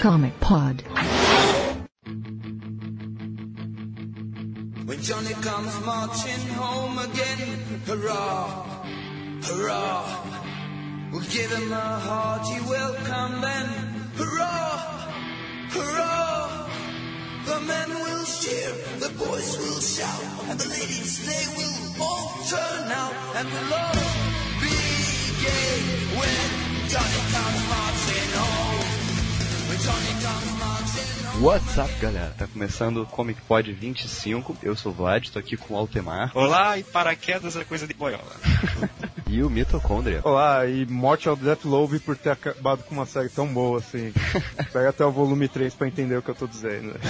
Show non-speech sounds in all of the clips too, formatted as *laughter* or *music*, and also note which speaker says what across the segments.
Speaker 1: Comic Pod.
Speaker 2: When Johnny comes marching home again, hurrah, hurrah. We'll give him a hearty welcome then, hurrah, hurrah. The men will cheer, the boys will shout, and the ladies they will all turn out, and we'll all be gay when Johnny comes marching home.
Speaker 3: What's up, galera? Tá começando o Comic Pod 25. Eu sou o Vlad, tô aqui com o Altemar
Speaker 4: Olá, e paraquedas é coisa de boiola. *laughs*
Speaker 3: e o Mitocôndria.
Speaker 5: Olá, e morte ao Death Lobe por ter acabado com uma série tão boa assim. *laughs* Pega até o volume 3 pra entender o que eu tô dizendo. *laughs*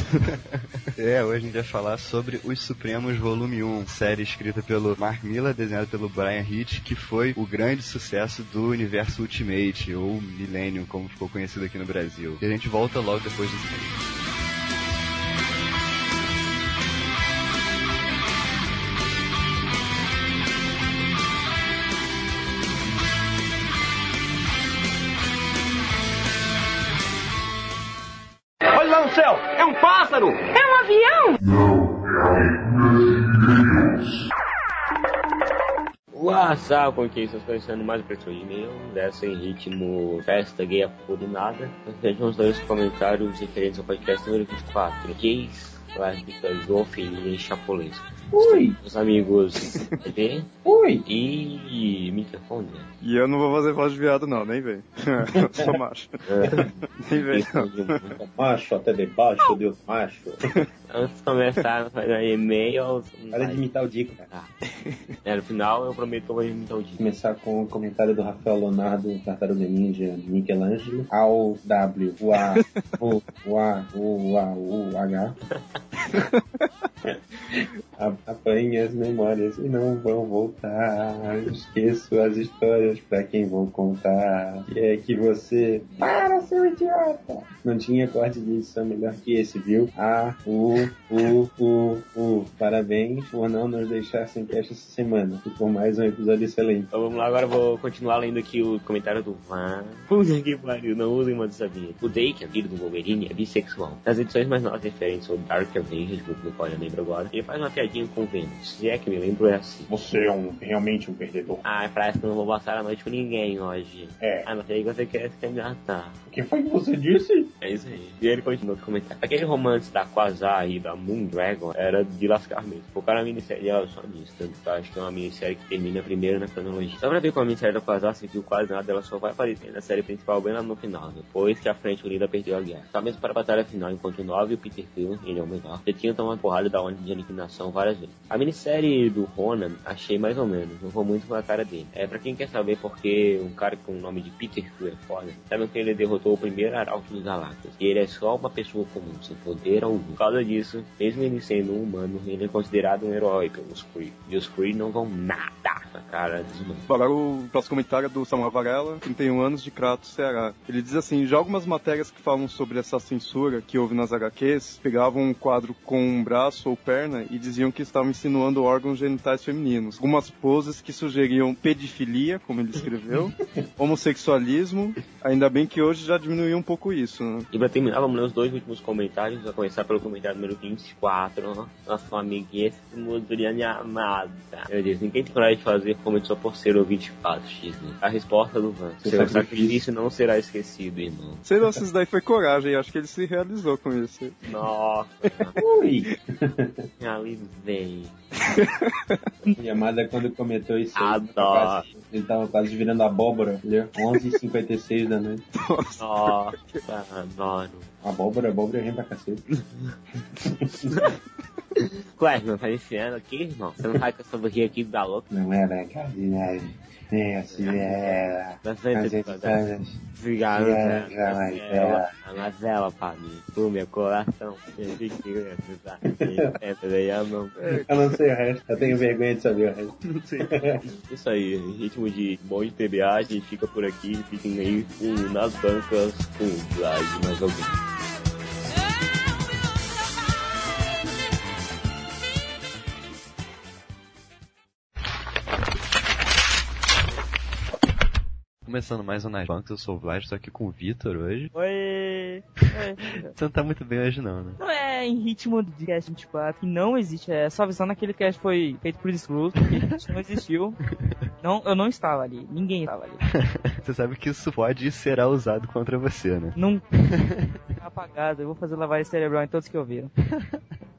Speaker 3: É, hoje a gente vai falar sobre Os Supremos Volume 1, série escrita pelo Mark Miller, desenhada pelo Brian Hitch, que foi o grande sucesso do universo Ultimate, ou Millennium, como ficou conhecido aqui no Brasil. E a gente volta logo depois desse
Speaker 6: avião?
Speaker 7: WhatsApp, com quem estamos conhecendo mais pessoas de e-mail, dessa em ritmo festa gay a por nada. Vejam os dois comentários referentes ao podcast número 24. Gays, lésbicas, zoofilia e chapolesco.
Speaker 8: Ui!
Speaker 7: Os amigos TV
Speaker 8: Ui!
Speaker 7: e microfone.
Speaker 5: E eu não vou fazer voz de viado não, nem vem. Eu *laughs* sou macho. Nem vem. não.
Speaker 8: Macho até debaixo, Deus macho.
Speaker 7: Antes de começar a fazer e-mails.
Speaker 8: Para de imitar o Dico, cara.
Speaker 7: Tá. É, no final eu prometo que eu vou imitar o dia.
Speaker 8: Começar com o comentário do Rafael Leonardo, Tartaruga Ninja, Michelangelo, ao W, o A, o, o A, o A, o H. *laughs* Apanhe as memórias e não vão voltar. Esqueço as histórias pra quem vou contar. E é que você. Para, seu idiota! Não tinha corte de edição melhor que esse, viu? A, U, U, U, U. Parabéns por não nos deixar sem teste essa semana. Por mais um episódio excelente.
Speaker 7: Então vamos lá, agora vou continuar lendo aqui o comentário do Van. Puta que pariu, não usem uma sabia. O Dake, filho do Wolverine, é bissexual. Nas edições mais novas referentes ao Dark Avengers, grupo do qual eu lembro agora, ele faz uma piadinha Venom. Se é que me lembro, é assim.
Speaker 8: Você é um, realmente um perdedor.
Speaker 7: Ah, parece que eu não vou passar a noite com ninguém hoje.
Speaker 8: É.
Speaker 7: Ah, não sei que você quer se candidatar.
Speaker 8: O que foi que você disse?
Speaker 7: É isso aí. E ele continua no comentário. Aquele romance da Quasar e da Moon Dragon era de lascar mesmo. Focaram a minissérie ela só nisso. Tanto que eu acho que é uma minissérie que termina primeiro na cronologia. Só pra ver com a minissérie da Quasar, se viu quase nada, ela só vai aparecer na série principal bem lá no final. Depois que a frente unida perdeu a guerra. Só mesmo para a batalha final, enquanto o Nove e o Peter Quill, ele é o melhor, já tinham tomado porrada da onda de aniquilação várias vezes. A minissérie do Ronan, achei mais ou menos. Não vou muito com a cara dele. É pra quem quer saber porque um cara com o nome de Peter Quill é foda. Sabe que ele derrotou o primeiro arauto dos Galactus. E ele é só uma pessoa comum, sem poder algum. Por causa disso, mesmo ele sendo um humano, ele é considerado um herói pelos Kree. E os Kree não vão nada na cara dos humanos.
Speaker 5: Agora o próximo comentário é do Samuel Varela, 31 anos de Kratos, Ceará. Ele diz assim, já algumas matérias que falam sobre essa censura que houve nas HQs, pegavam um quadro com um braço ou perna e diziam que estavam insinuando órgãos genitais femininos. Algumas poses que sugeriam pedifilia, como ele escreveu, *laughs* homossexualismo, ainda bem que hoje já diminuiu um pouco isso, né?
Speaker 7: E pra terminar, vamos ler os dois últimos comentários. Vou começar pelo comentário número 24. Nosso amiguíssimo Duriane Amada. Meu Deus, ninguém tem coragem de fazer como só por ser o 24x. Né? A resposta do Van. Seu
Speaker 8: sacrifício.
Speaker 7: sacrifício não será esquecido, irmão.
Speaker 5: Sei lá se isso daí foi coragem, acho que ele se realizou com isso.
Speaker 7: Nossa, *laughs*
Speaker 8: Ui!
Speaker 7: realizei.
Speaker 8: Yamada *laughs* quando comentou isso
Speaker 7: Adoro.
Speaker 8: quase- ele tava quase virando abóbora, entendeu? 11h56 da noite.
Speaker 7: Nossa, adoro.
Speaker 8: Abóbora, abóbora é rei pra cacete.
Speaker 7: Ué, não tá enfiando aqui, irmão? Você não vai com essa barriga aqui da louca?
Speaker 8: Não era verdade, nem era. A
Speaker 7: sempre
Speaker 8: gente faz
Speaker 7: Obrigado,
Speaker 8: Já,
Speaker 7: né?
Speaker 8: mas
Speaker 7: ela, a Mazela pra mim, pro meu coração. Eu
Speaker 8: não sei o resto, eu tenho vergonha de saber o resto. *laughs*
Speaker 7: Isso aí, em ritmo de bom de TBA, a gente fica por aqui, fiquem aí com, nas bancas com o Vlad e mais alguém.
Speaker 3: Começando mais um Nas Bancas, eu sou o Vlad, tô aqui com o Vitor hoje.
Speaker 1: Oi! *laughs*
Speaker 3: Você não tá muito bem hoje não, né?
Speaker 1: Não é em ritmo de cast 24, que não existe, é só avisando aquele cast foi feito por excluso, porque não existiu. *laughs* Não, eu não estava ali, ninguém estava ali. *laughs*
Speaker 3: Você sabe que isso pode e será usado contra você, né?
Speaker 1: Não tá apagado, eu vou fazer lavagem cerebral em todos que ouviram.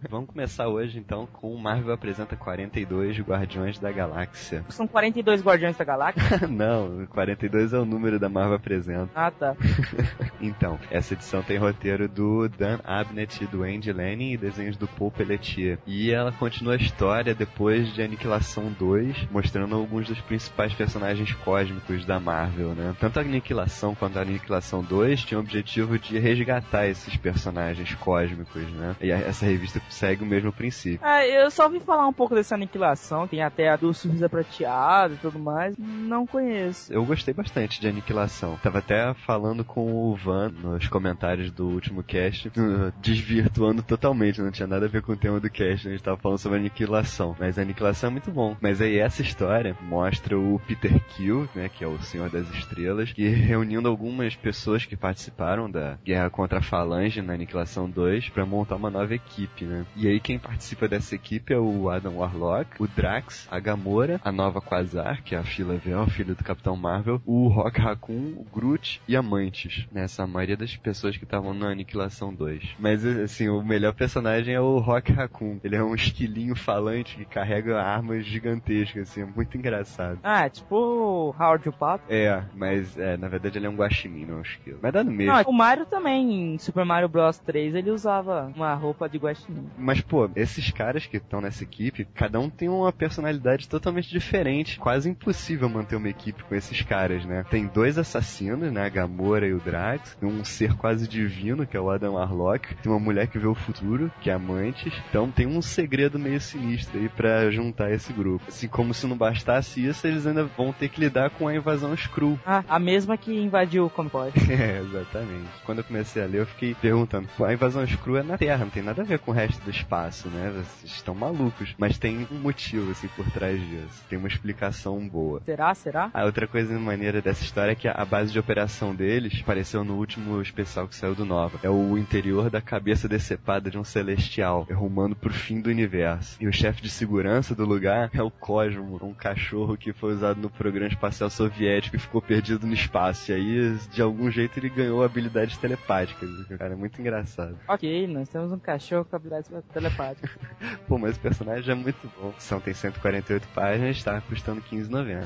Speaker 3: Vamos começar hoje então com o Marvel apresenta 42 Guardiões da Galáxia.
Speaker 1: São 42 Guardiões da Galáxia?
Speaker 3: não, 42 é o número da Marvel apresenta.
Speaker 1: Ah, tá. *laughs*
Speaker 3: então, essa edição tem roteiro do Dan Abnett e do Andy Lanning e desenhos do Paul Pelletier. E ela continua a história depois de Aniquilação 2, mostrando alguns dos principais personagens cósmicos da Marvel, né? Tanto a Aniquilação quanto a Aniquilação 2 tinham o objetivo de resgatar esses personagens cósmicos, né? E essa revista segue o mesmo princípio.
Speaker 1: Ah, eu só ouvi falar um pouco dessa aniquilação, tem até a do Surpresa Prateado e tudo mais, não conheço.
Speaker 3: Eu gostei bastante de Aniquilação. Tava até falando com o Van nos comentários do último cast, *laughs* desvirtuando totalmente, não tinha nada a ver com o tema do cast, a gente tava falando sobre Aniquilação. Mas a Aniquilação é muito bom. Mas aí essa história mostra o Peter Kill, né, que é o Senhor das Estrelas, que reunindo algumas pessoas que participaram da Guerra contra a Falange na Aniquilação 2 para montar uma nova equipe, né? E aí quem participa dessa equipe é o Adam Warlock, o Drax, a Gamora, a nova Quasar, que é a Fila Vel, filho do Capitão Marvel, o Rock Raccoon, o Groot e a Mantis, nessa né? maioria das pessoas que estavam na Aniquilação 2. Mas assim, o melhor personagem é o Rock Raccoon. Ele é um esquilinho falante que carrega armas gigantescas, assim, é muito engraçado.
Speaker 1: Ah, tipo o Howard o Pato?
Speaker 3: É, mas é, na verdade ele é um guaxinim, não é um esquilo. Mas dá no mesmo.
Speaker 1: Não, o Mario também, em Super Mario Bros 3, ele usava uma roupa de guaxinim.
Speaker 3: Mas, pô, esses caras que estão nessa equipe, cada um tem uma personalidade totalmente diferente. Quase impossível manter uma equipe com esses caras, né? Tem dois assassinos, né? A Gamora e o Drax. Tem um ser quase divino, que é o Adam Warlock. Tem uma mulher que vê o futuro, que é a Mantis. Então tem um segredo meio sinistro aí pra juntar esse grupo. Assim, como se não bastasse isso, eles ainda vão ter que lidar com a invasão Skrull.
Speaker 1: Ah, a mesma que invadiu o Comic *laughs*
Speaker 3: é, exatamente. Quando eu comecei a ler, eu fiquei perguntando, a invasão Skrull é na Terra, não tem nada a ver com o resto do espaço, né? Vocês estão malucos. Mas tem um motivo, assim, por trás disso. Tem uma explicação boa.
Speaker 1: Será? Será?
Speaker 3: A outra coisa maneira dessa história é que a base de operação deles apareceu no último especial que saiu do Nova. É o interior da cabeça decepada de um celestial, rumando pro fim do universo. E o chefe de segurança do lugar é o Cosmo, um cachorro que foi usado no programa espacial soviético e ficou perdido no espaço. E aí, de algum jeito, ele ganhou habilidades telepáticas. Cara, é muito engraçado.
Speaker 1: Ok, nós temos um cachorro com habilidades telepática. *laughs*
Speaker 3: Pô, mas o personagem é muito bom. São tem 148 páginas, está custando 15,90.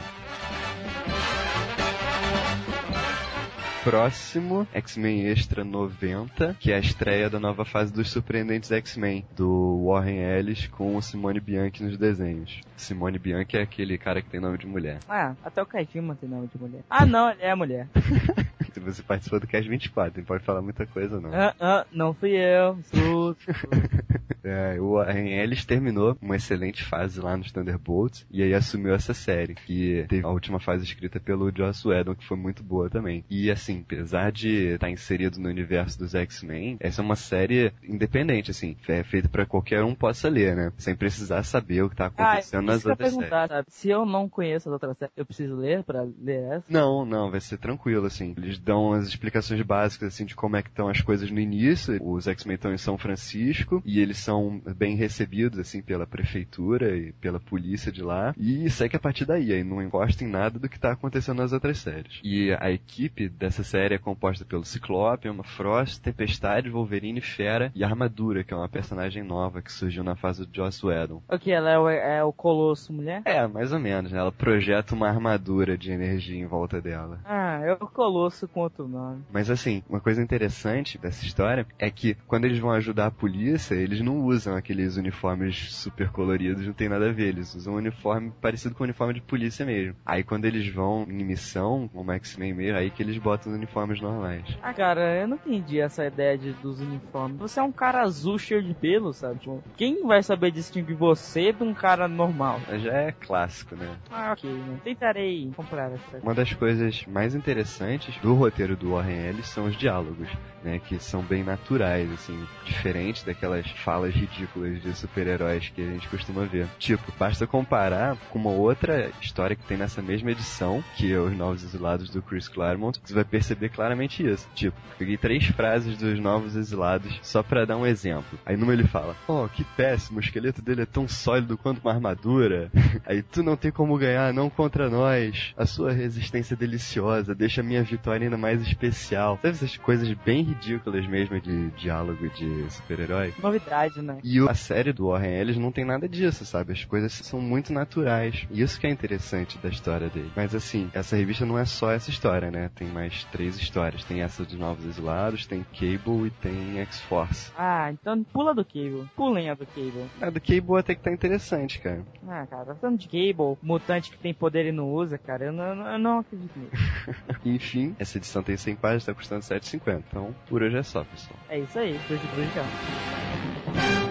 Speaker 3: Próximo X-Men Extra 90, que é a estreia da nova fase dos Surpreendentes X-Men, do Warren Ellis com o Simone Bianchi nos desenhos. Simone Bianchi é aquele cara que tem nome de mulher.
Speaker 1: Ah, até o Kajima tem nome de mulher. Ah, não, ele é mulher. *laughs*
Speaker 3: Você participou do Cast 24, não pode falar muita coisa, não.
Speaker 1: Ah, ah, não fui eu. *laughs*
Speaker 3: é, o Warren Ellis terminou uma excelente fase lá nos Thunderbolts e aí assumiu essa série, que teve a última fase escrita pelo Joss Whedon, que foi muito boa também. E assim, apesar de estar inserido no universo dos X-Men, essa é uma série independente, assim, é feita para qualquer um possa ler, né? Sem precisar saber o que tá acontecendo ah, nas outras séries. Sabe?
Speaker 1: Se eu não conheço as outras séries, eu preciso ler para ler essa?
Speaker 3: Não, não, vai ser tranquilo, assim. Eles dão as explicações básicas assim de como é que estão as coisas no início. Os X-Men estão em São Francisco e eles são bem recebidos assim pela prefeitura e pela polícia de lá e segue a partir daí, aí não encosta em nada do que está acontecendo nas outras séries. E a equipe dessa série é composta pelo Ciclope, uma Frost, Tempestade, Wolverine, Fera e Armadura, que é uma personagem nova que surgiu na fase do Joss Whedon.
Speaker 1: Ok, ela é o, é o Colosso mulher?
Speaker 3: É, mais ou menos, né? Ela projeta uma armadura de energia em volta dela.
Speaker 1: Ah, é o Colosso com outro nome.
Speaker 3: Mas assim, uma coisa interessante dessa história é que quando eles vão ajudar a polícia, eles não usam aqueles uniformes super coloridos, não tem nada a ver. Eles usam um uniforme parecido com o uniforme de polícia mesmo. Aí quando eles vão em missão, como X-Men mesmo, aí que eles botam os uniformes normais.
Speaker 1: Ah, cara, eu não entendi essa ideia de, dos uniformes. Você é um cara azul cheio de pelo, sabe? Tipo, quem vai saber distinguir você de um cara normal?
Speaker 3: Já é clássico, né?
Speaker 1: Ah, ok. Né? Tentarei comprar essa.
Speaker 3: Uma das coisas mais interessantes do roteiro do Warren Ellis são os diálogos, né, que são bem naturais, assim, diferentes daquelas falas ridículas de super-heróis que a gente costuma ver. Tipo, basta comparar com uma outra história que tem nessa mesma edição, que é Os Novos Exilados do Chris Claremont, você vai perceber claramente isso. Tipo, peguei três frases dos Novos Exilados só para dar um exemplo. Aí numa ele fala: "Oh, que péssimo, o esqueleto dele é tão sólido quanto uma armadura". *laughs* Aí tu não tem como ganhar não contra nós. A sua resistência deliciosa deixa a minha vitória ainda mais especial. Sabe essas coisas bem ridículas mesmo de diálogo de super-herói?
Speaker 1: Novidade, né?
Speaker 3: E a série do Warren Ellis não tem nada disso, sabe? As coisas são muito naturais. E isso que é interessante da história dele. Mas assim, essa revista não é só essa história, né? Tem mais três histórias. Tem essa dos Novos Exilados, tem Cable e tem X-Force.
Speaker 1: Ah, então pula do Cable. Pulem a do Cable.
Speaker 3: A do Cable até que tá interessante, cara.
Speaker 1: Ah, cara, falando de Cable, mutante que tem poder e não usa, cara, eu não, eu não acredito nisso. *laughs*
Speaker 3: Enfim, essa edição tem 100 páginas, tá custando 7,50. Então, por hoje é só, pessoal.
Speaker 1: É isso aí, coisa de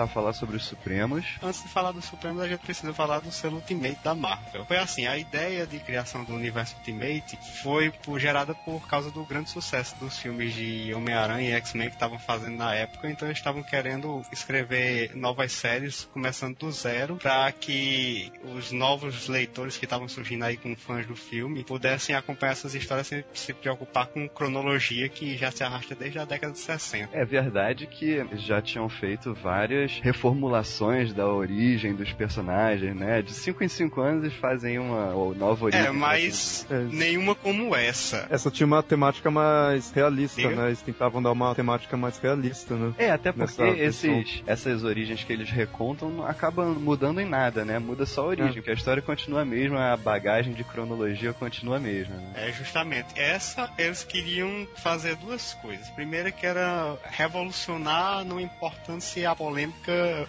Speaker 3: começar a falar sobre os Supremos.
Speaker 4: Antes de falar do Supremo, a gente precisa falar do selo Ultimate da Marvel. Foi assim, a ideia de criação do universo Ultimate foi por- gerada por causa do grande sucesso dos filmes de Homem-Aranha e X-Men que estavam fazendo na época, então eles estavam querendo escrever novas séries, começando do zero, para que os novos leitores que estavam surgindo aí com fãs do filme pudessem acompanhar essas histórias sem se preocupar com cronologia que já se arrasta desde a década de 60.
Speaker 3: É verdade que já tinham feito várias reformulações da origem dos personagens, né? De 5 em 5 anos eles fazem uma ou nova origem.
Speaker 4: É, mas
Speaker 5: É.
Speaker 4: nenhuma como essa.
Speaker 5: Essa tinha uma temática mais realista, né? Eles tentavam dar uma temática mais realista, né?
Speaker 3: É, até porque esses, essas origens que eles recontam não acabam mudando em nada, né? Muda só a origem,
Speaker 5: É.
Speaker 3: porque a história continua a mesma, a bagagem de cronologia continua a mesma, né?
Speaker 4: É, justamente. Essa, eles queriam fazer duas coisas. Primeira que era revolucionar, não importando se a polêmica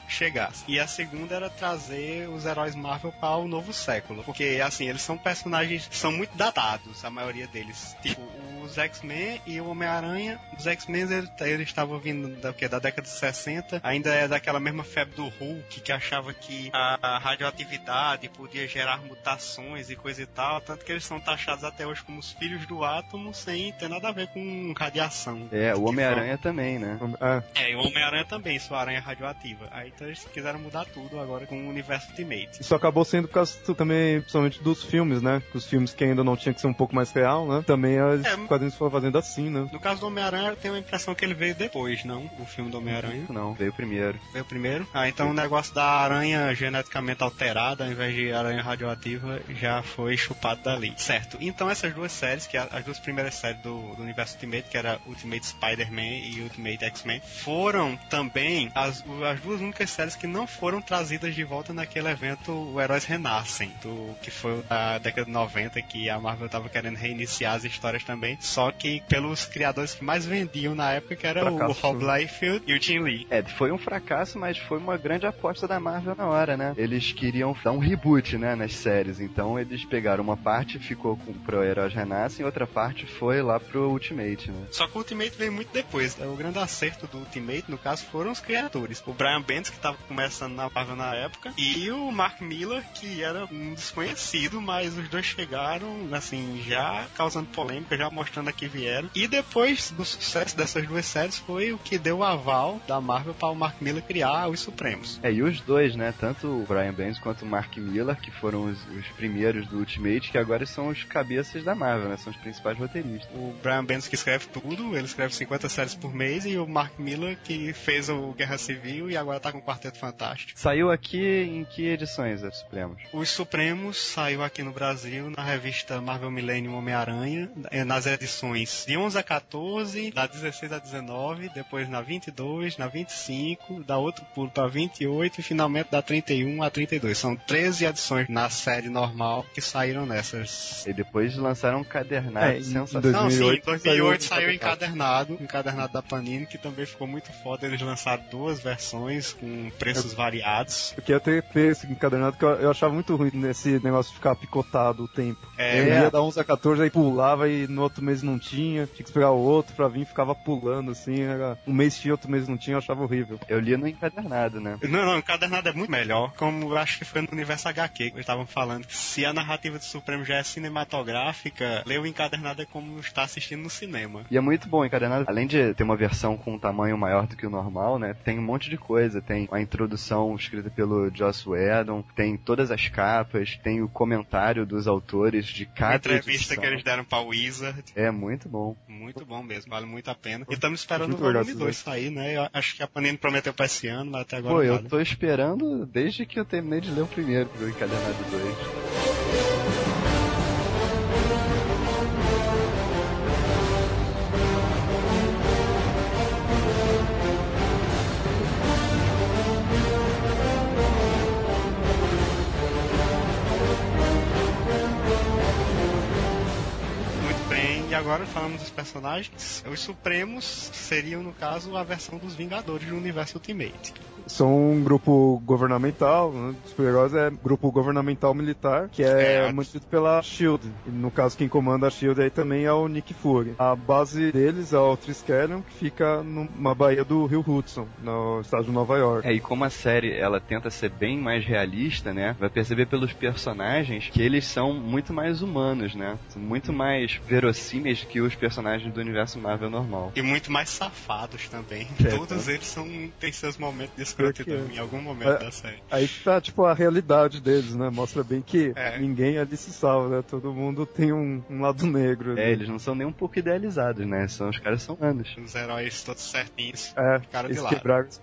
Speaker 4: chegasse. E a segunda era trazer os heróis Marvel para o novo século. Porque, assim, eles são personagens são muito datados, a maioria deles. Tipo, os X-Men e o Homem-Aranha. Os X-Men, eles eles estavam vindo da, quê? da década de 60. Ainda é daquela mesma febre do Hulk, que achava que a radioatividade podia gerar mutações e coisa e tal. Tanto que eles são taxados até hoje como os filhos do átomo, sem ter nada a ver com radiação.
Speaker 3: É, o Homem-Aranha também, né?
Speaker 5: É,
Speaker 4: é, e o Homem-Aranha também, sua aranha radioativa. Aí então eles quiseram mudar tudo agora com o universo Ultimate.
Speaker 5: Isso acabou sendo por causa também, principalmente dos filmes, né? Os filmes que ainda não tinha que ser um pouco mais real, né? Também os
Speaker 4: É.
Speaker 5: quadrinhos foram fazendo assim, né?
Speaker 4: No caso do Homem-Aranha, eu tenho a impressão que ele veio depois, não? O filme do Homem-Aranha.
Speaker 3: Não, veio primeiro.
Speaker 4: Veio primeiro. Ah, então o negócio da aranha geneticamente alterada, ao invés de aranha radioativa, já foi chupado dali. Certo. Então essas duas séries, que as duas primeiras séries do, do universo Ultimate, que era Ultimate Spider-Man e Ultimate X-Men, foram também as, as duas únicas séries que não foram trazidas de volta naquele evento O Heróis Renascem, do, que foi da década de 90, que a Marvel tava querendo reiniciar as histórias também, só que pelos criadores que mais vendiam na época, que era o
Speaker 5: Fracasso.
Speaker 4: Rob Liefeld e o Jim Lee.
Speaker 3: É, foi um fracasso, mas foi uma grande aposta da Marvel na hora, né? Eles queriam dar um reboot, né, nas séries. Então eles pegaram uma parte, ficou com, pro Heróis Renascem, e outra parte foi lá pro Ultimate, né?
Speaker 4: Só que o Ultimate veio muito depois. né? O grande acerto do Ultimate, no caso, foram os criadores. O Brian Bendis, que estava começando na Marvel na época, e o Mark Miller, que era um desconhecido, mas os dois chegaram, assim, já causando polêmica, já mostrando a que vieram. E depois do sucesso dessas duas séries, foi o que deu o aval da Marvel para o Mark Miller criar os Supremos.
Speaker 3: É, e os dois, né? Tanto o Brian Bendis quanto o Mark Miller, que foram os, os primeiros do Ultimate, que agora são os cabeças da Marvel, né? São os principais roteiristas.
Speaker 4: O Brian Bendis que escreve tudo, ele escreve 50 séries por mês, e o Mark Miller que fez o Guerra Civil e agora tá com o Quarteto Fantástico.
Speaker 3: Saiu aqui em que edições, os Supremos?
Speaker 4: Os Supremos saiu aqui no Brasil na revista Marvel Millennium Homem-Aranha, eh, nas edições de 11 a 14, da 16 a 19, depois na 22, na 25, da outro pulo para 28 e finalmente da 31 a 32. São 13 edições na série normal que saíram nessas.
Speaker 3: E depois lançaram um cadernado
Speaker 5: É, em
Speaker 3: sensacional.
Speaker 4: Não, sim,
Speaker 5: 2008
Speaker 4: 2008 saiu,
Speaker 5: saiu
Speaker 4: encadernado, encadernado da Panini, que também ficou muito foda. Eles lançaram duas versões com preços variados.
Speaker 5: Eu queria ter, ter esse encadernado que eu, eu achava muito ruim nesse negócio de ficar picotado o tempo.
Speaker 4: É,
Speaker 5: eu
Speaker 3: é.
Speaker 5: ia da 11 a 14, aí pulava e no outro mês não tinha. Tinha que esperar o outro pra vir, ficava pulando assim. Era, um mês tinha, outro mês não tinha, eu achava horrível.
Speaker 3: Eu li no encadernado, né?
Speaker 4: Não, não, o encadernado é muito melhor. Como eu acho que foi no universo HQ que eles estavam falando. que Se a narrativa do Supremo já é cinematográfica, ler o encadernado é como estar assistindo no cinema.
Speaker 3: E é muito bom o encadernado. Além de ter uma versão com um tamanho maior do que o normal, né? Tem um monte de coisa. Tem a introdução escrita pelo Joss Whedon, tem todas as capas, tem o comentário dos autores de
Speaker 4: A
Speaker 3: cada
Speaker 4: entrevista
Speaker 3: edição.
Speaker 4: que eles deram pra Wizard.
Speaker 3: É muito bom.
Speaker 4: Muito bom mesmo, vale muito a pena. E estamos esperando o volume
Speaker 5: legal,
Speaker 4: 2 sair, né? Eu acho que a Panini prometeu pra esse ano, mas até agora
Speaker 3: Pô, eu tô esperando desde que eu terminei de ler o primeiro, do encadernado 2.
Speaker 4: Agora falamos dos personagens. Os Supremos seriam, no caso, a versão dos Vingadores do universo Ultimate.
Speaker 5: São um grupo governamental, né? Os super-heróis é grupo governamental militar, que é,
Speaker 4: É.
Speaker 5: mantido pela SHIELD. E no caso, quem comanda a SHIELD aí também é o Nick Fury. A base deles é o Triskelion, que fica numa baía do Rio Hudson, no estado de Nova York.
Speaker 3: É, e como a série ela tenta ser bem mais realista, né? Vai perceber pelos personagens que eles são muito mais humanos, né? São muito mais verossímeis que os personagens do universo Marvel normal.
Speaker 4: E muito mais safados também.
Speaker 5: É,
Speaker 4: Todos eles são, têm seus momentos de escrotidão
Speaker 5: Porque-
Speaker 4: em algum momento
Speaker 5: É.
Speaker 4: da série.
Speaker 5: Aí que tá, tipo, a realidade deles, né? Mostra bem que
Speaker 4: É.
Speaker 5: ninguém ali se salva, né? Todo mundo tem um, um lado negro.
Speaker 3: É, eles não são nem um pouco idealizados, né? São, os caras são humanos.
Speaker 4: Os heróis todos certinhos.
Speaker 5: É,
Speaker 4: Cara de
Speaker 5: eles
Speaker 4: lado.
Speaker 5: quebraram esse.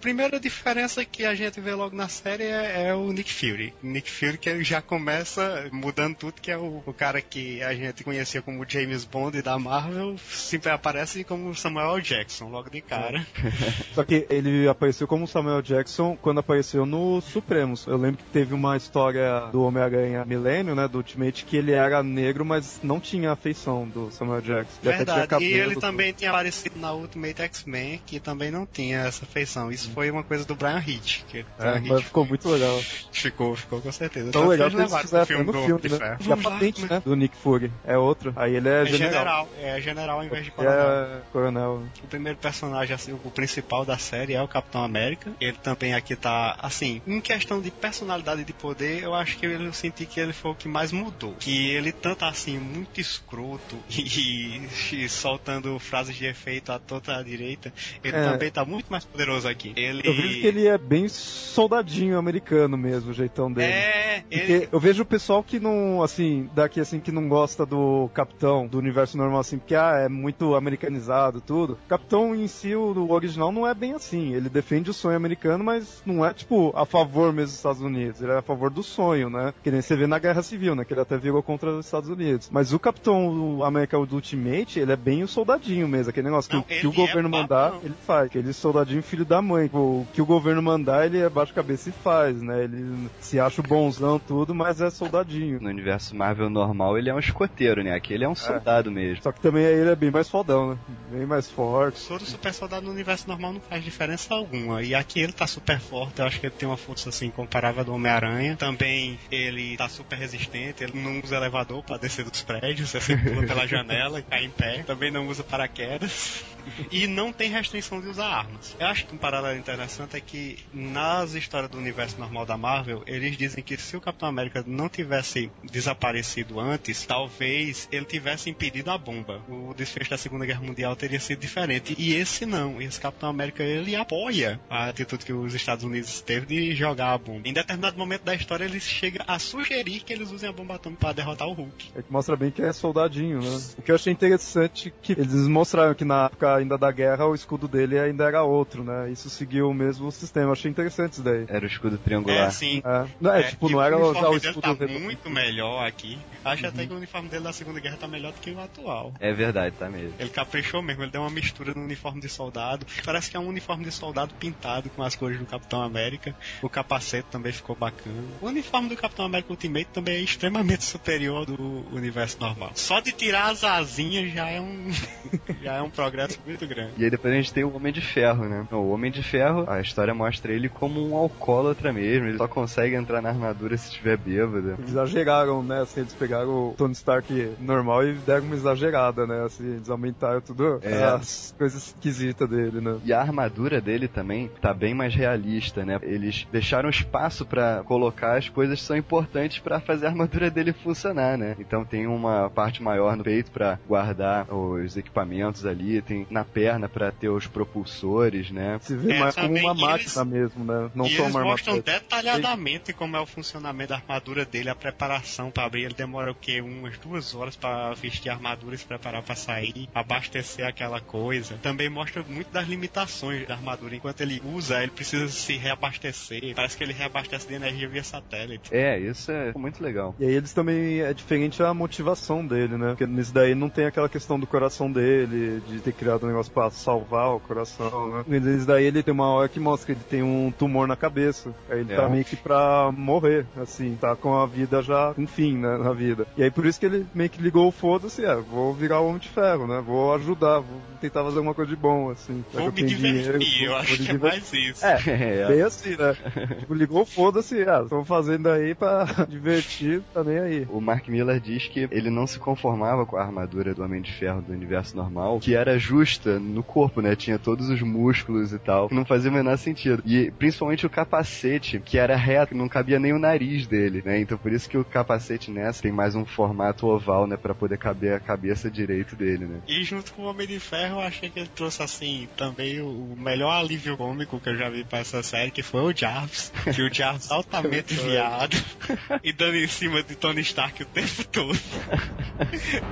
Speaker 4: Primeira diferença que a gente vê logo na série é, é o Nick Fury. Nick Fury que ele já começa mudando tudo, que é o, o cara que a gente conhecia como James Bond da Marvel, sempre aparece como Samuel Jackson, logo de cara. *laughs*
Speaker 5: Só que ele apareceu como Samuel Jackson quando apareceu no Supremos. Eu lembro que teve uma história do Homem-Aranha Milênio, né, do Ultimate, que ele era negro, mas não tinha a feição do Samuel Jackson. Ele
Speaker 4: Verdade. E
Speaker 5: cabelo,
Speaker 4: ele
Speaker 5: tudo.
Speaker 4: também tinha aparecido na Ultimate X-Men, que também não tinha essa feição. Isso foi uma coisa do Brian Hitch. Que o Brian
Speaker 5: É,
Speaker 4: Hitch
Speaker 5: mas ficou muito legal.
Speaker 4: ficou, ficou com certeza.
Speaker 5: Tão
Speaker 4: Tanto
Speaker 5: legal
Speaker 4: que eles
Speaker 5: fizeram
Speaker 4: pro
Speaker 5: no
Speaker 4: do
Speaker 5: filme, né? E a
Speaker 4: lá,
Speaker 5: patente,
Speaker 4: mas-
Speaker 5: né, do Nick Fury é outro. Aí ele é,
Speaker 4: É
Speaker 5: general.
Speaker 4: general, é general em vez de
Speaker 5: Que
Speaker 4: coronel.
Speaker 5: é coronel.
Speaker 4: O primeiro personagem, assim, o principal da série é o Capitão América. Ele também aqui tá, assim, em questão de personalidade e de poder, eu acho que eu senti que ele foi o que mais mudou. Que ele tanto assim, muito escroto *laughs* e, e soltando frases de efeito à toda a direita, ele
Speaker 5: É.
Speaker 4: também tá muito mais poderoso aqui. Ele...
Speaker 5: Eu vejo que ele é bem soldadinho americano mesmo, o jeitão dele.
Speaker 4: É, ele...
Speaker 5: eu vejo o pessoal que não, assim, daqui assim, que não gosta do Capitão, do universo normal, assim, porque ah, é muito americanizado tudo. Capitão em si, o o original, não é bem assim. Ele defende o sonho americano, mas não é, tipo, a favor mesmo dos Estados Unidos. Ele é a favor do sonho, né? Que nem você vê na Guerra Civil, né? Que ele até virou contra os Estados Unidos. Mas o Capitão América do Ultimate, ele é bem o soldadinho mesmo. Aquele negócio que,
Speaker 4: Não,
Speaker 5: o- que o governo
Speaker 4: é
Speaker 5: mandar, ele faz. Aquele soldadinho filho da mãe. O que o governo mandar, ele abaixa a cabeça e faz, né? Ele se acha o bonzão tudo, mas é soldadinho.
Speaker 3: No universo Marvel normal, ele é um escoteiro, né? Aqui ele é um soldado mesmo.
Speaker 5: Só que também aí ele é bem mais fodão, né? Bem mais forte.
Speaker 4: Soro super soldado no universo normal não faz diferença alguma. E aqui ele tá super forte, eu acho que ele tem uma força assim comparável ao do Homem-Aranha. Também ele tá super resistente, ele não usa elevador pra descer dos prédios, sempre *laughs* pula pela janela e cai em pé. Também não usa paraquedas. E não tem restrição de usar armas. Eu acho que um paralelo interessante é que nas histórias do universo normal da Marvel, eles dizem que se o Capitão América não tivesse desaparecido antes, talvez ele tivesse impedido a bomba. O desfecho da Segunda Guerra Mundial teria sido diferente. E esse não. Esse Capitão América, ele apoia a atitude que os Estados Unidos teve de jogar a bomba. Em determinado momento da história, eles chegam a sugerir que eles usem a bomba atômica para derrotar o Hulk.
Speaker 5: É que mostra bem que é soldadinho, né? O que eu achei interessante é que eles mostraram que na época ainda da guerra o escudo dele ainda era outro, né? Isso seguiu o mesmo sistema. Eu achei interessante isso daí.
Speaker 3: Era o escudo triangular.
Speaker 4: É, sim.
Speaker 5: É, não, é,
Speaker 4: É,
Speaker 5: tipo, não era
Speaker 4: o
Speaker 5: usar o
Speaker 4: dele
Speaker 5: escudo
Speaker 4: tá muito melhor aqui. Acho até que o uniforme dele da Segunda Guerra tá melhor do que o atual.
Speaker 3: É verdade, tá mesmo.
Speaker 4: Ele caprichou mesmo, ele deu uma mistura no uniforme de soldado. Parece que é um uniforme de soldado pintado com as cores do Capitão América. O capacete também ficou bacana. O uniforme do Capitão América Ultimate também é extremamente *laughs* superior do universo normal. Só de tirar as asinhas já é um *laughs* já é um progresso muito grande.
Speaker 3: E aí depois a gente tem o Homem de Ferro, né? O Homem de Ferro, a história mostra ele como um alcoólatra mesmo. Ele só consegue entrar na armadura se estiver bêbado.
Speaker 5: Exageraram, né? Assim, eles pegaram o Tony Stark normal e deram uma exagerada, né? Assim, eles aumentaram tudo
Speaker 3: É.
Speaker 5: as coisas esquisitas dele, né?
Speaker 3: E a armadura dele também tá bem mais realista, né? Eles deixaram espaço pra colocar as coisas que são importantes pra fazer a armadura dele funcionar, né? Então tem uma parte maior no peito pra guardar os equipamentos ali, tem na perna pra ter os propulsores, né?
Speaker 5: Se vê
Speaker 4: É,
Speaker 5: mais como uma
Speaker 4: eles-
Speaker 5: máquina mesmo, né? Não só
Speaker 4: eles
Speaker 5: uma
Speaker 4: mostram
Speaker 5: armadura.
Speaker 4: detalhadamente como é o funcionamento da armadura dele, a preparação pra abrir. Ele demora o quê? Umas duas horas pra vestir a armadura e se preparar pra sair, abastecer aquela coisa. Também mostra muito das limitações da armadura. Enquanto ele usa, ele precisa se reabastecer. Parece que ele reabastece de energia via satélite.
Speaker 3: É, isso é muito legal.
Speaker 5: E aí eles também é diferente a motivação dele, né? Porque nesse daí não tem aquela questão do coração dele, de ter criado um negócio pra salvar o coração, né? Nesse daí ele tem uma hora que mostra que ele tem um tumor na cabeça. Aí ele
Speaker 3: É.
Speaker 5: tá meio que pra morrer, assim, tá com a vida já, com fim, né, na vida. E aí por isso que ele meio que ligou o foda-se, é, vou virar o Homem de Ferro, né? Vou ajudar, vou tentar fazer alguma coisa de bom, assim.
Speaker 4: Vou
Speaker 5: que
Speaker 4: me divertir,
Speaker 5: dinheiro,
Speaker 4: eu
Speaker 5: vou-
Speaker 4: acho
Speaker 5: vou
Speaker 4: que é
Speaker 5: divertir.
Speaker 4: mais isso.
Speaker 5: É, *laughs*
Speaker 3: É,
Speaker 5: Bem assim, né? tipo, ligou, foda-se, ah, tô fazendo aí pra *laughs* divertir, tá nem aí.
Speaker 3: O Mark Miller diz que ele não se conformava com a armadura do Homem de Ferro do universo normal, que era justa no corpo, né? Tinha todos os músculos e tal, que não fazia o menor sentido. E principalmente o capacete, que era reto, não cabia nem o nariz dele, né? Então por isso que o capacete nessa tem mais um formato oval, né? Pra poder caber a cabeça direito dele, né?
Speaker 4: E junto com o Homem de Ferro, eu achei que ele trouxe assim também o melhor alívio cômico que eu já vi pra essa série, que foi o Jarvis. Que o Jarvis *laughs* altamente viado *laughs* e dando em cima de Tony Stark o tempo todo. *laughs*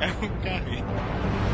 Speaker 4: É um carrinho.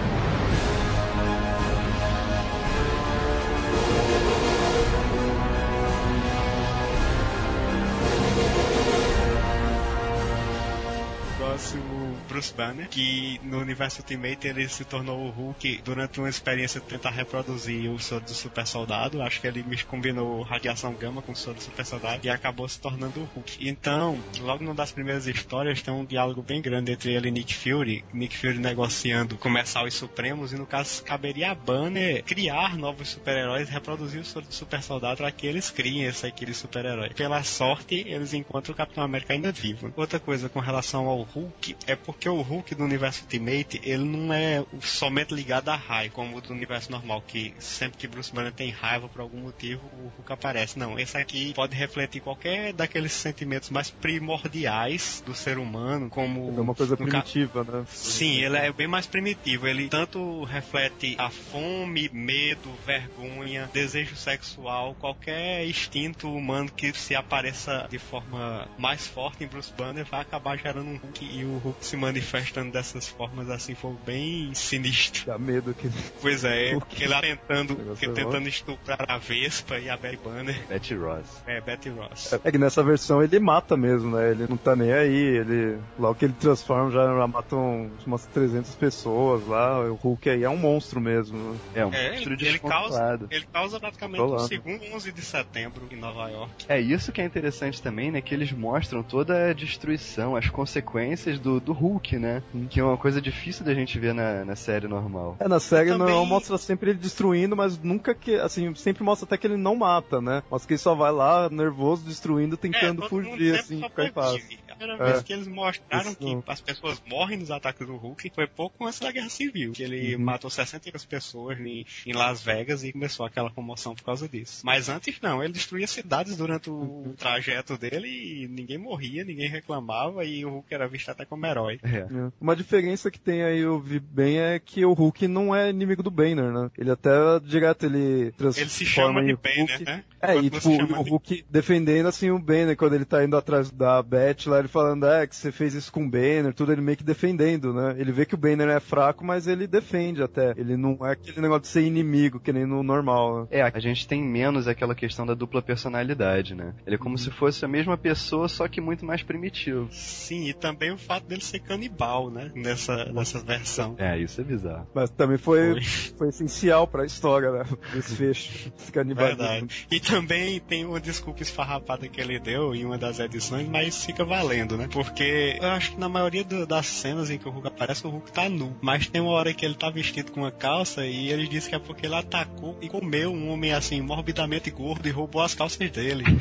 Speaker 4: Próximo Bruce Banner, que no universo Ultimate ele se tornou o Hulk durante uma experiência de tentar reproduzir o soro do super soldado. Acho que ele combinou radiação gama com o soro do super soldado e acabou se tornando o Hulk. Então, logo numa das primeiras histórias tem um diálogo bem grande entre ele e Nick Fury. Nick Fury negociando começar os Supremos e no caso caberia a Banner criar novos super-heróis, reproduzir o soro do super soldado para que eles criem esse aquele super-herói. Pela sorte, eles encontram o Capitão América ainda vivo. Outra coisa com relação ao Hulk é porque o Hulk do universo Ultimate, ele não é somente ligado a raio, como o do universo normal, que sempre que Bruce Banner tem raiva por algum motivo, o Hulk aparece. Não, esse aqui pode refletir qualquer daqueles sentimentos mais primordiais do ser humano, como...
Speaker 5: É uma coisa
Speaker 4: no ca-
Speaker 5: primitiva, né?
Speaker 4: Sim, ele é bem mais primitivo. Ele tanto reflete a fome, medo, vergonha, desejo sexual, qualquer instinto humano que se apareça de forma mais forte em Bruce Banner vai acabar gerando um Hulk e o Hulk se manifestando dessas formas assim foi bem sinistro.
Speaker 5: Dá medo que.
Speaker 4: Pois é, *laughs*
Speaker 5: Hulk.
Speaker 4: ele lá tentando,
Speaker 5: é
Speaker 4: tentando estuprar a Vespa e a Betty Banner.
Speaker 3: Betty Ross.
Speaker 4: É, Betty Ross.
Speaker 5: É que nessa versão ele mata mesmo, né? Ele não tá nem aí, ele. Logo que ele transforma já, já matam umas 300 pessoas lá. O Hulk aí é um monstro mesmo.
Speaker 3: É um
Speaker 4: É,
Speaker 3: monstro
Speaker 4: ele, ele causa,
Speaker 3: descontrolado.
Speaker 4: ele causa praticamente o
Speaker 5: Controlado.
Speaker 4: segundo 11 de setembro em Nova York.
Speaker 3: É isso que é interessante também, né? Que eles mostram toda a destruição, as consequências do, do Hulk, né? Que é uma coisa difícil da gente ver na, na série normal.
Speaker 5: É, na série
Speaker 4: Também-
Speaker 5: normal mostra sempre ele destruindo, mas nunca que. Assim, sempre mostra até que ele não mata, né? Mostra que ele só vai lá, nervoso, destruindo, tentando
Speaker 4: É,
Speaker 5: fugir, assim, ficar em paz.
Speaker 4: Primeira
Speaker 5: É.
Speaker 4: vez que eles mostraram
Speaker 5: Isso
Speaker 4: que as pessoas morrem nos ataques do Hulk foi pouco antes da Guerra Civil. Que ele
Speaker 5: Uhum.
Speaker 4: matou 62 pessoas em, em Las Vegas e começou aquela comoção por causa disso. Mas antes não, ele destruía cidades durante o trajeto dele e ninguém morria, ninguém reclamava e o Hulk era visto até como herói.
Speaker 3: É.
Speaker 5: É. Uma diferença que tem aí, eu vi bem, é que o Hulk não é inimigo do Banner, né? Ele até direto ele transforma
Speaker 4: Ele se chama de
Speaker 5: Hulk.
Speaker 4: Banner, né?
Speaker 5: É, e tipo, o Hulk defendendo assim o Banner quando ele tá indo atrás da Beth lá, ele falando, é, que você fez isso com o Banner, tudo ele meio que defendendo, né? Ele vê que o Banner é fraco, mas ele defende até. Ele não é aquele negócio de ser inimigo, que nem no normal, né?
Speaker 3: É, a gente tem menos aquela questão da dupla personalidade, né? Ele é como se fosse a mesma pessoa, só que muito mais primitivo.
Speaker 4: Sim, e também o fato dele ser canibal, né? Nessa, nessa versão.
Speaker 3: É, isso é bizarro.
Speaker 5: Mas também foi,
Speaker 4: Foi.
Speaker 5: foi essencial pra história, né? Desfecho. Esse canibalismo.
Speaker 4: Verdade. E também tem uma desculpa esfarrapada que ele deu em uma das edições, mas fica valendo, né? Porque eu acho que na maioria do- das cenas em que o Hulk aparece, o Hulk tá nu. Mas tem uma hora que ele tá vestido com uma calça e ele disse que é porque ele atacou e comeu um homem assim, morbidamente gordo e roubou as calças dele. *laughs*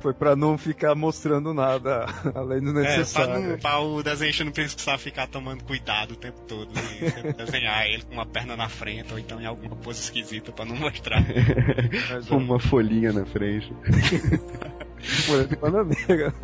Speaker 5: Foi pra não ficar mostrando nada além do
Speaker 4: É, pra,
Speaker 5: necessário.
Speaker 4: não, pra o desenhista não precisar ficar tomando cuidado o tempo todo e sempre desenhar ele com uma perna na frente ou então em alguma pose esquisita pra não mostrar. *laughs*
Speaker 5: Mas, é,
Speaker 3: Uma folhinha na frente. *laughs*
Speaker 5: De bananeira.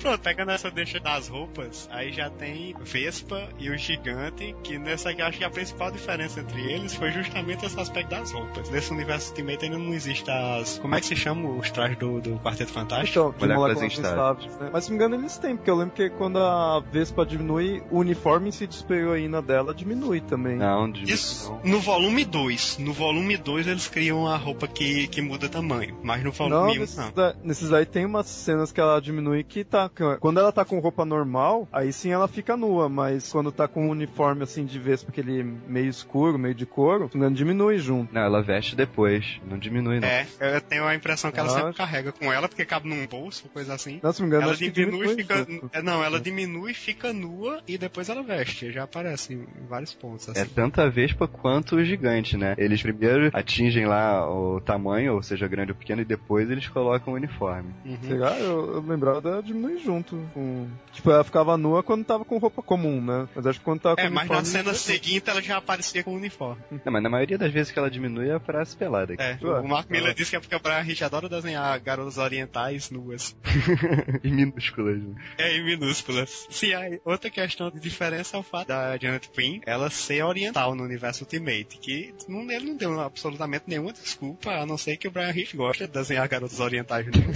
Speaker 4: Pronto, pegando essa deixa das roupas, aí já tem Vespa e o Gigante, que nessa aqui eu acho que a principal diferença entre eles foi justamente esse aspecto das roupas. Nesse universo Ultimate ainda não existe as. Como é que se chama os trajes do, do Quarteto Fantástico?
Speaker 5: Então,
Speaker 3: Moléculas instáveis.
Speaker 5: né? Mas se não me engano eles têm, porque eu lembro que quando a Vespa diminui, o uniforme em si de super-heroína dela diminui também.
Speaker 3: Não, de
Speaker 4: Isso
Speaker 3: não.
Speaker 4: no volume 2. No volume 2 eles criam a roupa que, que muda tamanho, mas no
Speaker 5: Não,
Speaker 4: volume 1
Speaker 5: nesses,
Speaker 4: não.
Speaker 5: da- nesses aí tem umas cenas que ela diminui que tá. Quando ela tá com roupa normal, aí sim ela fica nua, mas quando tá com um uniforme assim de Vespa, aquele meio escuro, meio de couro, se não me engano, diminui junto.
Speaker 3: Não, ela veste depois. Não diminui, não.
Speaker 4: É, eu tenho a impressão que ela
Speaker 5: Eu
Speaker 4: sempre carrega com ela, porque cabe num bolso, coisa assim.
Speaker 5: Não, se não me engano,
Speaker 4: Ela diminui e fica.
Speaker 5: junto.
Speaker 4: é, Não, ela diminui, fica nua e depois ela veste. Já aparece em vários pontos. Assim.
Speaker 3: É tanto a Vespa quanto o gigante, né? Eles primeiro atingem lá o tamanho, ou seja, grande ou pequeno, e depois eles colocam o uniforme.
Speaker 4: Uhum.
Speaker 5: Sei lá, eu, eu lembrava dela diminuir junto. com- Tipo, ela ficava nua quando tava com roupa comum, né? Mas acho que quando tava com
Speaker 4: É, mas na
Speaker 5: uniforme,
Speaker 4: cena seguinte ela já aparecia com o uniforme. *laughs*
Speaker 3: Não, mas na maioria das vezes que ela diminui, aparece pelada.
Speaker 4: É,
Speaker 5: Ué,
Speaker 4: o Mark Miller
Speaker 5: ela-
Speaker 4: disse que é porque o Brian Hitch adora desenhar garotas orientais nuas. *laughs*
Speaker 3: em minúsculas. Né?
Speaker 4: É, em minúsculas. Sim, aí, outra questão de diferença é o fato da Janet Quinn ela ser oriental no universo Ultimate, que não, ele não deu absolutamente nenhuma desculpa, a não ser que o Brian Hitch gosta de desenhar garotas orientais nuas.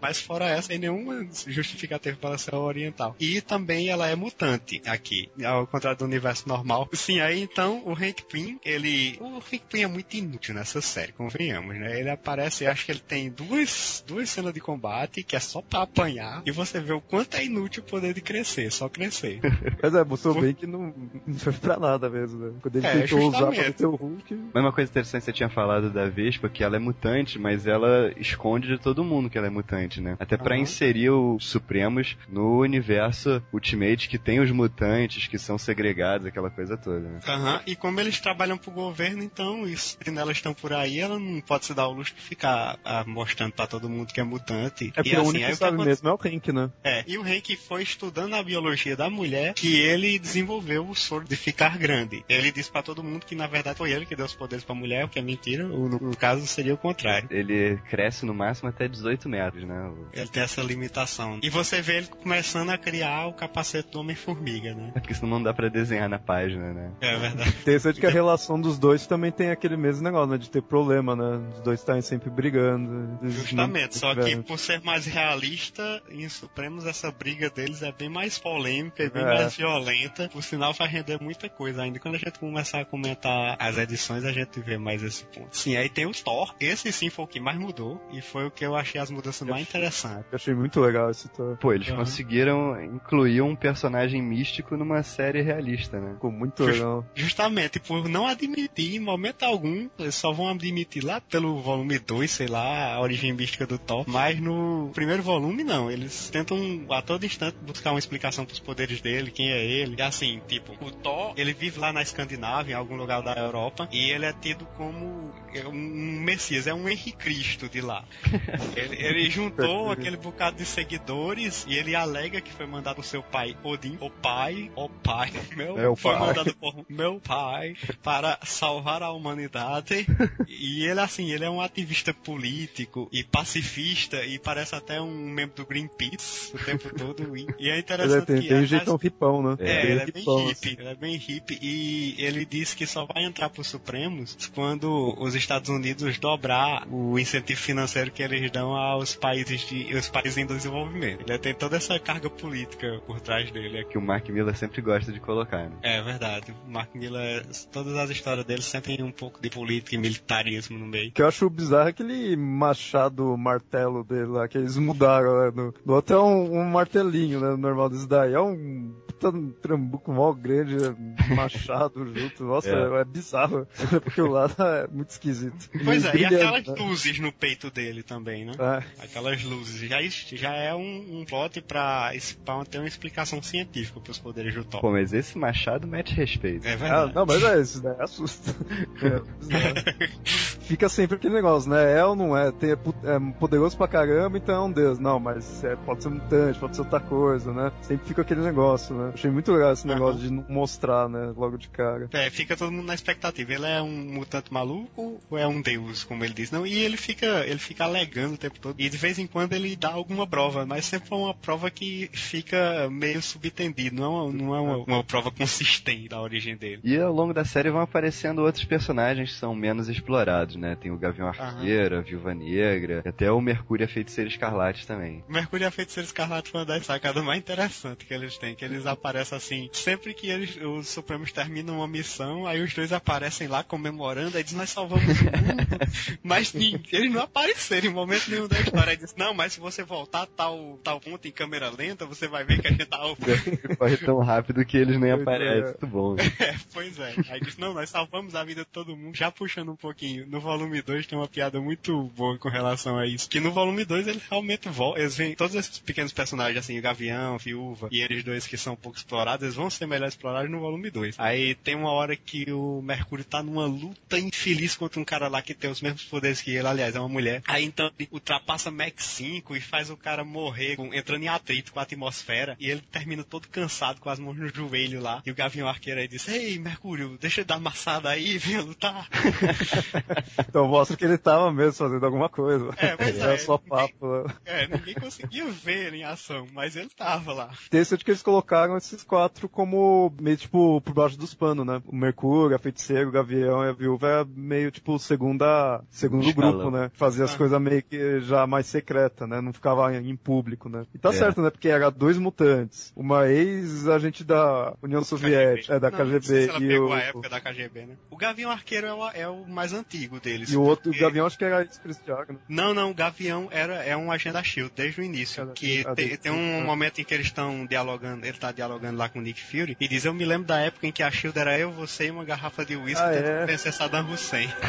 Speaker 4: Mas fora essa, tem nenhuma justificativa para ela ser oriental. E também ela é mutante aqui, ao contrário do universo normal. Sim, aí então o Hank Pym, ele. O Hank Pym é muito inútil nessa série, convenhamos, né? Ele aparece, acho que ele tem duas, duas cenas de combate que é só pra apanhar. E você vê o quanto é inútil o poder de crescer, só crescer. *laughs*
Speaker 5: Mas é, mostrou bem que não, não foi pra nada mesmo, né? Quando ele
Speaker 4: É,
Speaker 5: tentou usar pra
Speaker 4: justamente.
Speaker 5: meter o Hulk.
Speaker 3: Mas uma coisa interessante que você tinha falado da Vespa, que ela é mutante, mas ela esconde de todo mundo que ela é mutante, né? Até pra
Speaker 4: Aham.
Speaker 3: inserir os Supremos no universo Ultimate, que tem os mutantes, que são segregados, aquela coisa toda, né?
Speaker 4: Aham, E como eles trabalham pro governo, então, isso, se elas estão por aí, ela não pode se dar o luxo de ficar ah, mostrando pra todo mundo que é mutante.
Speaker 5: É porque
Speaker 4: e
Speaker 5: o
Speaker 4: assim,
Speaker 5: único
Speaker 4: aí
Speaker 5: que
Speaker 4: o que
Speaker 5: sabe mesmo é o Hank, né?
Speaker 4: É, e o Hank foi estudando a biologia da mulher que ele desenvolveu o soro de ficar grande. Ele disse pra todo mundo que na verdade foi ele que deu os poderes pra mulher, o que é mentira, ou no, no caso seria o contrário.
Speaker 3: Ele cresce no máximo até 18 metros, né? O-
Speaker 4: Ele tem essa limitação. E você vê ele começando a criar o capacete do Homem-Formiga, né?
Speaker 3: É porque senão não dá pra desenhar na página, né?
Speaker 4: É verdade.
Speaker 5: Interessante que a relação dos dois também tem aquele mesmo negócio, né? De ter problema, né? Os dois estarem sempre brigando.
Speaker 4: Justamente, só que por ser mais realista, em Supremos essa briga deles é bem mais polêmica e bem
Speaker 5: É.
Speaker 4: mais violenta. Por sinal, vai render muita coisa ainda. Quando a gente começar a comentar as edições, a gente vê mais esse ponto. Sim, aí tem o Thor. Esse sim foi o que mais mudou e foi o que eu achei as mudanças mais interessantes.
Speaker 5: Eu achei muito legal esse Thor.
Speaker 3: Pô, eles
Speaker 4: Aham.
Speaker 3: conseguiram incluir um personagem místico numa série realista, né?
Speaker 5: Ficou muito legal.
Speaker 4: Justamente por não admitir em momento algum, eles só vão admitir lá pelo volume 2, sei lá, a origem mística do Thor. Mas no primeiro volume, não. Eles tentam a todo instante buscar uma explicação pros poderes dele, quem é ele. E assim, tipo, o Thor, ele vive lá na Escandinávia, em algum lugar da Europa, e ele é tido como um messias, é um Henrique Cristo de lá. *laughs* ele, ele juntou juntou aquele bocado de seguidores e ele alega que foi mandado por seu pai Odin, o pai, o pai, *laughs* meu,
Speaker 5: Meu
Speaker 4: foi
Speaker 5: pai.
Speaker 4: mandado por meu pai para salvar a humanidade. *laughs* e ele, assim, ele é um ativista político e pacifista e parece até um membro do Greenpeace o tempo *laughs* todo. E, e é
Speaker 5: Ele é-
Speaker 4: interessante
Speaker 5: tem,
Speaker 4: que
Speaker 5: tem um
Speaker 4: as-
Speaker 5: jeitão hipão, né?
Speaker 4: é,
Speaker 5: Tem
Speaker 4: ele é bem
Speaker 5: hipão,
Speaker 4: hippie, ele é bem hippie e ele disse que só vai entrar pros Supremos quando os Estados Unidos dobrar o incentivo financeiro que eles dão aos países de, os países em desenvolvimento. Ele tem toda essa carga política por trás dele.
Speaker 3: Que o Mark Miller sempre gosta de colocar, né?
Speaker 4: É verdade. O Mark Miller, todas as histórias dele sempre tem um pouco de política e militarismo no meio.
Speaker 5: O que eu acho bizarro é aquele machado martelo dele lá, que eles mudaram, né? No, no outro é um, um martelinho, né? Normal desse daí. É um puta trambuco mó grande, é machado *laughs* junto. Nossa, é,
Speaker 3: É.
Speaker 5: bizarro. *laughs* Porque o lado é muito esquisito.
Speaker 4: Pois é, e aquelas
Speaker 5: né?
Speaker 4: luzes no peito dele também, né?
Speaker 5: É.
Speaker 4: Aquelas luzes. Já, já é um, um plot pra, pra ter uma explicação científica pros poderes do Thor.
Speaker 3: Pô, mas esse machado mete respeito.
Speaker 4: É
Speaker 5: Ah,
Speaker 4: verdade.
Speaker 5: não, mas é isso, né? Assusta. *laughs* É. *laughs* Fica sempre aquele negócio, né? É ou não é? Tem, é é poderoso pra caramba, então é um deus. Não, mas é, pode ser mutante, pode ser outra coisa, né? Sempre fica aquele negócio, né? Achei muito legal esse negócio de não mostrar, né? Logo de cara.
Speaker 4: É, fica todo mundo na expectativa. Ele é um mutante maluco ou é um deus, como ele diz? Não, e ele fica, ele fica alegando o tempo todo. E de vez em quando ele dá alguma prova, mas sempre é uma prova que fica meio subtendido. Não é uma, não é uma, uma prova consistente da origem dele.
Speaker 3: E ao longo da série vão aparecendo outros personagens que são menos explorados, né? Tem o Gavião Arqueiro, a Viúva Negra, até o Mercúrio e a Feiticeira Escarlate também.
Speaker 4: O Mercúrio e a Feiticeira Escarlate foi uma das sacadas mais interessantes que eles têm, que eles aparecem assim, sempre que eles, os Supremos terminam uma missão, aí os dois aparecem lá comemorando, aí diz, nós salvamos o mundo, *laughs* mas ninguém, eles não apareceram em momento nenhum da história. Aí diz, não, mas se você voltar tal, tal ponto em câmera lenta, você vai ver que a gente tá *laughs*
Speaker 3: Corre tão rápido que eles nem aparecem.
Speaker 5: é.
Speaker 3: Muito bom. *laughs*
Speaker 4: É, pois é. Aí diz, não, nós salvamos a vida de todo mundo. Já puxando um pouquinho, no volume 2 tem uma piada muito boa com relação a isso. Que no volume 2 eles realmente voltam. Eles vêm, todos esses pequenos personagens, assim, o Gavião, Viúva, e eles dois que são pouco explorados, eles vão ser melhor explorados no volume 2. Aí tem uma hora que o Mercúrio tá numa luta infeliz contra um cara lá que tem os mesmos poderes que ele, aliás, é uma mulher. Aí então ele ultrapassa Max 5 e faz o cara morrer, com- entrando em atrito com a atmosfera, e ele termina todo cansado, com as mãos no joelho lá. E o Gavião Arqueiro aí diz: Ei, Mercúrio, deixa eu dar amassada aí, venha lutar. *laughs*
Speaker 5: Então mostra que ele tava mesmo fazendo alguma coisa.
Speaker 4: É, pois
Speaker 5: Era
Speaker 4: é.
Speaker 5: só papo. né?
Speaker 4: É, ninguém conseguia ver em ação, mas ele tava lá.
Speaker 5: Interessante que eles colocaram esses quatro como meio tipo por baixo dos panos, né? O Mercúrio, a Feiticeira, o Gavião e a Viúva é meio tipo segunda, segundo
Speaker 3: Escalão.
Speaker 5: grupo, né? Fazia as
Speaker 4: Ah.
Speaker 5: coisas meio que já mais secreta, né? Não ficava em, em público, né? E tá
Speaker 3: É.
Speaker 5: certo, né? Porque era dois mutantes, uma ex-agente da União Soviética, é, da
Speaker 4: Não,
Speaker 5: KGB,
Speaker 4: não sei se ela
Speaker 5: e
Speaker 4: pegou
Speaker 5: o,
Speaker 4: a época da KGB, né? O Gavião Arqueiro é o, é o mais antigo deles.
Speaker 5: e o outro, o
Speaker 4: porque-
Speaker 5: Gavião acho que era ex-Cristiano, né?
Speaker 4: Não, não, o Gavião era, é um agente da SHIELD desde o início.
Speaker 5: Cada-
Speaker 4: Que
Speaker 5: ah,
Speaker 4: te- tem um
Speaker 5: ah.
Speaker 4: momento em que eles estão dialogando, ele tá dialogando lá com o Nick Fury, e diz, eu me lembro da época em que a SHIELD era eu, você e uma garrafa de uísque
Speaker 5: Ah,
Speaker 4: tentando
Speaker 5: é?
Speaker 4: vencer Saddam Hussein. *laughs*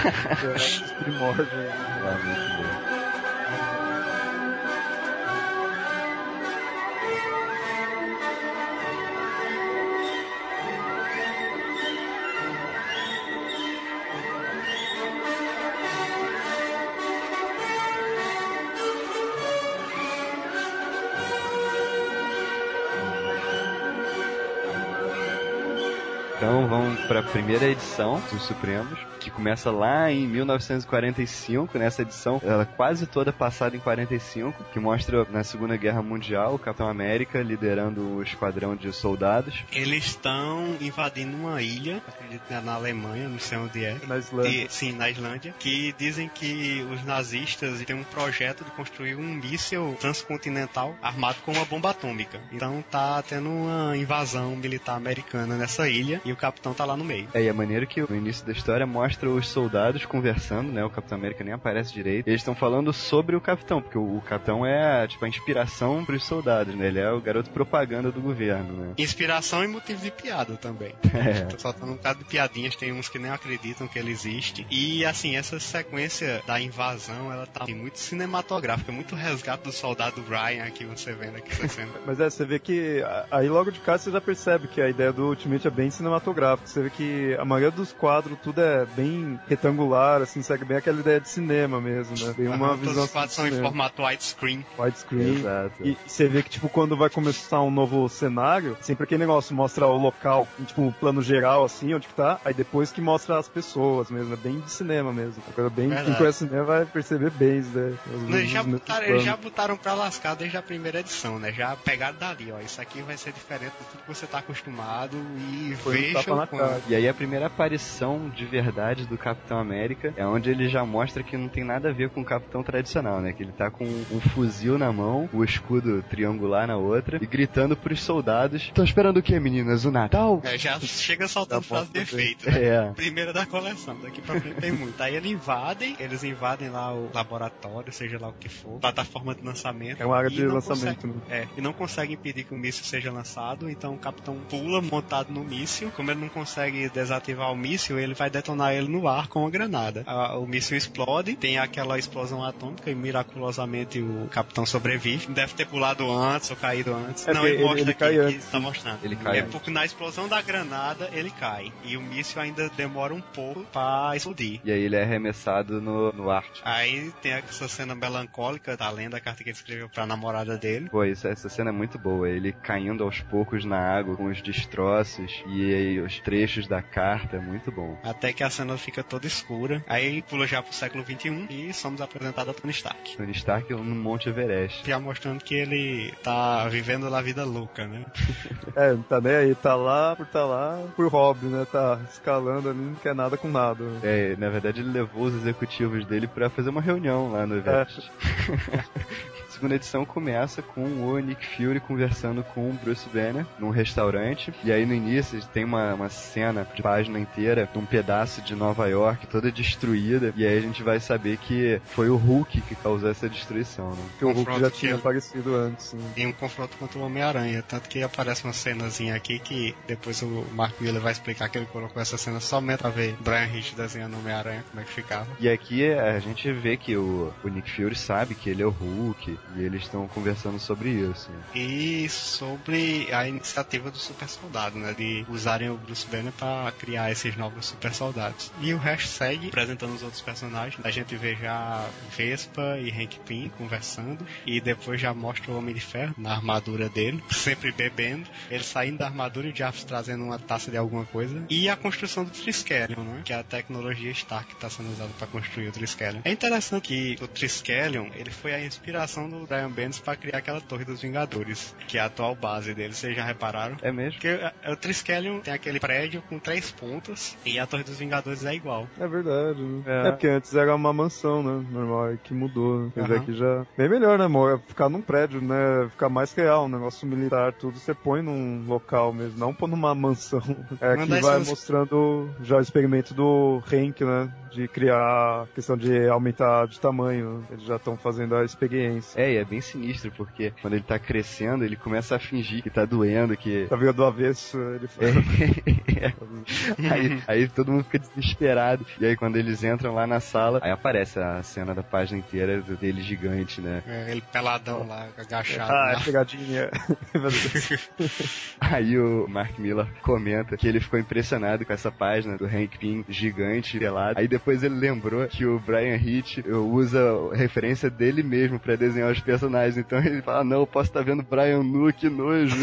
Speaker 5: Era.
Speaker 3: Ah, muito bom. Para a primeira edição dos Supremos, que começa lá em 1945. Nessa edição, ela é quase toda passada em 45, que mostra na Segunda Guerra Mundial o Capitão América liderando o esquadrão de soldados.
Speaker 4: Eles estão invadindo uma ilha, acredito que é na Alemanha, não sei onde é.
Speaker 5: Na Islândia.
Speaker 4: E- sim, na Islândia, que dizem que os nazistas têm um projeto de construir um míssil transcontinental armado com uma bomba atômica. Então tá tendo uma invasão militar americana nessa ilha e o capitão tá lá no meio.
Speaker 3: É, e a maneira que no início da história mostra os soldados conversando, né? O Capitão América nem aparece direito. Eles estão falando sobre o Capitão, porque o, o Capitão é, tipo, a inspiração pros soldados, né? Ele é o garoto propaganda do governo, né?
Speaker 4: Inspiração e motivo de piada também. *laughs*
Speaker 3: É.
Speaker 4: Tô soltando um bocado de piadinhas, tem uns que nem acreditam que ele existe. E assim, essa sequência da invasão, ela tá assim, muito cinematográfica, muito resgate do soldado Ryan aqui, você vendo aqui essa cena. *laughs*
Speaker 5: Mas é, você vê que aí logo de cara você já percebe que a ideia do Ultimate é bem cinematográfica, cinematográfico. Você vê que a maioria dos quadros tudo é bem retangular, assim, segue bem aquela ideia de cinema mesmo, né? Tem uma
Speaker 4: Aham,
Speaker 5: visão
Speaker 4: Todos os quadros são em formato widescreen.
Speaker 5: widescreen.
Speaker 3: Exato.
Speaker 5: E você vê que, tipo, quando vai começar um novo cenário, sempre aquele negócio mostra o local, tipo, um plano geral, assim, onde que tá, aí depois que mostra as pessoas mesmo, é bem de cinema mesmo. Agora, bem, quem conhece cinema vai perceber bem isso, né? Os-
Speaker 4: Não, Eles já, botaram, eles já botaram pra lascar desde a primeira edição, né? Já pegaram dali, ó. Isso aqui vai ser diferente tudo que você tá acostumado e
Speaker 5: Foi um
Speaker 3: E aí a primeira aparição de verdade do Capitão América é onde ele já mostra que não tem nada a ver com o Capitão tradicional, né? Que ele tá com um fuzil na mão, o escudo triangular na outra e gritando pros soldados: "Estão esperando o que, meninas? O Natal?"
Speaker 4: É, já *laughs* chega soltando
Speaker 5: Já
Speaker 4: frase de
Speaker 5: posso ver.
Speaker 4: efeito, né?
Speaker 3: É.
Speaker 4: Primeira da coleção, daqui pra frente tem muito. Aí eles invadem, eles invadem lá o laboratório, seja lá o que for, plataforma de lançamento.
Speaker 5: É uma área
Speaker 4: e
Speaker 5: de
Speaker 4: não
Speaker 5: lançamento,
Speaker 4: consegue-
Speaker 5: né?
Speaker 4: É, e não consegue impedir que o míssil seja lançado, então o capitão pula montado no míssil. Como ele não consegue desativar o míssil, ele vai detonar ele no ar com a granada. A- o míssil explode, tem aquela explosão atômica e miraculosamente o capitão sobrevive. Deve ter pulado antes ou caído antes.
Speaker 5: É,
Speaker 4: não, ele,
Speaker 5: ele-
Speaker 4: mostra
Speaker 5: ele cai
Speaker 4: aqui
Speaker 5: antes.
Speaker 4: tá mostrando.
Speaker 3: Ele cai
Speaker 4: É porque na explosão da granada ele cai. E o míssil ainda demora um pouco pra explodir.
Speaker 3: E aí ele é arremessado no, no ar.
Speaker 4: Aí tem essa cena melancólica, tá lendo a carta que ele escreveu pra namorada dele.
Speaker 3: Pô, isso, essa cena é muito boa. Ele caindo aos poucos na água com os destroços e aí os trechos da carta, é muito bom.
Speaker 4: Até que a cena fica toda escura. Aí pula já pro século XXI e somos apresentados a Tony Stark.
Speaker 3: Tony Stark no Monte Everest.
Speaker 4: Já mostrando que ele tá vivendo a vida louca, né? *laughs*
Speaker 5: É, não tá nem aí, tá lá por tá lá por hobby, né? Tá escalando ali, não quer nada com nada.
Speaker 3: É, na verdade ele levou os executivos dele pra fazer uma reunião lá no Everest. A *laughs* segunda edição começa com o Nick Fury conversando com o Bruce Banner num restaurante. E aí no início tem uma, uma cena de página inteira de um pedaço de Nova York toda destruída. E aí a gente vai saber que foi o Hulk que causou essa destruição, né?
Speaker 5: Porque o Hulk já tinha aparecido antes. Né?
Speaker 4: Em um confronto contra o Homem-Aranha. Tanto que aparece uma cenazinha aqui que depois o Mark Miller vai explicar que ele colocou essa cena somente pra ver Brian Hitch desenhando o Homem-Aranha, como é que ficava.
Speaker 3: E aqui a gente vê que o, o Nick Fury sabe que ele é o Hulk e eles estão conversando sobre isso.
Speaker 4: E sobre a iniciativa do super soldado, né? De usarem o Bruce Banner pra criar esses novos super soldados. E o resto segue apresentando os outros personagens. A gente vê já Vespa e Hank Pym conversando. E depois já mostra o Homem de Ferro na armadura dele, sempre bebendo. Ele saindo da armadura e o Jarvis trazendo uma taça de alguma coisa. E a construção do Triskelion, né? Que é a tecnologia Stark que está sendo usada para construir o Triskelion. É interessante que o Triskelion, ele foi a inspiração do Brian Bendis para criar aquela Torre dos Vingadores, que é a atual base dele. Vocês já repararam?
Speaker 3: É mesmo?
Speaker 4: Porque é, o Triskelion tem aquele prédio com três pontas e a Torre dos Vingadores é igual.
Speaker 5: É verdade. né?
Speaker 3: É.
Speaker 5: É. porque antes era uma mansão, né? Normal, que mudou. Né? Quer dizer,
Speaker 4: Aham.
Speaker 5: que já. Bem melhor, né, amor? Ficar num prédio, né? Ficar mais real, um negócio militar, tudo você põe num local mesmo, não pôr numa mansão. É
Speaker 4: Mandar
Speaker 5: que vai mostrando já o experimento do Henk, né? De criar a questão de aumentar de tamanho. Eles já estão fazendo a experiência.
Speaker 3: É, e é bem sinistro, porque quando ele tá crescendo, ele começa a fingir que tá doendo, que.
Speaker 5: Tá virando do avesso, ele fala. *laughs*
Speaker 3: É. *laughs* aí, aí todo mundo fica desesperado. E aí quando eles entram lá na sala, aí aparece a cena da página inteira dele gigante, né?
Speaker 4: É, ele peladão lá, agachado.
Speaker 5: Ah,
Speaker 4: lá.
Speaker 5: é pegadinha. *laughs*
Speaker 3: Aí o Mark Miller comenta que ele ficou impressionado com essa página do Hank Pym gigante, pelado. Aí depois ele lembrou que o Brian Hitch usa referência dele mesmo pra desenhar os personagens. Então ele fala, não, eu posso estar vendo Brian nu, que nojo. *laughs*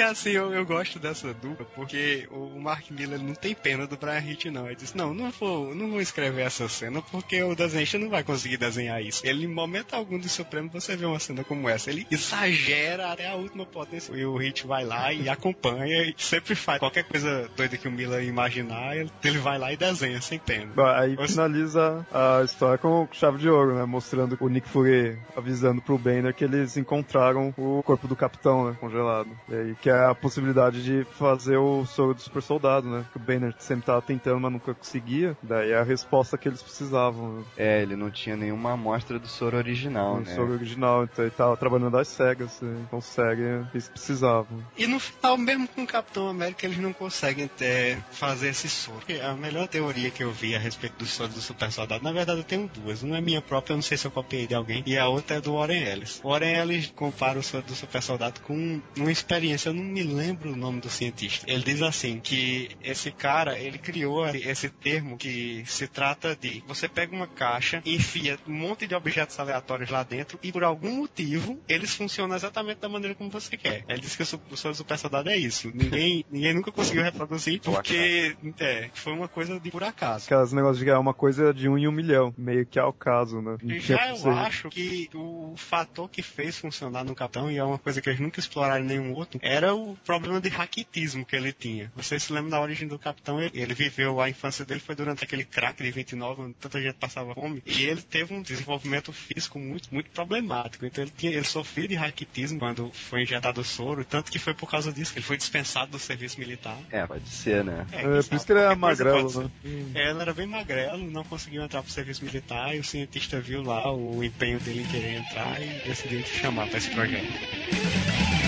Speaker 4: Porque assim, eu, eu gosto dessa dupla, porque o Mark Miller não tem pena do Brian Hitch, não. Ele diz, não, não vou, não vou escrever essa cena, porque o desenhista não vai conseguir desenhar isso. Ele, em momento algum do Supremo, você vê uma cena como essa. Ele exagera até a última potência. E o Hitch vai lá e acompanha, e sempre faz qualquer coisa doida que o Miller imaginar, ele, vai lá e desenha, sem pena.
Speaker 5: Aí finaliza a história com chave de ouro, né? Mostrando o Nick Fury avisando pro Banner que eles encontraram o corpo do capitão, né? Congelado. E aí, que é a possibilidade de fazer o soro do super soldado, né? Que o Banner sempre tava tentando, mas nunca conseguia. Daí é a resposta que eles precisavam, né?
Speaker 3: É, ele não tinha nenhuma amostra do soro original,
Speaker 5: O
Speaker 3: né?
Speaker 5: soro original, então ele tava trabalhando às cegas, né? então consegue, eles precisavam.
Speaker 4: E no final, mesmo com o Capitão América, eles não conseguem ter, fazer esse soro. A melhor teoria que eu vi a respeito do soro do super soldado, na verdade eu tenho duas. Uma é minha própria, eu não sei se eu copiei de alguém, e a outra é do Warren Ellis. O Warren Ellis compara o soro do super soldado com uma experiência, eu não me lembro o nome do cientista. Ele diz assim que esse cara, ele criou esse termo que se trata de você pega uma caixa, enfia um monte de objetos aleatórios lá dentro e por algum motivo eles funcionam exatamente da maneira como você quer. Ele diz que o seu super soldado é isso. Ninguém, *laughs* ninguém nunca conseguiu reproduzir porque é, foi uma coisa de por acaso.
Speaker 5: Aquelas negócios de ganhar uma coisa de um em um milhão, meio que ao caso, né? Não
Speaker 4: Já eu
Speaker 5: possível.
Speaker 4: acho que o fator que fez funcionar no Capitão, e é uma coisa que eles nunca exploraram em nenhum outro, era o problema de raquitismo que ele tinha. Você se lembra da origem do Capitão? Ele, ele viveu, a infância dele foi durante aquele crack de 29, onde tanta gente passava fome, e ele teve um desenvolvimento físico muito, muito problemático. Então ele, tinha, ele sofria de raquitismo quando foi injetado o soro, tanto que foi por causa disso que ele foi dispensado do serviço militar.
Speaker 3: É, pode ser, né?
Speaker 5: É,
Speaker 4: quem
Speaker 5: por isso que ele era magrelo, né?
Speaker 4: É, Ele era bem magrelo, não conseguiu entrar pro serviço militar, e o cientista viu lá o empenho dele em querer entrar e decidiu te chamar para esse projeto.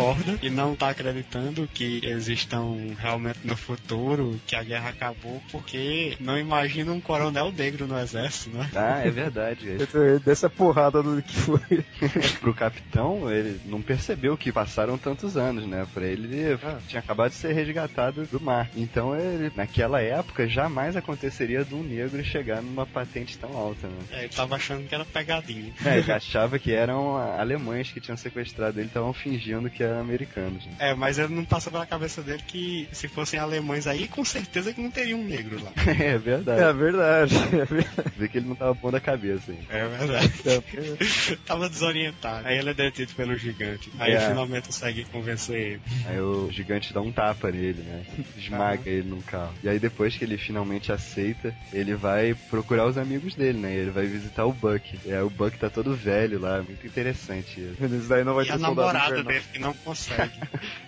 Speaker 4: Acorda e não tá acreditando que eles estão realmente no futuro, que a guerra acabou, porque não imagina um coronel negro no exército, né?
Speaker 3: Ah, é verdade. *laughs*
Speaker 5: Dessa porrada do que foi.
Speaker 3: Pro capitão, ele não percebeu que passaram tantos anos, né? Pra ele, ele tinha acabado de ser resgatado do mar. Então, ele, naquela época, jamais aconteceria de um negro chegar numa patente tão alta, né?
Speaker 4: É, ele tava achando que era pegadinha.
Speaker 3: É, ele *laughs* achava que eram alemães que tinham sequestrado ele, estavam fingindo que eram americanos. Né?
Speaker 4: É, mas ele não passa pela cabeça dele que se fossem alemães aí, com certeza que não teria um negro lá. *laughs*
Speaker 3: É verdade.
Speaker 5: É verdade. É verdade.
Speaker 3: Vê que ele não tava bom da cabeça ainda.
Speaker 4: É verdade. *laughs* Tava desorientado. Aí ele é detido pelo gigante. Aí
Speaker 3: É.
Speaker 4: finalmente consegue convencer ele.
Speaker 3: Aí o gigante dá um tapa nele, né? Esmaga ele num carro. E aí depois que ele finalmente aceita, ele vai procurar os amigos dele, né? Ele vai visitar o Buck. É, o Buck tá todo velho lá, muito interessante isso.
Speaker 5: Daí não vai
Speaker 4: E
Speaker 5: ter
Speaker 4: a
Speaker 5: soldado
Speaker 4: namorada dele que não consegue.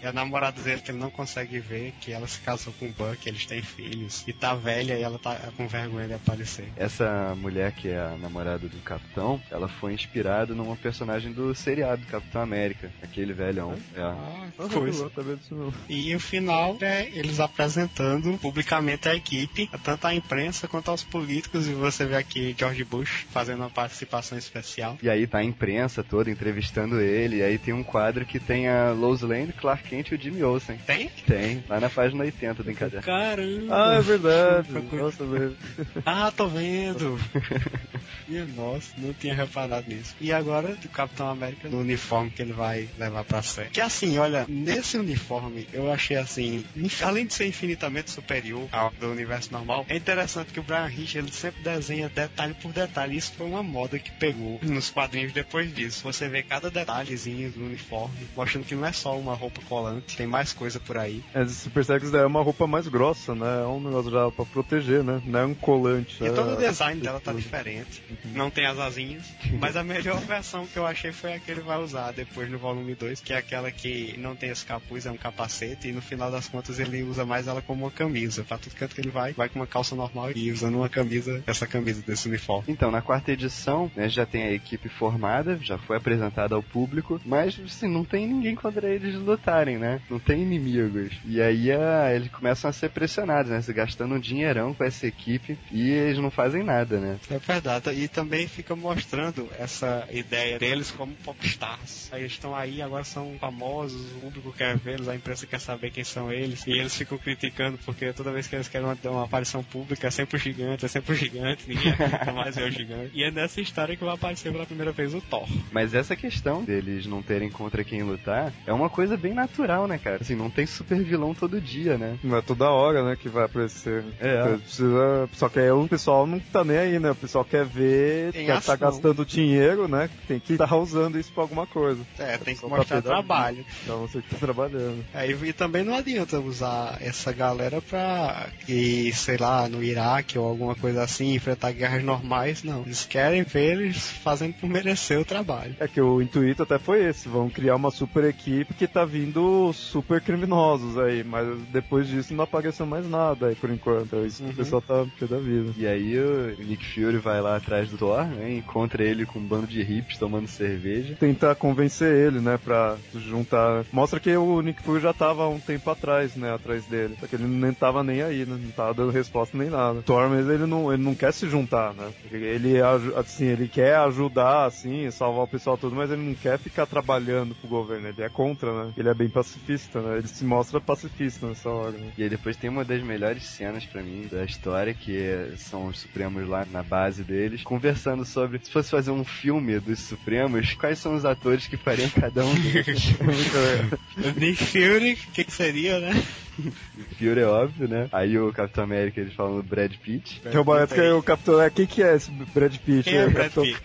Speaker 4: e a namorada dele que ele não consegue ver, que ela se casou com o Buck, eles têm filhos. E tá velha e ela tá com vergonha de aparecer.
Speaker 3: Essa mulher que é a namorada do Capitão, ela foi inspirada numa personagem do seriado Capitão América, aquele velhão. É.
Speaker 4: Ah,
Speaker 5: Ah,
Speaker 4: coisa.
Speaker 5: não, tá não.
Speaker 4: E o final é eles apresentando publicamente a equipe, tanto à imprensa quanto aos políticos, e você vê aqui George Bush fazendo uma participação especial.
Speaker 3: E aí tá a imprensa toda entrevistando ele, e aí tem um quadro que tem a Lois Lane, Clark Kent e o Jimmy Olsen.
Speaker 4: Tem?
Speaker 3: Tem, lá na página 80 do encadernado.
Speaker 4: Caramba!
Speaker 5: Ah, é verdade. Nossa, velho.
Speaker 4: Ah, tô vendo! *laughs* Minha nossa, não tinha reparado nisso. E agora, do Capitão América, no uniforme que ele vai levar pra série. Que assim, olha, nesse uniforme, eu achei assim, além de ser infinitamente superior ao do universo normal, é interessante que o Brian Hitch, ele sempre desenha detalhe por detalhe. Isso foi uma moda que pegou nos quadrinhos depois disso. Você vê cada detalhezinho do uniforme, mostrando que não é só uma roupa colante, tem mais coisa por aí.
Speaker 5: É, você percebe que isso daí é uma roupa mais grossa, né? É um negócio já pra proteger, né? Não é um colante.
Speaker 4: E
Speaker 5: é-
Speaker 4: todo o design dela tá diferente. Não tem as asinhas. Mas a melhor *laughs* versão que eu achei foi a que ele vai usar depois no volume 2, que é aquela que não tem esse capuz, é um capacete, e no final das contas ele usa mais ela como uma camisa. Pra tudo canto que ele vai, vai com uma calça normal e usando uma camisa, essa camisa desse uniforme.
Speaker 3: Então, na quarta edição, né, já tem a equipe formada, já foi apresentada ao público, mas assim, não tem ninguém contra eles lutarem, né? Não tem inimigos. E aí ah, eles começam a ser pressionados, né? Se gastando um dinheirão com essa equipe e eles não fazem nada, né?
Speaker 4: É verdade. E também fica mostrando essa ideia deles como popstars. Aí eles estão aí, agora são famosos, o público quer vê-los, a imprensa quer saber quem são eles. E eles ficam criticando porque toda vez que eles querem uma, uma aparição pública é sempre o gigante, é sempre o gigante, ninguém acredita mais é o gigante. E é nessa história que vai aparecer pela primeira vez o Thor.
Speaker 3: Mas essa questão deles não terem contra quem lutar é uma coisa bem natural, né, cara? Assim, não tem super vilão todo dia, né?
Speaker 5: Não é toda hora, né, que vai aparecer.
Speaker 3: É.
Speaker 5: Precisa... Só que aí o pessoal não tá nem aí, né? O pessoal quer ver,
Speaker 4: Tem
Speaker 5: quer
Speaker 4: ação.
Speaker 5: tá gastando dinheiro, né? Tem que estar usando isso pra alguma coisa.
Speaker 4: É, tem que mostrar
Speaker 5: dado-
Speaker 4: trabalho.
Speaker 5: Então você que tá trabalhando.
Speaker 4: É, e, e também não adianta usar essa galera pra ir, sei lá, no Iraque ou alguma coisa assim, enfrentar guerras normais, não. Eles querem ver eles fazendo por merecer o trabalho.
Speaker 5: É que o intuito até foi esse, vão criar uma super equipe que tá vindo super criminosos aí, mas depois disso não apareceu mais nada aí por enquanto. É isso que
Speaker 4: Uhum.
Speaker 5: o pessoal tá pé da vida.
Speaker 3: E aí o Nick Fury vai lá atrás do Thor, né? Encontra ele com um bando de hips tomando cerveja.
Speaker 5: Tentar convencer ele, né, pra juntar. Mostra que o Nick Fury já tava um tempo atrás, né, atrás dele. Só que ele nem tava nem aí, né? Não tava dando resposta nem nada. Thor, mas ele não, ele não quer se juntar, né? Ele, assim, ele quer ajudar, assim, salvar o pessoal todo, mas ele não quer ficar trabalhando pro governo. Ele é contra, né? Ele é bem pacifista, né? Ele se mostra pacifista nessa hora, né?
Speaker 3: E aí depois tem uma das melhores cenas pra mim da história, que é- são os Supremos lá na base deles, conversando sobre se fosse fazer um filme dos Supremos, quais são os atores que fariam cada um deles. *laughs* *laughs*
Speaker 4: Nick Fury, o que, que seria, né? *laughs*
Speaker 3: Fury é óbvio, né? Aí o Capitão América eles falam do Brad Pitt.
Speaker 5: Que o barato que é o Capitão. É, quem que é esse Brad Pitt?
Speaker 4: Quem é
Speaker 5: o
Speaker 4: Brad Pitt?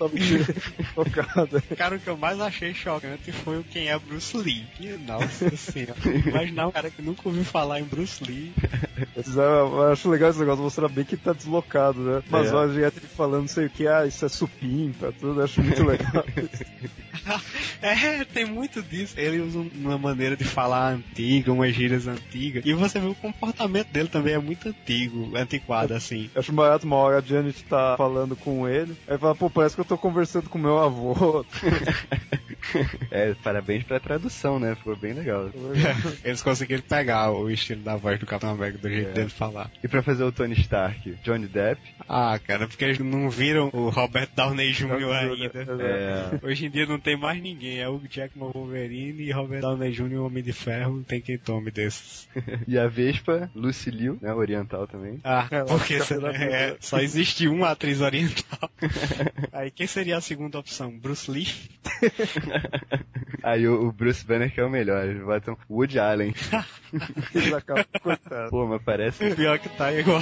Speaker 5: tocado. *laughs*
Speaker 4: Cara, o que eu mais achei chocante foi o quem é Bruce Lee. Que, Nossa senhora. *laughs* Imaginar um cara que nunca ouviu falar em Bruce Lee.
Speaker 5: É, eu acho legal esse negócio, mostrar bem que tá deslocado, né? Mas
Speaker 3: É.
Speaker 5: já ele falando não sei o que, ah, isso é supimpa, tudo, eu acho muito legal.
Speaker 4: É, tem muito disso. Ele usa uma maneira de falar antiga, umas gírias antigas. E você vê o comportamento dele também é muito antigo, antiquado, assim.
Speaker 5: Eu acho barato uma hora a Janet tá falando com ele, aí fala, pô, parece que eu tô conversando com meu avô. *laughs*
Speaker 3: É, parabéns pra tradução, né? Ficou bem legal. *laughs*
Speaker 4: Eles conseguiram pegar o estilo da voz do Capitão América, do jeito
Speaker 3: É.
Speaker 4: dele falar.
Speaker 3: E pra fazer o Tony Stark, Johnny Depp.
Speaker 4: Ah, cara, porque eles não viram o Robert Downey Jr. ainda.
Speaker 3: É,
Speaker 4: Hoje em dia não tem mais ninguém, é o Jackman Wolverine e Robert Downey Jr. Homem de Ferro, não tem quem tome desses. *laughs*
Speaker 3: e a Vespa, Lucy Liu, né? Oriental também.
Speaker 4: Ah,
Speaker 5: É,
Speaker 4: porque
Speaker 5: fica pela
Speaker 4: é, só existe uma atriz oriental. *laughs* Aí quem seria a segunda opção? Bruce Lee? *laughs*
Speaker 3: Aí o, o Bruce Banner que é o melhor, eles botam Woody Allen. Pô, mas parece.
Speaker 4: Pior que tá igual.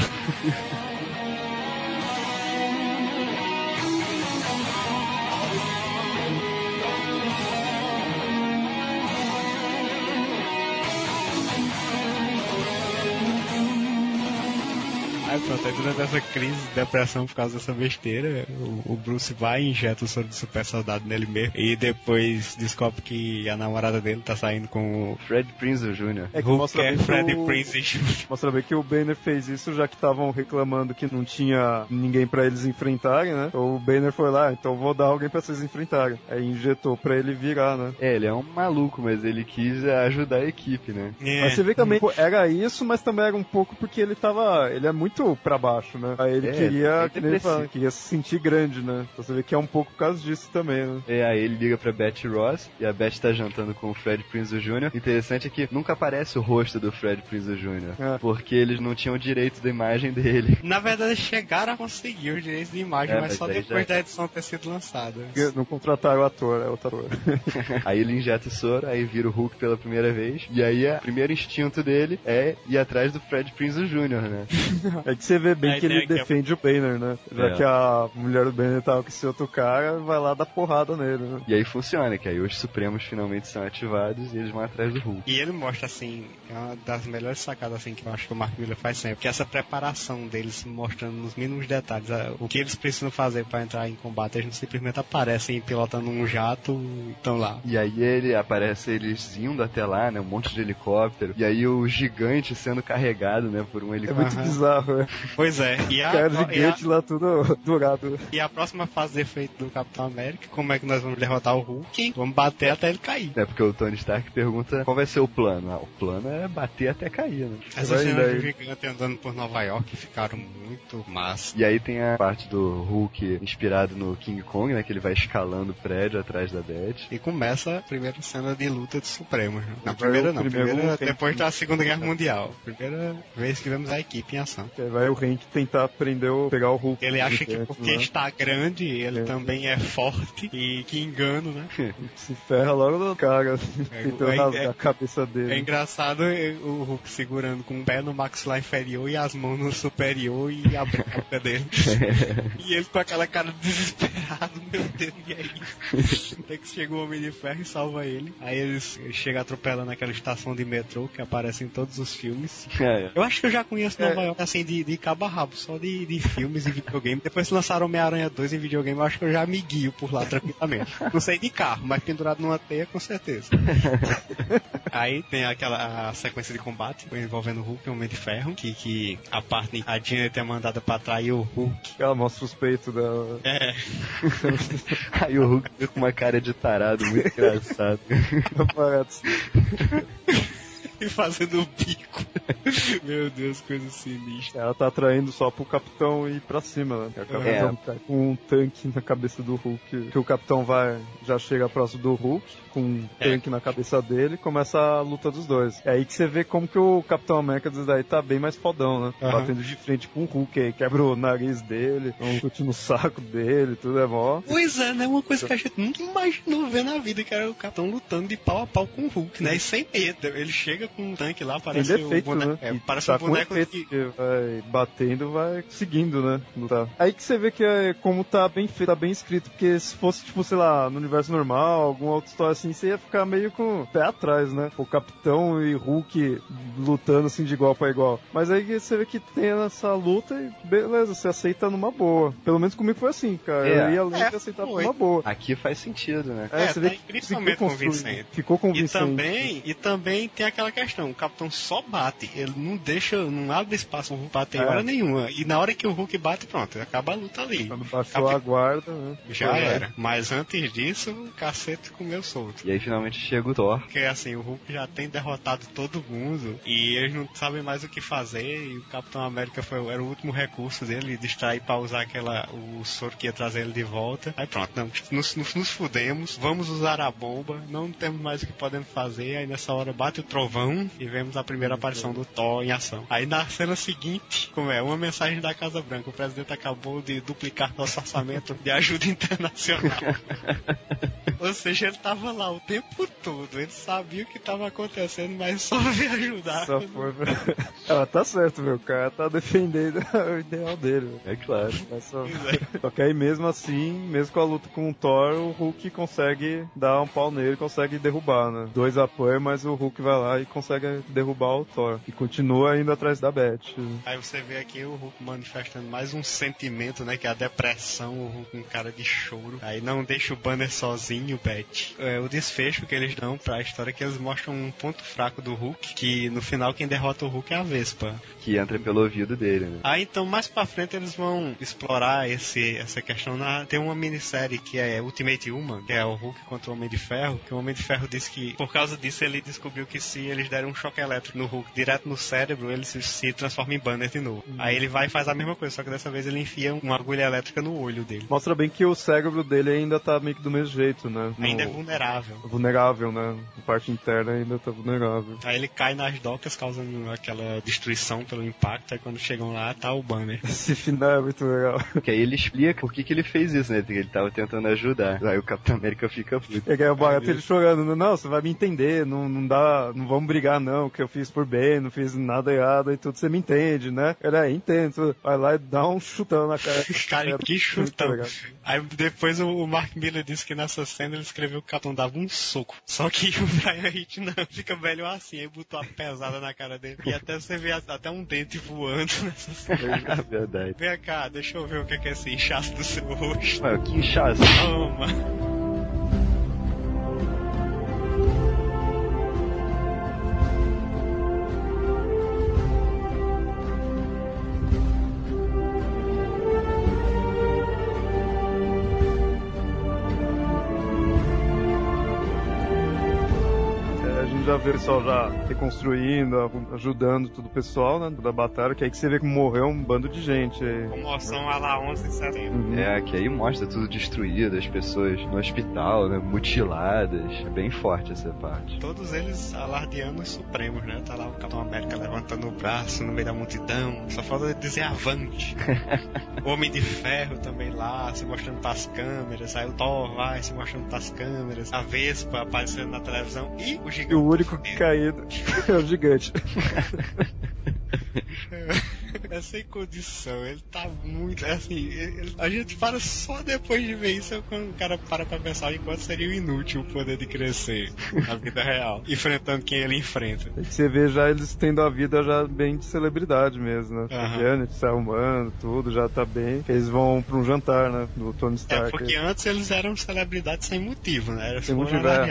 Speaker 4: Pronto, aí durante essa crise de depressão por causa dessa besteira, o, o Bruce vai e injeta o soro do super soldado nele mesmo. E depois descobre que a namorada dele tá saindo com o
Speaker 3: Fred Prinze Jr.
Speaker 5: É que mostra
Speaker 4: é
Speaker 5: bem que
Speaker 4: Freddy
Speaker 5: o-
Speaker 4: Prinze Jr. *laughs*
Speaker 5: Mostra bem que o Banner fez isso já que estavam reclamando que não tinha ninguém pra eles enfrentarem, né? O Banner foi lá, então vou dar alguém pra vocês enfrentarem. Aí injetou pra ele virar, né?
Speaker 3: É, ele é um maluco, mas ele quis ajudar a equipe, né?
Speaker 4: É.
Speaker 5: Mas você vê que também pô, era isso, mas também era um pouco porque ele tava. Ele é muito pra baixo, né? Aí ele
Speaker 3: É,
Speaker 5: queria,
Speaker 3: é
Speaker 5: que ele fala, queria se sentir grande, né? Então você vê que é um pouco por causa disso também, né?
Speaker 3: E aí ele liga pra Betty Ross e a Betty tá jantando com o Fred Prinze Jr. Interessante é que nunca aparece o rosto do Fred Prinze Jr.
Speaker 5: É.
Speaker 3: Porque eles não tinham direito da imagem dele. *laughs*
Speaker 4: Na verdade, chegaram a conseguir os direitos de imagem,
Speaker 3: É,
Speaker 4: mas
Speaker 3: mas
Speaker 4: só depois
Speaker 3: já-
Speaker 4: da edição ter sido lançada.
Speaker 5: Não contrataram o ator, é outro ator. *laughs*
Speaker 3: Aí ele injeta o soro, aí vira o Hulk pela primeira vez. E aí o primeiro instinto dele é ir atrás do Fred Prinze Jr., né? *laughs*
Speaker 5: É que você vê bem
Speaker 4: A
Speaker 5: que ele
Speaker 4: é-
Speaker 5: defende o Banner, né? Já
Speaker 3: É.
Speaker 5: que a mulher do Banner tava com esse outro cara, vai lá dar porrada nele, né?
Speaker 3: E aí funciona, que aí os Supremos finalmente são ativados e eles vão atrás do Hulk.
Speaker 4: E ele mostra, assim, é uma das melhores sacadas, assim, que eu acho que o Mark Miller faz sempre. Que é essa preparação deles mostrando nos mínimos detalhes o que eles precisam fazer pra entrar em combate. Eles não simplesmente aparecem pilotando um jato e estão lá.
Speaker 3: E aí ele aparece eles indo até lá, né? Um monte de helicóptero. E aí o gigante sendo carregado, né? Por um
Speaker 5: É
Speaker 3: helicóptero.
Speaker 5: muito
Speaker 4: Aham.
Speaker 5: bizarro, né?
Speaker 4: Pois é. E a,
Speaker 5: Cara
Speaker 4: e a-
Speaker 5: gigante lá tudo dourado.
Speaker 4: e a próxima fase de efeito do Capitão América, como é que nós vamos derrotar o Hulk? Vamos bater até ele cair.
Speaker 3: É porque o Tony Stark pergunta qual vai ser o plano. Ah, o plano é bater até cair, né?
Speaker 4: Essas
Speaker 5: Vai
Speaker 4: cenas do gigante andando por Nova York ficaram muito massa.
Speaker 3: E aí tem a parte do Hulk inspirado no King Kong, né? Que ele vai escalando o prédio atrás da Beth.
Speaker 4: E começa a primeira cena de luta de Supremos. Né? Na
Speaker 5: Vai
Speaker 4: primeira não,
Speaker 5: primeiro
Speaker 4: primeira depois da Segunda Guerra Mundial. Primeira vez que vemos a equipe em ação.
Speaker 5: Aí vai o Hank tentar prender o. pegar o Hulk.
Speaker 4: Ele acha que porque
Speaker 5: lá.
Speaker 4: está grande, ele
Speaker 5: É.
Speaker 4: também é forte e que engano, né? *laughs*
Speaker 5: Se ferra logo no cara,
Speaker 4: É,
Speaker 5: tentando *laughs*
Speaker 4: é-
Speaker 5: rasgar
Speaker 4: é-
Speaker 5: a cabeça
Speaker 4: É
Speaker 5: dele.
Speaker 4: engraçado eh, o Hulk segurando com o pé no maxilar inferior e as mãos no superior e abrindo a boca dele. *laughs* e ele com aquela cara desesperado, meu Deus, e aí? Até que chega o Homem de Ferro e salva ele. Aí eles chegam atropelando aquela estação de metrô que aparece em todos os filmes.
Speaker 3: É,
Speaker 4: Eu acho que eu já conheço
Speaker 5: É.
Speaker 4: Nova York assim de, de cabo a rabo, só de, de filmes e videogame. Depois que lançaram Homem-Aranha 2 em videogame, eu acho que eu já me guio por lá tranquilamente. Não sei de carro, mas pendurado numa teia, com certeza. *laughs* Aí tem aquela sequência de combate envolvendo o Hulk e o Homem de Ferro, que, que a parte a Janet é mandada pra atrair o Hulk.
Speaker 5: Ela mostra os peitos dela.
Speaker 4: É, *laughs*
Speaker 3: Aí o Hulk fica com uma cara de tarado, muito engraçado. *laughs*
Speaker 4: E *laughs* fazendo o bico. *laughs* Meu Deus, coisa sinistra.
Speaker 5: Ela tá atraindo só pro capitão ir pra cima, né? Tá com um tanque na cabeça do Hulk. Que o capitão vai, já chega próximo do Hulk, com um
Speaker 4: É.
Speaker 5: tanque na cabeça dele, e começa a luta dos dois. É aí que você vê como que o Capitão América disso daí tá bem mais fodão, né?
Speaker 4: Aham.
Speaker 5: Batendo de frente com o Hulk aí, quebra o nariz dele, um chute no saco dele, tudo é mó.
Speaker 4: Pois é, né? Uma coisa que a gente nunca imaginou ver na vida, que era o capitão lutando de pau a pau com o Hulk, né? E sem medo. Ele chega com um tanque lá, parece um
Speaker 5: defeito,
Speaker 4: boneco.
Speaker 5: né?
Speaker 4: É,
Speaker 5: E
Speaker 4: parece
Speaker 5: tá
Speaker 4: um
Speaker 5: com
Speaker 4: boneco
Speaker 5: efeito,
Speaker 4: que.
Speaker 5: que vai batendo, vai seguindo, né? Lutar. Aí que você vê que é como tá bem feito, tá bem escrito, porque se fosse, tipo, sei lá, no universo normal, alguma outra história assim, você ia ficar meio com o pé atrás, né? O Capitão e Hulk lutando assim de igual pra igual. Mas aí você vê que tem essa luta e beleza, você aceita numa boa. Pelo menos comigo foi assim, cara.
Speaker 3: É.
Speaker 5: Eu ia ler
Speaker 4: É,
Speaker 5: e aceitar
Speaker 4: foi.
Speaker 5: numa boa.
Speaker 3: Aqui faz sentido, né?
Speaker 4: É,
Speaker 5: você
Speaker 4: tá
Speaker 5: que
Speaker 4: incrivelmente
Speaker 5: ficou
Speaker 4: convincente.
Speaker 5: Ficou
Speaker 4: E
Speaker 5: convincente.
Speaker 4: também, e também tem aquela questão, o capitão só bate, ele não deixa, não abre espaço pro Hulk bater em
Speaker 5: É.
Speaker 4: hora nenhuma. E na hora que o Hulk bate, pronto, acaba a luta ali.
Speaker 5: Quando baixou a guarda, né?
Speaker 4: Já era. Mas antes disso, o cacete comeu solto.
Speaker 3: E aí finalmente chega o Thor.
Speaker 4: Porque assim, o Hulk já tem derrotado todo mundo e eles não sabem mais o que fazer. E o Capitão América foi, era o último recurso dele, distrair pra usar aquela, o soro que ia trazer ele de volta. Aí pronto, não, nos, nos, nos fudemos, vamos usar a bomba, não temos mais o que podemos fazer. Aí nessa hora bate o trovão e vemos a primeira aparição do Thor em ação. Aí na cena seguinte, como é, uma mensagem da Casa Branca: o presidente acabou de duplicar nosso orçamento de ajuda internacional. *laughs* Ou seja, ele tava lá o tempo todo. Ele sabia o que tava acontecendo, mas só veio ajudar.
Speaker 5: Só foi. *laughs* Ela tá certo, meu. O cara tá defendendo *laughs* o ideal dele.
Speaker 3: É claro.
Speaker 5: Mas Só...
Speaker 4: É.
Speaker 5: só que aí mesmo assim, mesmo com a luta com o Thor, o Hulk consegue dar um pau nele, consegue derrubar, né? Dois apoios, mas o Hulk vai lá e consegue derrubar o Thor. E continua indo atrás da Beth.
Speaker 4: Aí você vê aqui o Hulk manifestando mais um sentimento, né? Que é a depressão, o Hulk um cara de choro. Aí não deixa o Banner sozinho, Beth. É, o desfecho que eles dão pra história é que eles mostram um ponto fraco do Hulk, que no final quem derrota o Hulk é a Vespa.
Speaker 3: Que entra pelo ouvido dele, né?
Speaker 4: Aí então mais pra frente eles vão explorar esse, essa questão. Na, tem uma minissérie que é Ultimate Human, que é o Hulk contra o Homem de Ferro, que o Homem de Ferro diz que por causa disso ele descobriu que se eles derem um choque elétrico no Hulk direto no cérebro, ele se, se transforma em Banner de novo. Aí ele vai e faz a mesma coisa, só que dessa vez ele enfia uma agulha elétrica no olho dele.
Speaker 5: Mostra bem que o cérebro dele ainda tá meio que do mesmo jeito, né?
Speaker 4: Ainda é
Speaker 5: No-
Speaker 4: vulnerável.
Speaker 5: vulnerável, né? A parte interna ainda tá vulnerável.
Speaker 4: Aí ele cai nas docas, causando aquela destruição pelo impacto. Aí quando chegam lá, tá o Banner. *laughs*
Speaker 5: Esse final é muito legal.
Speaker 3: Porque aí ele explica por que, que ele fez isso, né? Porque ele tava tentando ajudar. Aí o Capitão América fica puto.
Speaker 5: E aí o barato ele chorando, não, você vai me entender, não, não dá, não vamos brigar não, que eu fiz por bem, não fiz nada errado e tudo, você me entende, né? Ele é, entendo, vai lá e dá um chutão na cara. *laughs*
Speaker 4: Cara, que chutão. Aí depois o Mark Miller disse que nessa cena ele escreveu que o Capitão dava um soco. Só que o *laughs* Brian Hitch não fica velho assim, aí botou a pesada na cara dele. E até você vê até um dente voando nessa cena. *laughs*
Speaker 3: É verdade.
Speaker 4: Vem cá, deixa eu ver o que é, que é esse inchaço do seu rosto.
Speaker 3: Ué, que inchaço.
Speaker 4: Toma.
Speaker 5: Vê o pessoal já reconstruindo, ajudando todo o pessoal, né, da batalha, que aí que você vê que morreu um bando de gente. aí.
Speaker 4: Comoção a lá 11 de setembro.
Speaker 5: Uhum.
Speaker 3: É, que aí mostra tudo destruído, as pessoas no hospital, né? Mutiladas. É bem forte essa parte.
Speaker 4: Todos eles alardeando os supremos, né? Tá lá o Capitão América levantando o braço no meio da multidão. Só falta dizer avante. o *laughs* Homem de Ferro também lá, se mostrando pras câmeras. Aí o Thor vai se mostrando pras câmeras. A Vespa aparecendo na televisão. E o
Speaker 5: E
Speaker 4: gigante.
Speaker 5: o único *laughs* caído é o gigante. *laughs*
Speaker 4: É sem condição, ele tá muito. Assim, ele- a gente para só depois de ver isso quando o cara para pra pensar em quanto seria inútil o poder de crescer na vida real, *laughs* enfrentando quem ele enfrenta.
Speaker 5: Aí você vê já eles tendo a vida já bem de celebridade mesmo, né?
Speaker 4: Aham.
Speaker 5: Janet, Salman, tudo, já tá bem. Eles vão pra um jantar, né? Do Tony
Speaker 4: É,
Speaker 5: Stark.
Speaker 4: porque antes eles eram celebridades sem motivo, né? Eles
Speaker 5: Sem motivo, é.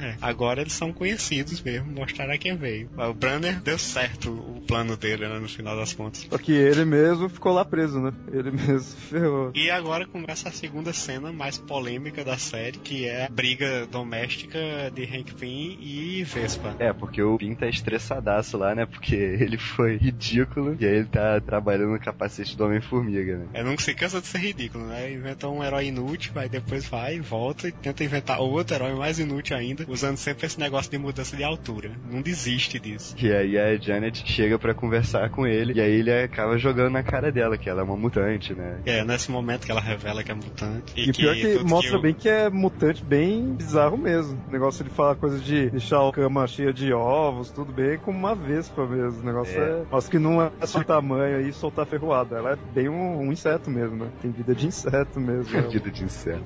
Speaker 4: é, agora eles são conhecidos mesmo, mostraram a quem veio. O Branner deu certo o plano dele, né, no final das contas.
Speaker 5: Só que ele mesmo ficou lá preso, né? Ele mesmo *laughs* ferrou.
Speaker 4: E agora começa a segunda cena mais polêmica da série, que é a briga doméstica de Hank Pym e Vespa.
Speaker 3: É, porque o Pin tá estressadaço lá, né? Porque *laughs* ele foi ridículo e aí ele tá trabalhando no capacete do Homem-Formiga, né?
Speaker 4: É, nunca se cansa de ser ridículo, né? Inventa um herói inútil, aí depois vai, volta e tenta inventar outro herói mais inútil ainda, usando sempre esse negócio de mudança de altura. Não desiste disso.
Speaker 3: E aí a Janet chega pra conversar com ele e aí ele acaba jogando na cara dela, que ela é uma mutante, né?
Speaker 4: É, nesse momento que ela revela que é mutante.
Speaker 5: E, pior que
Speaker 4: tudo
Speaker 5: mostra
Speaker 4: o-
Speaker 5: bem que é mutante bem bizarro mesmo. O negócio de falar coisa de deixar a cama cheia de ovos, tudo bem como uma vespa mesmo. O negócio
Speaker 3: É.
Speaker 5: é. Que não é só tamanho aí soltar ferroada. Ela é bem um, um inseto mesmo, né? Tem vida de inseto mesmo. *laughs*
Speaker 3: Vida de inseto.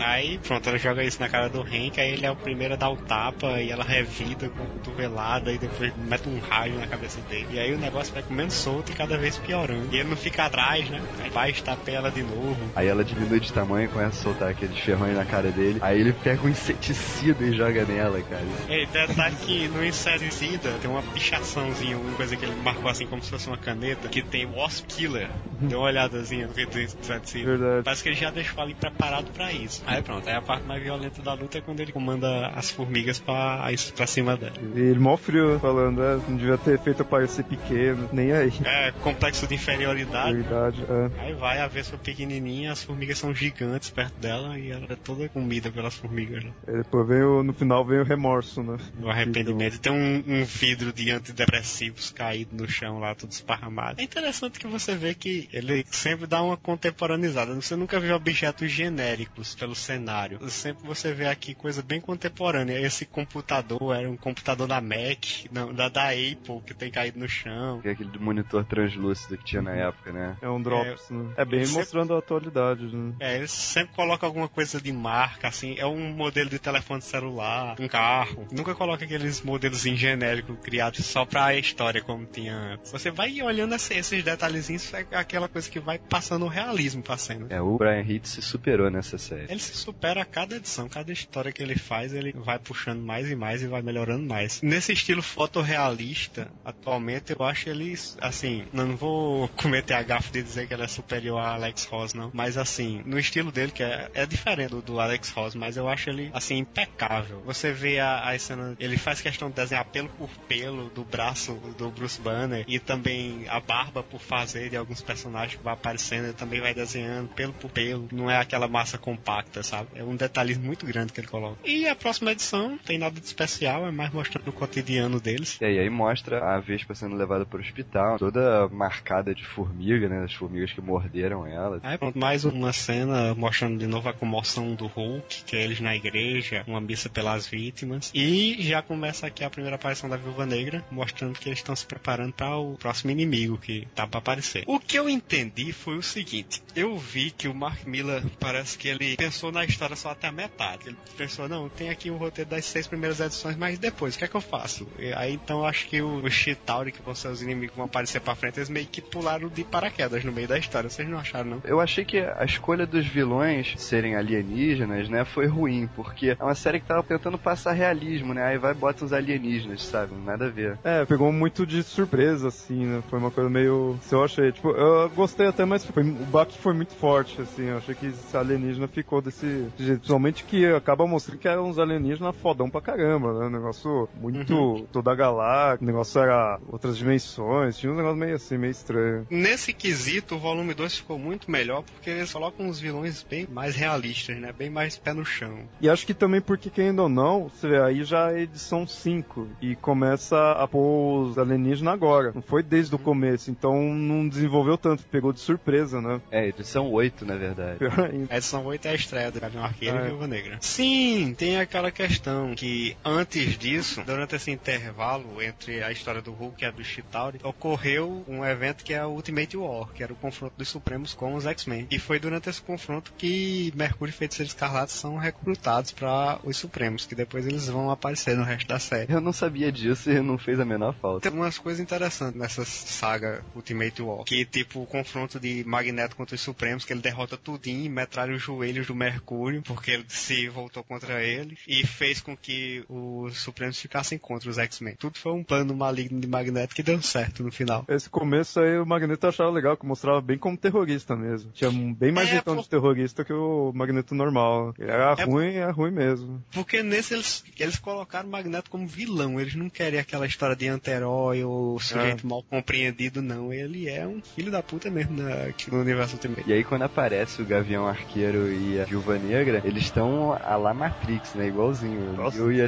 Speaker 4: Aí, pronto, ela joga isso na cara do Hank, aí ele é o primeiro a dar o tapa e ela revida com a cotovelada e depois mete um raio na cabeça dele. E aí o negócio vai comendo solto e cada vez piorando. E ele não fica atrás, né? Aí vai estapeia ela de novo.
Speaker 3: Aí ela diminui de tamanho começa a soltar aqueles ferrões na cara dele. Aí ele pega um inseticida e joga nela, cara.
Speaker 4: E detalhe que no inseticida tem uma pichaçãozinha, uma coisa que ele marcou assim como se fosse uma caneta, que tem Wasp Killer. Dê uma olhadazinha no vídeo do inseticida.
Speaker 5: Verdade.
Speaker 4: Parece que ele já deixou ali preparado pra isso. Aí pronto, aí a parte mais violenta da luta é quando ele comanda as formigas pra, pra cima dela.
Speaker 5: E ele mó frio falando, é, não devia ter feito parecer pequeno, nem aí.
Speaker 4: É, complexo de inferioridade.
Speaker 5: Verdade, é.
Speaker 4: Aí vai a Vespa pequenininha, as formigas são gigantes perto dela e ela é toda comida pelas formigas. Né?
Speaker 5: E depois vem o, no final vem o remorso, né?
Speaker 4: No arrependimento. Tem um, um vidro de antidepressivos caído no chão lá, tudo esparramado. É interessante que você vê que ele sempre dá uma contemporaneizada. Você nunca vê objetos genéricos pelo cenário. Sempre você vê aqui coisa bem contemporânea. Esse computador era um computador da Mac, não, da, da Apple, que tem caído no chão.
Speaker 3: Que é aquele monitor translúcido que tinha na época, né?
Speaker 5: É um drops, né? É bem
Speaker 4: ele sempre-
Speaker 5: mostrando a atualidade, né?
Speaker 4: É, eles sempre colocam alguma coisa de marca, assim, é um modelo de telefone celular, um carro. Nunca coloca aqueles modelos em genérico criados só pra história, como tinha antes. Você vai olhando esse- esses detalhezinhos, é aquela coisa que vai passando o realismo pra cena.
Speaker 3: É, o Brian Hitch se superou nessa série.
Speaker 4: Ele se supera a cada edição, cada história que ele faz, ele vai puxando mais e mais e vai melhorando mais. Nesse estilo fotorrealista, atualmente eu acho ele, assim, não vou *laughs* cometer a gafe de dizer que ele é superior a Alex Ross, não. Mas assim, no estilo dele, que é, é diferente do, Alex Ross, mas eu acho ele, assim, impecável. Você vê a, a cena, ele faz questão de desenhar pelo por pelo do braço do Bruce Banner e também a barba por fazer de alguns personagens que vai aparecendo, ele também vai desenhando pelo por pelo. Não é aquela massa compacta, sabe? É um detalhismo muito grande que ele coloca. E a próxima edição tem nada de especial, é mais mostrando o cotidiano deles.
Speaker 3: E aí, aí mostra a Vespa sendo levada pro hospital, toda marcada de formiga, né? As formigas que morderam ela.
Speaker 4: Aí pronto, mais uma cena mostrando de novo a comoção do Hulk, que é eles na igreja, uma missa pelas vítimas. E já começa aqui a primeira aparição da Viúva Negra, mostrando que eles estão se preparando para o próximo inimigo que tá para aparecer. O que eu entendi foi o seguinte: eu vi que o Mark Miller parece que ele pensou na história só até a metade. Ele pensou, não, tem aqui o roteiro das seis primeiras edições, mas depois, o que é que eu faço? E aí então eu acho que o, o Chitauri, que vão ser os inimigos que vão aparecer pra frente, eles meio que pularam de paraquedas no meio da história. Vocês não acharam, não?
Speaker 3: Eu achei que a escolha dos vilões serem alienígenas, né, foi ruim, porque é uma série que tava tentando passar realismo, né? Aí vai e bota uns alienígenas, sabe? Nada a ver.
Speaker 5: É, pegou muito de surpresa, assim, né? Foi uma coisa meio. Se eu achei, tipo, eu gostei até, mas foi, o baque foi muito forte, assim. Eu achei que esse alienígena ficou desse jeito. Principalmente que acaba mostrando que eram uns alienígenas fodão pra caramba, né? Um negócio muito. toda a galáxia, o negócio era outras dimensões, tinha um negócio meio assim, meio estranho.
Speaker 4: Nesse quesito, o volume 2 ficou muito melhor porque eles colocam os vilões bem mais realistas, né? Bem mais pé no chão.
Speaker 5: E acho que também porque, querendo ou não, você vê, aí já é edição 5 e começa a pôr os alienígenas agora. Não foi desde o começo, então não desenvolveu tanto, pegou de surpresa, né?
Speaker 3: É, edição 8, na verdade.
Speaker 5: Pior *laughs* ainda.
Speaker 4: A edição 8 é a estreia do Gavião Arqueiro
Speaker 5: Ah,
Speaker 4: e
Speaker 5: é.
Speaker 4: Viúva Negra. Sim, tem aquela questão que antes disso, durante esse intervalo entre a história do Hulk e a do Chitauri, ocorreu ocorreu um evento que é o Ultimate War, que era o confronto dos Supremos com os X-Men. E foi durante esse confronto que Mercúrio e Feiticeiro Escarlate são recrutados para os Supremos, que depois eles vão aparecer no resto da série.
Speaker 3: Eu não sabia disso e não fez a menor falta.
Speaker 4: Tem umas coisas interessantes nessa saga Ultimate War. Que tipo o confronto de Magneto contra os Supremos, que ele derrota tudinho e metralha os joelhos do Mercúrio, porque ele se voltou contra ele. E fez com que os Supremos ficassem contra os X-Men. Tudo foi um plano maligno de Magneto que deu certo no final.
Speaker 5: Esse começo aí o Magneto achava legal, que mostrava bem como terrorista mesmo. Tinha um- bem mais
Speaker 4: É,
Speaker 5: jeitão
Speaker 4: pô.
Speaker 5: de terrorista que o Magneto normal. Ele era
Speaker 4: É,
Speaker 5: ruim, é ruim mesmo.
Speaker 4: Porque nesse eles, eles colocaram o Magneto como vilão. Eles não querem aquela história de anti-herói ou sujeito mal compreendido, não. Ele é um filho da puta mesmo na, aqui no universo Ultimate.
Speaker 3: E aí quando aparece o Gavião Arqueiro e a Viúva Negra, eles estão a lá Matrix, né? Igualzinho.
Speaker 5: Nossa,
Speaker 3: eu e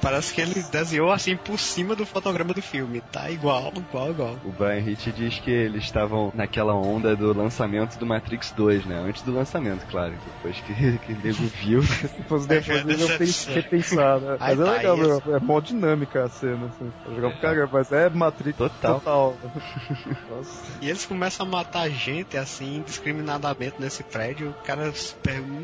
Speaker 4: Parece que ele desenhou assim por cima do fotograma do filme. Tá igual, igual, igual.
Speaker 3: O Brian Hitch diz que eles estavam naquela onda do lançamento do Matrix 2, né? Antes do lançamento, claro. Depois que, *laughs* que o nego viu. *laughs*
Speaker 5: Se fosse
Speaker 4: É,
Speaker 5: depois,
Speaker 4: é
Speaker 5: eu
Speaker 4: decepção.
Speaker 5: repensar, né? Mas é
Speaker 4: tá,
Speaker 5: legal, meu. É mó dinâmica a cena, assim. Pra jogar pro caramba, mas é Matrix
Speaker 3: Total.
Speaker 5: total. *laughs*
Speaker 4: E eles começam a matar gente assim, indiscriminadamente nesse prédio. O cara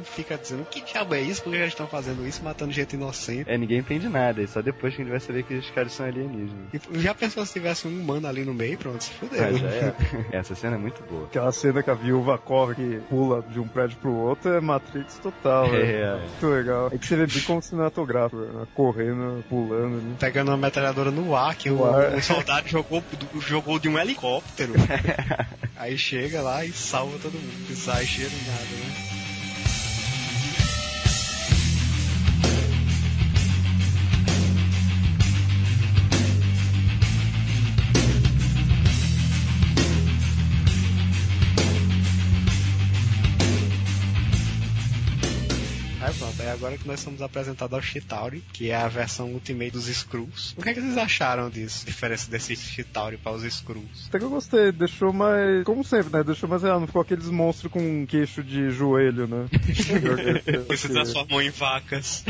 Speaker 4: fica dizendo: que diabo é isso? Por que eles estão fazendo isso? Matando gente inocente.
Speaker 3: É, ninguém entende nada. E só depois que a gente vai saber que os caras são alienígenas.
Speaker 4: E já pensou se tivesse um humano ali no meio? Pronto, se fudeu.
Speaker 3: Ah, já é. *laughs* Essa cena é muito boa.
Speaker 5: Aquela cena que a viúva corre, que pula de um prédio pro outro, é Matrix total, velho.
Speaker 3: É,
Speaker 5: Muito legal. É que você vê bem como cinematográfico, né? correndo, pulando ali.
Speaker 4: Pegando uma metralhadora no ar, que
Speaker 5: No
Speaker 4: o,
Speaker 5: ar.
Speaker 4: o soldado jogou, jogou de um helicóptero. *laughs* Aí chega lá e salva todo mundo. Sai cheiro nada, né? Que nós somos apresentados ao Chitauri, que é a versão Ultimate dos Skrulls. O que, é que vocês acharam disso? Diferença desse Chitauri para os Skrulls?
Speaker 5: Até que eu gostei, deixou mais. Como sempre, né? Deixou mais real, não ficou aqueles monstros com um queixo de joelho, né? *laughs*
Speaker 4: Que se transformam em vacas.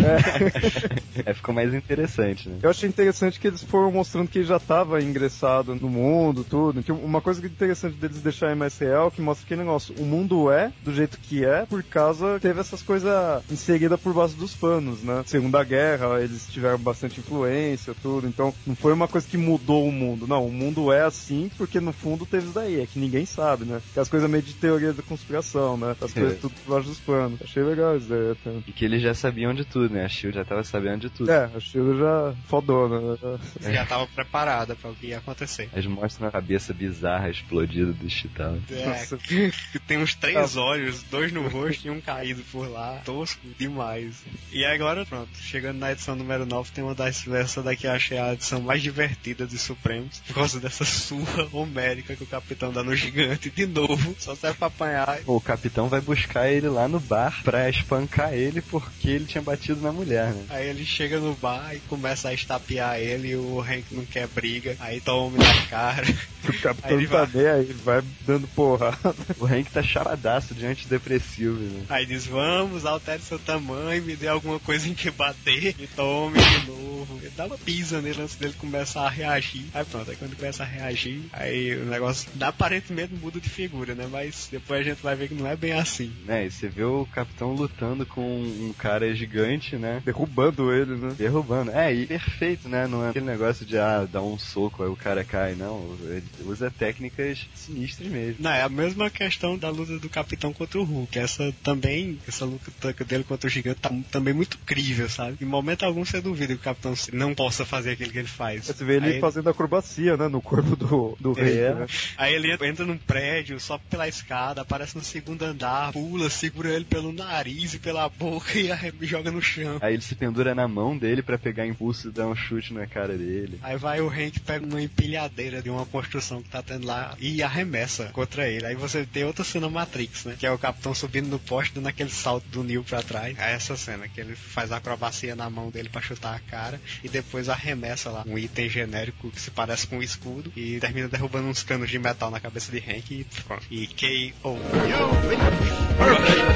Speaker 3: É, ficou mais interessante, né?
Speaker 5: Eu achei interessante que eles foram mostrando que já estava ingressado no mundo, tudo. Que uma coisa é interessante deles deixarem mais real, que mostra que negócio, o mundo é do jeito que é, por causa que teve essas coisas inseridas por baixo dos panos, né? Segunda Guerra, eles tiveram bastante influência, tudo. Então, não foi uma coisa que mudou o mundo. Não, o mundo é assim porque no fundo teve isso daí. É que ninguém sabe, né? Que as coisas meio de teoria da conspiração, né? As coisas
Speaker 3: É.
Speaker 5: tudo por baixo dos panos. Achei legal isso daí, até.
Speaker 3: E que eles já sabiam de tudo, né? A Shield já tava sabendo de tudo.
Speaker 5: É, a Sheila já fodona, né?
Speaker 4: Já tava preparada para o que ia acontecer.
Speaker 3: Eles mostram a cabeça bizarra explodida do Chitão.
Speaker 4: É, que tem uns três olhos, dois no rosto e um caído por lá. Tosco demais. E agora, pronto, chegando na edição número 9, tem uma das daqui eu achei a edição mais divertida dos Supremos. Por causa dessa surra homérica que o capitão dá no gigante de novo. Só serve pra apanhar.
Speaker 3: O capitão vai buscar ele lá no bar pra espancar ele porque ele tinha batido na mulher, né?
Speaker 4: Aí ele chega no bar e começa a estapear ele e o Hank não quer briga. Aí toma na cara. *laughs*
Speaker 5: O
Speaker 4: Aí
Speaker 5: capitão
Speaker 4: ele
Speaker 5: tá
Speaker 4: vai.
Speaker 5: bem aí, vai dando porrada.
Speaker 3: O Hank tá chapadaço de antidepressivo, né?
Speaker 4: Aí diz, vamos, altere seu tamanho, me alguma coisa em que bater e tome de novo. Ele dá uma pisa nele antes dele começar a reagir. Aí pronto, aí quando ele começa a reagir, aí o negócio aparentemente muda de figura, né? Mas depois a gente vai ver que não é bem assim.
Speaker 3: né? E você vê o capitão lutando com um cara gigante, né?
Speaker 5: Derrubando ele, né?
Speaker 3: Derrubando. É, e perfeito, né? Não é aquele negócio de, ah, dar um soco, aí o cara cai, não. Ele usa técnicas sinistras mesmo.
Speaker 4: Não, é a mesma questão da luta do Capitão contra o Hulk. Essa também, essa luta dele contra o gigante tá também muito crível, sabe? Em momento algum você duvida que o Capitão não possa fazer aquilo que ele faz.
Speaker 5: Você vê ele
Speaker 4: Aí
Speaker 5: fazendo acrobacia, né? No corpo do, do rei.
Speaker 3: É.
Speaker 5: né?
Speaker 4: Aí ele entra num prédio, sobe pela escada, aparece no segundo andar, pula, segura ele pelo nariz e pela boca *laughs* e joga no chão.
Speaker 3: Aí ele se pendura na mão dele pra pegar impulso e dar um chute na cara dele.
Speaker 4: Aí vai o Hank, pega uma empilhadeira de uma construção que tá tendo lá e arremessa contra ele. Aí você tem outra cena Matrix, né? Que é o capitão subindo no poste, dando aquele salto do Neo pra trás. É essa cena, que ele faz a acrobacia na mão dele pra chutar a cara e depois arremessa lá um item genérico que se parece com um escudo e termina derrubando uns canos de metal na cabeça de Hank e pronto. E K.O.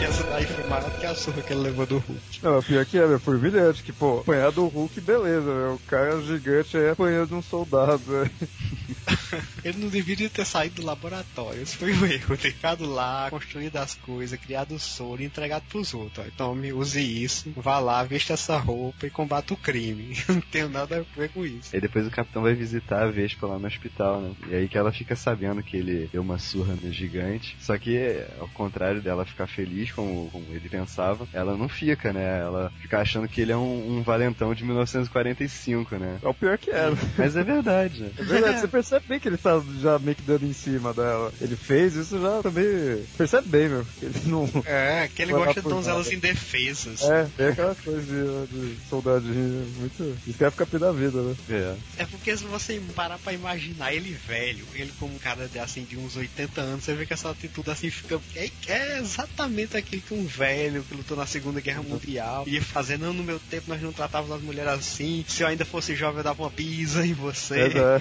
Speaker 4: Essa daí foi maior que a surra que ele levou do Hulk.
Speaker 5: Não, o pior que é, meu, foi humilhante, que, pô, apanhar do Hulk, beleza, meu. O cara gigante aí apanhando de um soldado, velho. *laughs* *laughs*
Speaker 4: Ele não deveria ter saído do laboratório. Isso foi um erro. Ter ficado lá, construído as coisas, criado o soro e entregado pros outros. Ó, Tome, use isso, vá lá, veste essa roupa e combata o crime. *laughs* Não tenho nada a ver com isso.
Speaker 3: Aí depois o capitão vai visitar a Vespa lá no hospital, né? E aí que ela fica sabendo que ele deu uma surra no gigante. Só que, ao contrário dela ficar feliz, como, como ele pensava, ela não fica, né? Ela fica achando que ele é um, um valentão de 1945, né?
Speaker 5: É o pior que era. *laughs*
Speaker 3: Mas é verdade, né?
Speaker 5: É verdade, você percebe bem que ele tá já meio que dando em cima dela. Ele fez isso já também. Percebe bem, meu. Ele não.
Speaker 4: É, que ele gosta de donzelas indefesas.
Speaker 5: É, tem aquela coisa de, de soldadinho. Muito. Isso quer ficar pé da vida, né?
Speaker 3: É.
Speaker 4: É porque se você parar pra imaginar ele velho, ele como um cara de, assim, de uns 80 anos, você vê que essa atitude assim fica. É, é exatamente aquilo que um velho que lutou na Segunda Guerra Mundial ia fazer. Não, no meu tempo nós não tratávamos as mulheres assim. Se eu ainda fosse jovem, eu dava uma pisa em você.
Speaker 5: É, é,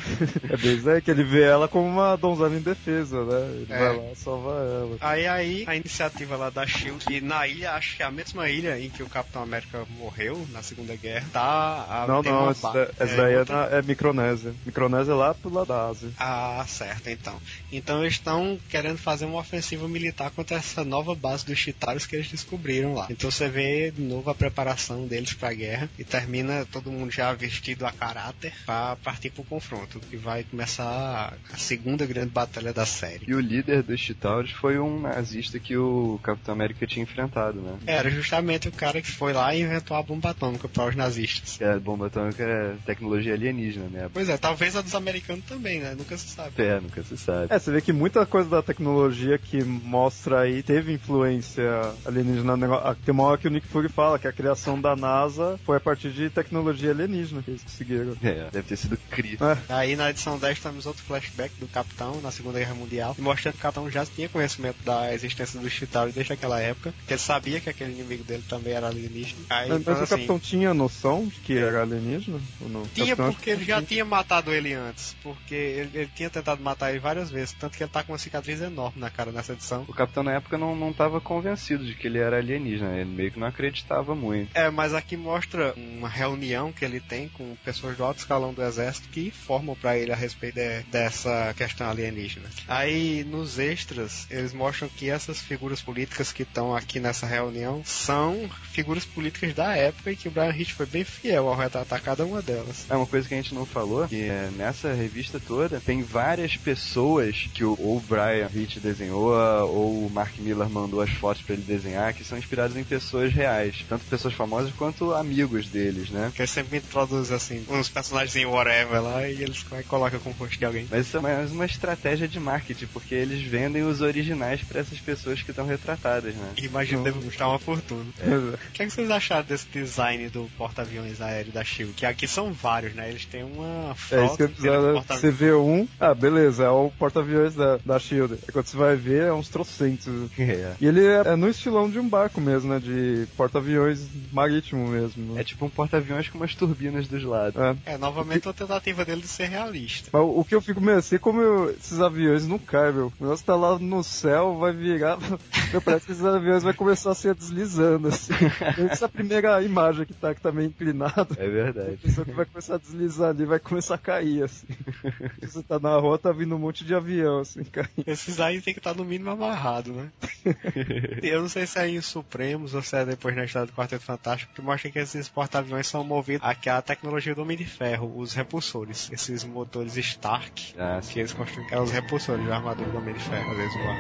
Speaker 5: *laughs* é bem aí, que ele vê ela como uma donzela indefesa, né? Ele
Speaker 4: É.
Speaker 5: vai lá salvar ela.
Speaker 4: Aí aí a iniciativa lá da Shield, que na ilha, acho que é a mesma ilha em que o Capitão América morreu na Segunda Guerra, tá. a-
Speaker 5: Não, não, essa,
Speaker 4: ba-
Speaker 5: essa daí é,
Speaker 4: outra-
Speaker 5: na- é Micronésia. Micronésia é lá pro lado da Ásia.
Speaker 4: Ah, certo, então. Então eles estão querendo fazer uma ofensiva militar contra essa nova base dos Chitaros que eles descobriram lá. Então você vê de novo a preparação deles pra guerra e termina todo mundo já vestido a caráter pra partir pro confronto, que vai começar a segunda grande batalha da série.
Speaker 3: E o líder dos Chitauros foi um nazista que o Capitão América tinha enfrentado, né?
Speaker 4: Era justamente o cara que foi lá e inventou a bomba atômica para os nazistas.
Speaker 3: Que a bomba atômica é tecnologia alienígena, né?
Speaker 4: Pois é, talvez a dos americanos também, né? Nunca se sabe.
Speaker 3: É, nunca se sabe.
Speaker 5: É, você vê que muita coisa da tecnologia que mostra aí teve influência alienígena. no negócio- Ah, Tem uma hora que o Nick Fury fala que a criação da NASA foi a partir de tecnologia alienígena que eles conseguiram.
Speaker 3: É, deve ter sido CRI.
Speaker 5: É.
Speaker 4: Aí na edição 10 temos outro flashback do Capitão na Segunda Guerra Mundial, mostrando que o Capitão já tinha conhecimento da existência dos Chitauri desde aquela época, que ele sabia que aquele inimigo dele também era alienígena. Aí,
Speaker 5: Mas, mas o
Speaker 4: assim,
Speaker 5: capitão tinha noção de que era alienígena? Ou não?
Speaker 4: Tinha
Speaker 5: Capitão,
Speaker 4: porque ele já tinha matado ele antes, porque ele, ele tinha tentado matar ele várias vezes, tanto que ele tá com uma cicatriz enorme na cara nessa edição.
Speaker 3: O capitão na época não, não tava convencido de que ele era alienígena, ele meio que não acreditava muito.
Speaker 4: É, mas aqui mostra uma reunião que ele tem com pessoas do alto escalão do exército que informam pra ele a respeito de- dessa questão alienígena. Aí nos extras eles mostram que essas figuras políticas que estão aqui nessa reunião são figuras políticas da época e que o Brian Hitch foi bem fiel ao retratar cada uma delas.
Speaker 3: É uma coisa que a gente não falou, que é, nessa revista toda tem várias pessoas que o, ou o Brian Hitch desenhou, ou o Mark Miller mandou as fotos pra ele desenhar, que são inspiradas em pessoas reais. Tanto pessoas famosas quanto amigos deles, né?
Speaker 4: Que sempre introduz assim, uns personagens em whatever lá e eles colocam com o rosto de alguém.
Speaker 3: Mas isso é mais uma estratégia de marketing, porque eles vendem os originais pra essas pessoas que estão retratadas, né?
Speaker 4: Imagino que deve custar uma fortuna. *laughs* O que, é que vocês acharam desse design do porta-aviões aéreo da Shield? Que aqui são vários, né? Eles têm uma
Speaker 5: É
Speaker 4: frota
Speaker 5: isso que eu
Speaker 4: de
Speaker 5: precisava. Você vê um, ah, beleza, é o porta-aviões da, da Shield. Aí quando você vai ver, é uns trocentos. *laughs*
Speaker 3: É.
Speaker 5: E ele é, é no estilão de um barco mesmo, né? De porta-aviões marítimo mesmo. né?
Speaker 3: É tipo um porta-aviões com umas turbinas dos lados.
Speaker 5: É.
Speaker 4: É, novamente uma tentativa dele de ser realista.
Speaker 5: Mas o o que eu fico meio assim, como eu- esses aviões não caem, meu. O negócio tá lá no céu, vai virar. *laughs* Meu, parece que esses aviões vai começar a ser deslizando, assim. *laughs* Essa primeira imagem que tá, que tá meio inclinado.
Speaker 3: É verdade.
Speaker 5: A pessoa que vai começar a deslizar ali vai começar a cair, assim. Se você tá na rua, tá vindo um monte de avião, assim, caindo.
Speaker 4: Esses aí tem que estar no mínimo amarrado, né? *laughs* Eu não sei se é em Supremos ou se é depois na história do Quarteto Fantástico, que mostra que esses porta-aviões são movidos aqui a tecnologia do Homem de Ferro, os repulsores. Esses motores Stark,
Speaker 3: Ah,
Speaker 4: que eles construem, é os repulsores da armadura do Homem de Ferro, às vezes voam.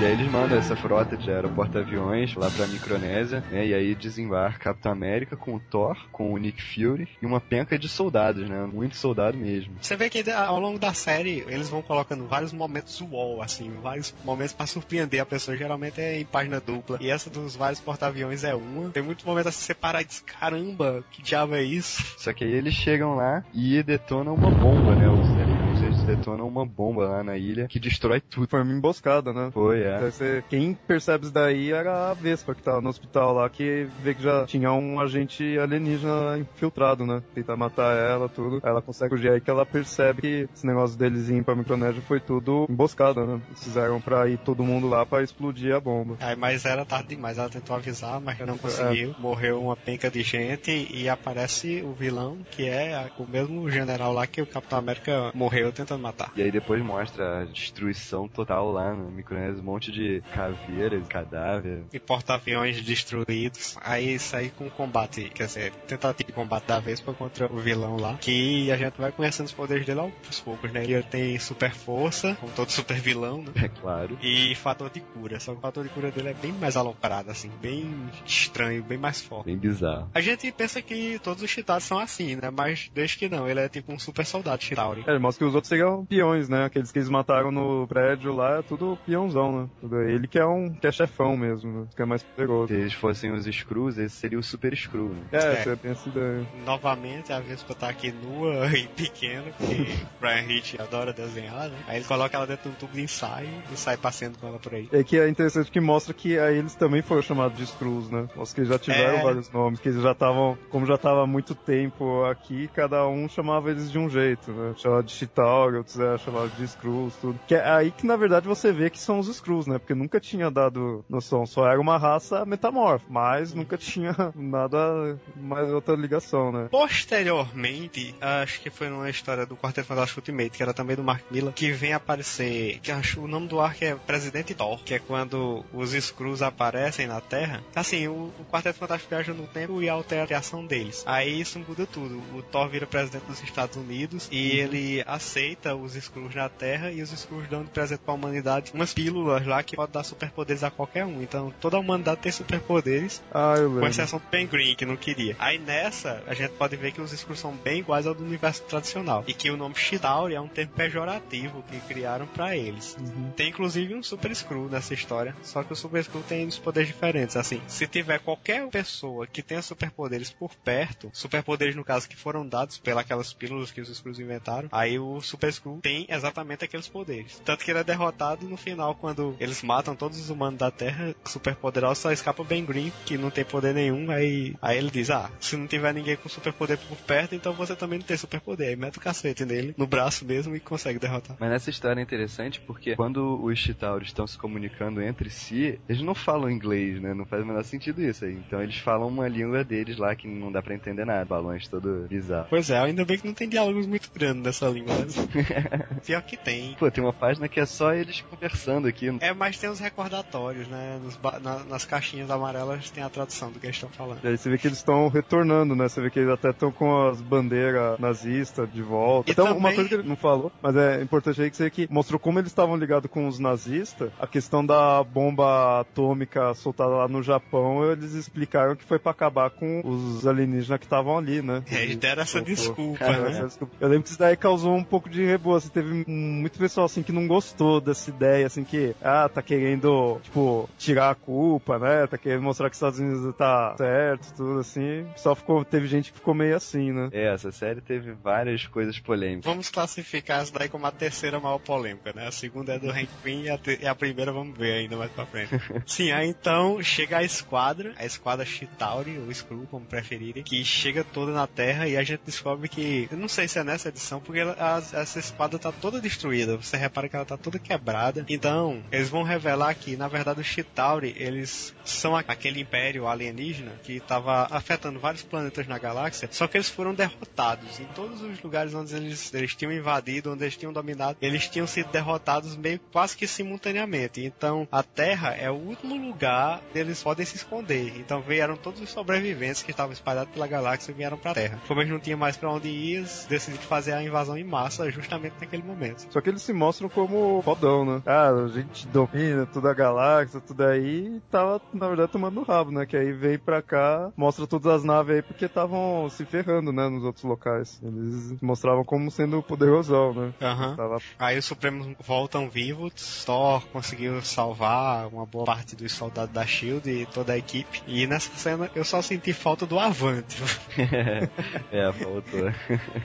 Speaker 3: E aí eles mandam essa frota de aeroporto-aviões lá pra Micronésia, né? E aí desembarca Capitão América com o Thor, com o Nick Fury e uma penca de soldados, né? Muito soldado mesmo.
Speaker 4: Você vê que ao longo da série eles vão colocando vários momentos wall, assim, vários momentos pra surpreender a pessoa. Geralmente é em página dupla. E essa dos vários porta-aviões é uma. Tem muito momento assim, você parar e diz, caramba, que diabo é isso?
Speaker 3: Só que aí eles chegam lá e detonam uma bomba, né? Os detonam uma bomba lá na ilha que destrói tudo.
Speaker 5: Foi uma emboscada, né?
Speaker 3: Foi, é.
Speaker 5: Ser- Quem percebe isso daí era a Vespa que tava no hospital lá, que vê que já tinha um agente alienígena infiltrado, né? Tentar matar ela, tudo. Ela consegue fugir aí que ela percebe que esse negócio deles irem pra Micronésia foi tudo emboscada, né? Eles fizeram pra ir todo mundo lá pra explodir a bomba.
Speaker 4: Aí, mas era tarde demais, ela tentou avisar, mas não conseguiu. Morreu uma penca de gente e aparece o vilão, que é o mesmo general lá que o Capitão América morreu tentando matar.
Speaker 3: E aí depois mostra a destruição total lá no Micronésia, um monte de caveiras, cadáver.
Speaker 4: E porta-aviões destruídos. Aí sair com o combate, quer dizer, tentativa de combate da Vespa contra o vilão lá. Que a gente vai conhecendo os poderes dele aos poucos, né? Ele tem super força, como todo super vilão, né?
Speaker 3: É claro.
Speaker 4: E fator de cura. Só que o fator de cura dele é bem mais aloprado, assim, bem estranho, bem mais forte.
Speaker 3: Bem bizarro.
Speaker 4: A gente pensa que todos os Chitauri são assim, né? Mas desde que não, ele é tipo um super soldado Chitauri.
Speaker 5: É, ele mostra que os outros seriam peões, né? Aqueles que eles mataram no prédio lá, é tudo peãozão, né? Tudo ele que é um que é chefão mesmo, né? Que é mais poderoso.
Speaker 3: Se eles fossem os Screws, esse seria o Super Screw, né?
Speaker 5: É,
Speaker 4: É.
Speaker 5: você tem essa ideia.
Speaker 4: Novamente, a Vespa tá aqui nua *laughs* e pequena, porque Brian Hitch adora desenhar, né? Aí ele coloca ela dentro de um tubo de ensaio e sai passeando com ela por aí.
Speaker 5: É que é interessante que mostra que aí eles também foram chamados de Screws, né? Os que já tiveram
Speaker 4: É.
Speaker 5: vários nomes, que eles já estavam, como já tava há muito tempo aqui, cada um chamava eles de um jeito, né? Chamava de Chitauri, outros é, chamavam de Screws, tudo. Que é aí que na verdade você vê que são os Screws, né? Porque nunca tinha dado noção, só era uma raça metamorfa, mas nunca tinha *laughs* nada mais outra ligação, né?
Speaker 4: Posteriormente, acho que foi numa história do Quarteto Fantástico Ultimate, que era também do Mark Miller, que vem aparecer, que acho o nome do arco é Presidente Thor, que é quando os Skrulls aparecem na Terra. Assim, o, o Quarteto Fantástico viaja no tempo e altera a criação deles. Aí isso muda tudo. O Thor vira presidente dos Estados Unidos e ele aceita os Skrulls na Terra e os Skrulls dão de presente pra humanidade umas pílulas lá que podem dar superpoderes a qualquer um. Então toda a humanidade tem superpoderes
Speaker 5: Ah,
Speaker 4: com exceção do Ben Green, que não queria. Aí nessa, a gente pode ver que os Skrulls são bem iguais ao do universo tradicional. E que o nome Chitauri é um termo pejorativo que criaram pra eles. Tem inclusive um Super Skrull nessa história, só que o Super Skrull tem uns poderes diferentes. Assim, se tiver qualquer pessoa que tenha superpoderes por perto, superpoderes no caso que foram dados pelas pílulas que os Skrulls inventaram, aí o Super Skrull tem exatamente aqueles poderes. Tanto que ele é derrotado no final, quando eles matam todos os humanos da Terra, super poderoso, só escapa o Ben Green, que não tem poder nenhum, aí, aí ele diz, ah, se não tiver ninguém com superpoder por perto, então você também não tem superpoder. Aí mete o cacete nele, no braço mesmo, e consegue derrotar.
Speaker 3: Mas nessa história é interessante porque quando os Chitauris estão se comunicando entre si, eles não falam inglês, né? Não faz o menor sentido isso aí. Então eles falam uma língua deles lá que não dá pra entender nada. Balões todo bizarro.
Speaker 4: Pois é, ainda bem que não tem diálogos muito grandes nessa língua. né? *laughs* Pior que tem.
Speaker 3: Pô, tem uma página que é só eles conversando aqui.
Speaker 4: É, mas tem os recordatórios, né? Nos ba- na- nas caixinhas amarelas tem a tradução do que eles estão falando.
Speaker 5: E aí você vê que eles estão retornando, né? Você vê que eles até estão com as bandeiras nazistas de volta.
Speaker 4: E
Speaker 5: então,
Speaker 4: também-
Speaker 5: uma coisa que ele não falou, mas é importante aí que você vê que mostrou como eles estavam ligados com os nazistas. A questão da bomba atômica soltada lá no Japão, eles explicaram que foi pra acabar com os alienígenas que estavam ali, né?
Speaker 4: É, eles deram essa desculpa, né?
Speaker 5: essa desculpa. Eu lembro que isso daí causou um pouco de reboa, assim, teve muito pessoal, assim, que não gostou dessa ideia, assim, que, ah, tá querendo, tipo, tirar a culpa, né, tá querendo mostrar que os Estados Unidos tá certo, tudo, assim, só ficou, teve gente que ficou meio assim, né.
Speaker 3: É, essa série teve várias coisas polêmicas.
Speaker 4: Vamos classificar essa daí como a terceira maior polêmica, né? A segunda é do Hank Pym e a, e a primeira vamos ver ainda mais pra frente. *laughs* Sim, aí então chega a esquadra, a esquadra Chitauri, ou Skrull, como preferirem, que chega toda na Terra e a gente descobre que, eu não sei se é nessa edição, porque ela- a- essa esquadra tá toda destruída, você repara que ela tá toda quebrada. Então, eles vão revelar que, na verdade, os Chitauri, eles são aquele império alienígena que tava afetando vários planetas na galáxia, só que eles foram derrotados. Em todos os lugares onde eles, eles tinham invadido, onde eles tinham dominado, eles tinham sido derrotados meio quase que simultaneamente. Então, a Terra é o último lugar onde eles podem se esconder. Então, vieram todos os sobreviventes que estavam espalhados pela galáxia e vieram pra Terra. Como eles não tinham mais pra onde ir, decidiram fazer a invasão em massa justamente naquele momento.
Speaker 5: Só que eles se mostram como fodão, né. Ah, a gente domina toda a galáxia, tudo aí, e tava, na verdade, tomando rabo, né, que aí veio pra cá, mostra todas as naves aí, porque estavam se ferrando, né, nos outros locais. Eles mostravam como sendo poderosão, né.
Speaker 4: Aham.
Speaker 5: Tava
Speaker 4: Aí os Supremos voltam vivos, Thor conseguiu salvar uma boa parte dos soldados da SHIELD e toda a equipe. E nessa cena eu só senti falta do Avante. *laughs*
Speaker 3: é, faltou.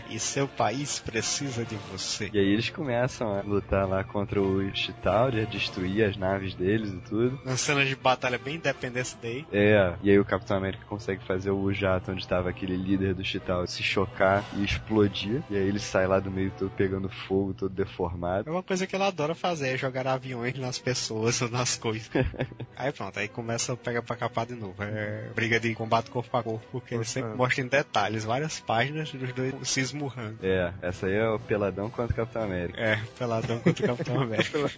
Speaker 4: e seu país precisa de você.
Speaker 3: E aí eles começam a lutar lá contra o Chitauri, a destruir as naves deles e tudo.
Speaker 4: Uma cena de batalha bem Independence Day.
Speaker 3: É, e aí o Capitão América consegue fazer o jato onde estava aquele líder do Chitauri se chocar e explodir. E aí ele sai lá do meio todo pegando fogo, todo deformado.
Speaker 4: É uma coisa que ela adora fazer, é jogar aviões nas pessoas ou *laughs* nas coisas. *laughs* aí pronto, aí começa a pegar pra capar de novo. É briga de combate corpo a corpo, porque ele sempre mostra em detalhes, várias páginas dos dois se esmurrando.
Speaker 3: É, essa aí é o Peladão contra o Capitão América.
Speaker 4: É, peladão contra o Capitão América. *laughs*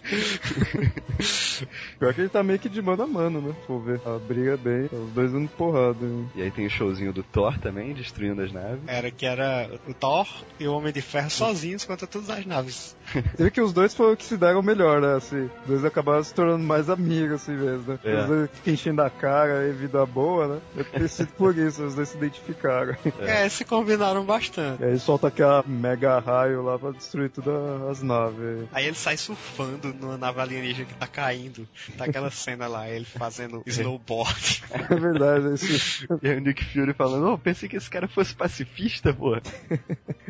Speaker 5: Pior que ele tá meio que de mano a mano, né? Se for ver. A briga é bem. Os dois dando porrada. Né?
Speaker 3: E aí tem o showzinho do Thor também, destruindo as naves.
Speaker 4: Era que era o Thor e o Homem de Ferro sozinhos contra todas as naves. *laughs*
Speaker 5: Você vê que os dois foram que se deram melhor, né? Assim, os dois acabaram se tornando mais amigos, assim mesmo, né?
Speaker 3: É.
Speaker 5: Os dois ficam enchendo a cara e vida boa, né? Deve ter sido por isso, os dois se identificaram.
Speaker 4: É, se combinaram bastante.
Speaker 5: E aí solta aquela mega raio lá pra destruir todas as naves.
Speaker 4: Aí ele sai surfando numa nave alienígena que tá caindo. Tá aquela cena lá, ele fazendo snowboard.
Speaker 5: É verdade, esse... *laughs*
Speaker 3: E aí o Nick Fury falando, oh, pensei que esse cara fosse pacifista, pô.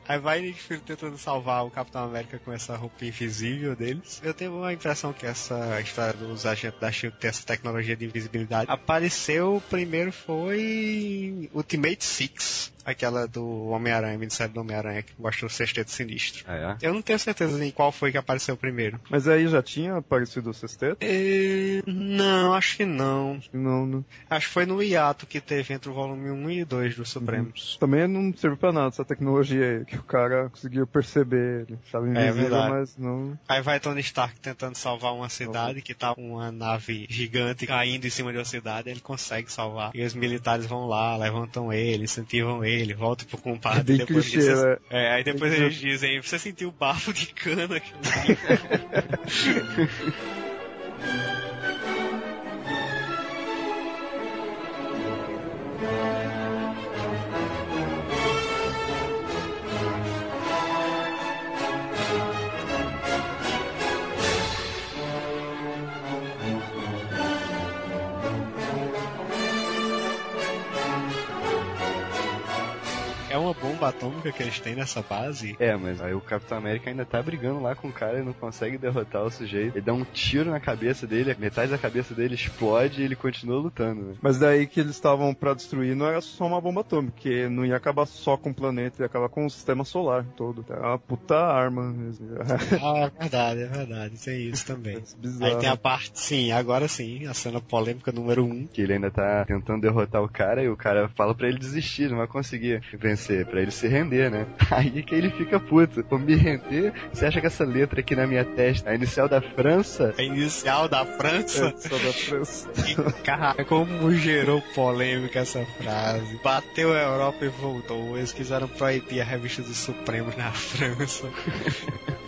Speaker 4: Aí vai Nick Fury tentando salvar o Capitão América com essa roupa invisível deles. Eu tenho uma impressão que essa história dos agentes da SHIELD ter essa tecnologia de invisibilidade apareceu primeiro foi Ultimate Six. Aquela do Homem-Aranha, minissérie do Homem-Aranha, que mostra o sexteto sinistro.
Speaker 3: Ah, é?
Speaker 4: Eu não tenho certeza em qual foi que apareceu primeiro.
Speaker 5: Mas aí já tinha aparecido o sexteto?
Speaker 4: É, Não, acho que não.
Speaker 5: Acho que não, né?
Speaker 4: Acho que foi no hiato que teve entre o volume 1 e 2 do Supremos.
Speaker 5: Também não serve pra nada essa tecnologia aí, que o cara conseguiu perceber. Ele estava invisível,
Speaker 4: verdade.
Speaker 5: mas não...
Speaker 4: Aí vai Tony Stark tentando salvar uma cidade que tá uma nave gigante caindo em cima de uma cidade, ele consegue salvar. E os militares vão lá, levantam ele, incentivam ele, voltam pro
Speaker 5: É
Speaker 4: compadre.
Speaker 5: bem
Speaker 4: depois
Speaker 5: clichê,
Speaker 4: dizem-
Speaker 5: né?
Speaker 4: é, aí depois eles dizem, você sentiu o bafo de cana que atômica que eles têm nessa base.
Speaker 3: É, mas aí o Capitão América ainda tá brigando lá com o cara e não consegue derrotar o sujeito. Ele dá um tiro na cabeça dele, metade da cabeça dele explode e ele continua lutando, né?
Speaker 5: Mas daí que eles estavam pra destruir não era só uma bomba atômica, porque não ia acabar só com o planeta, ia acabar com o sistema solar todo. É uma puta arma mesmo. *laughs*
Speaker 4: Ah, é verdade, é verdade. Tem isso também. *laughs*
Speaker 5: bizarro.
Speaker 4: Aí tem a parte, sim, agora sim, a cena polêmica número 1. Um.
Speaker 3: Que ele ainda tá tentando derrotar o cara e o cara fala pra ele desistir, não vai conseguir vencer, pra ele se render, né? *laughs* Aí que ele fica puto. Vou me render? Você acha que essa letra aqui na minha testa, a inicial da França,
Speaker 4: A inicial da França.
Speaker 5: É, só da França. *laughs*
Speaker 4: E, Cara, como gerou polêmica essa frase. Bateu a Europa e voltou. Eles quiseram proibir a revista dos Supremos na *laughs* França.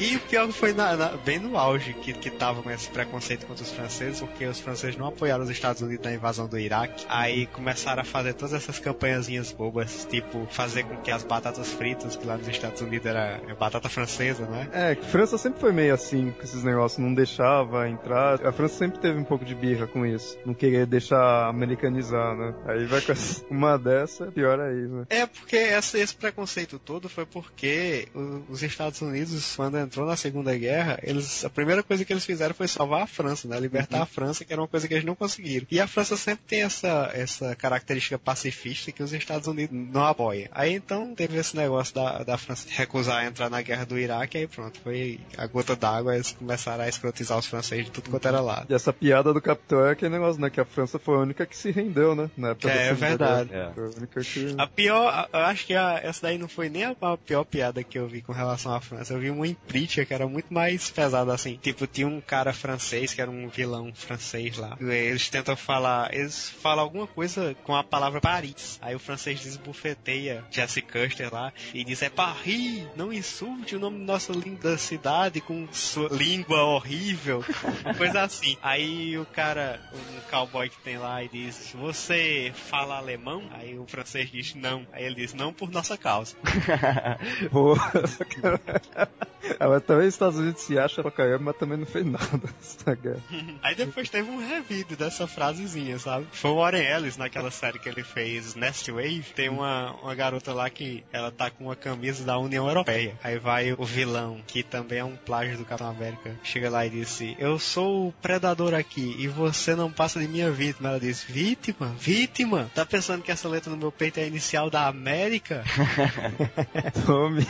Speaker 4: E o pior foi na- na- bem no auge que, que tava com esse preconceito contra os franceses, porque os franceses não apoiaram os Estados Unidos na invasão do Iraque. Aí começaram a fazer todas essas campanhazinhas bobas, tipo fazer com que as batatas fritas, que lá nos Estados Unidos era é batata francesa, né?
Speaker 5: É, que França sempre foi meio assim com esses negócios, não deixava entrar. A França sempre teve um pouco de birra com isso, não querer deixar americanizar, né? Aí vai com *laughs* uma dessa, pior ainda.
Speaker 4: É porque essa- esse preconceito todo foi porque os Estados Unidos, quando entrou na Segunda Guerra, eles a primeira coisa que eles fizeram foi salvar a França, né? Libertar a França, que era uma coisa que eles não conseguiram. E a França sempre tem essa, essa característica pacifista que os Estados Unidos não apoiam. Aí então teve esse negócio da, da França recusar entrar na guerra do Iraque, aí pronto, foi a gota d'água, eles começaram a escrotizar os franceses de tudo quanto era lado.
Speaker 5: E essa piada do Capitão é aquele negócio, né? Que a França foi a única que se rendeu, né? Na época
Speaker 4: É,
Speaker 5: Segunda
Speaker 4: verdade.
Speaker 5: Foi a única que...
Speaker 4: A pior, a- eu acho que a- essa daí não foi nem a, a pior piada que eu vi com relação à França. Eu vi uma imprítia que era muito mais pesada assim. Tipo, tinha um cara francês que era um vilão francês lá. Eles tentam falar, eles falam alguma coisa com a palavra Paris. Aí o francês desbufeteia Jesse Custer lá e diz: É Paris, não insulte o nome da nossa linda cidade com sua língua horrível. *laughs* Coisa assim. Aí o cara, um cowboy que tem lá e diz: Você fala alemão? Aí o francês diz: Não. Aí ele diz: Não por nossa causa. *laughs*
Speaker 5: Ah, mas *laughs* também os Estados Unidos se acha pra caramba, mas também não fez nada nessa guerra.
Speaker 4: Aí depois teve um revídeo dessa frasezinha, sabe? Foi o Warren Ellis naquela série que ele fez, Nest Wave. Tem uma, uma garota lá que ela tá com uma camisa da União Europeia. Aí vai o vilão, que também é um plágio do Capitão América, chega lá e disse: Eu sou o predador aqui e você não passa de minha vítima. Ela diz: Vítima? Vítima? Tá pensando que essa letra no meu peito é a inicial da América? *laughs*
Speaker 5: Tome.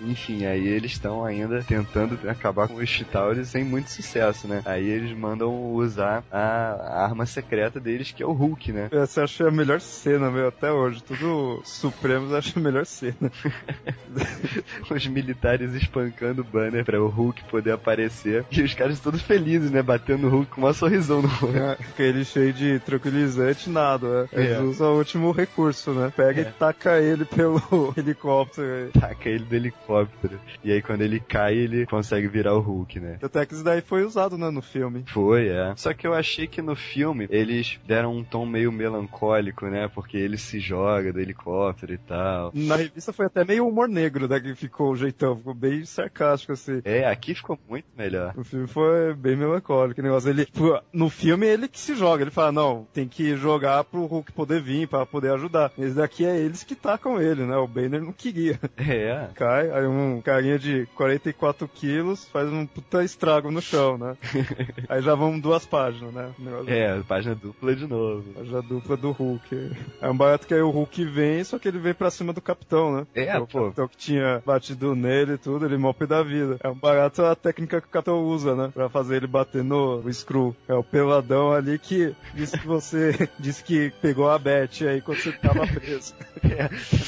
Speaker 3: Enfim, aí eles estão ainda tentando acabar com os Chitauris sem muito sucesso, né? Aí eles mandam usar a arma secreta deles, que é o Hulk, né?
Speaker 5: Essa eu achei a melhor cena, meu, até hoje. Tudo Supremos eu acho a melhor cena. *laughs*
Speaker 3: os militares espancando o banner pra o Hulk poder aparecer. E os caras todos felizes, né? Batendo o Hulk com uma sorrisão no rosto.
Speaker 5: Aquele cheio de tranquilizante, nada, né? Eles
Speaker 3: É.
Speaker 5: usam o último recurso, né? Pega
Speaker 3: É.
Speaker 5: e taca ele pelo *laughs* helicóptero. aí.
Speaker 3: Taca ele do helicóptero. E aí quando ele cai, ele consegue virar o Hulk, né?
Speaker 5: Até que isso daí foi usado, né, no filme.
Speaker 3: Foi, é. Só que eu achei que no filme eles deram um tom meio melancólico, né? Porque ele se joga do helicóptero e tal.
Speaker 5: Na revista foi até meio humor negro, né, que ficou o jeitão, ficou bem sarcástico, assim.
Speaker 3: É, aqui ficou muito melhor.
Speaker 5: O filme foi bem melancólico, o negócio. Ele, no filme é ele que se joga, ele fala, não, tem que jogar pro Hulk poder vir, pra poder ajudar. Esse daqui é eles que tacam ele, né, o Banner não queria.
Speaker 3: É.
Speaker 5: Cai, aí um carinha de 44 quilos faz um puta estrago no chão, né. *laughs* aí já vão duas páginas, né.
Speaker 3: É, página dupla de novo.
Speaker 5: Já dupla do Hulk. É um barato que aí o Hulk vem, só que ele vem pra cima do capitão, né?
Speaker 3: É,
Speaker 5: o
Speaker 3: pô.
Speaker 5: capitão que tinha batido nele e tudo, ele mope da vida. É um barato a técnica que o capitão usa, né? Pra fazer ele bater no o Screw. É o peladão ali que disse que você *laughs* disse que pegou a Beth aí quando você tava preso. *laughs*
Speaker 3: É,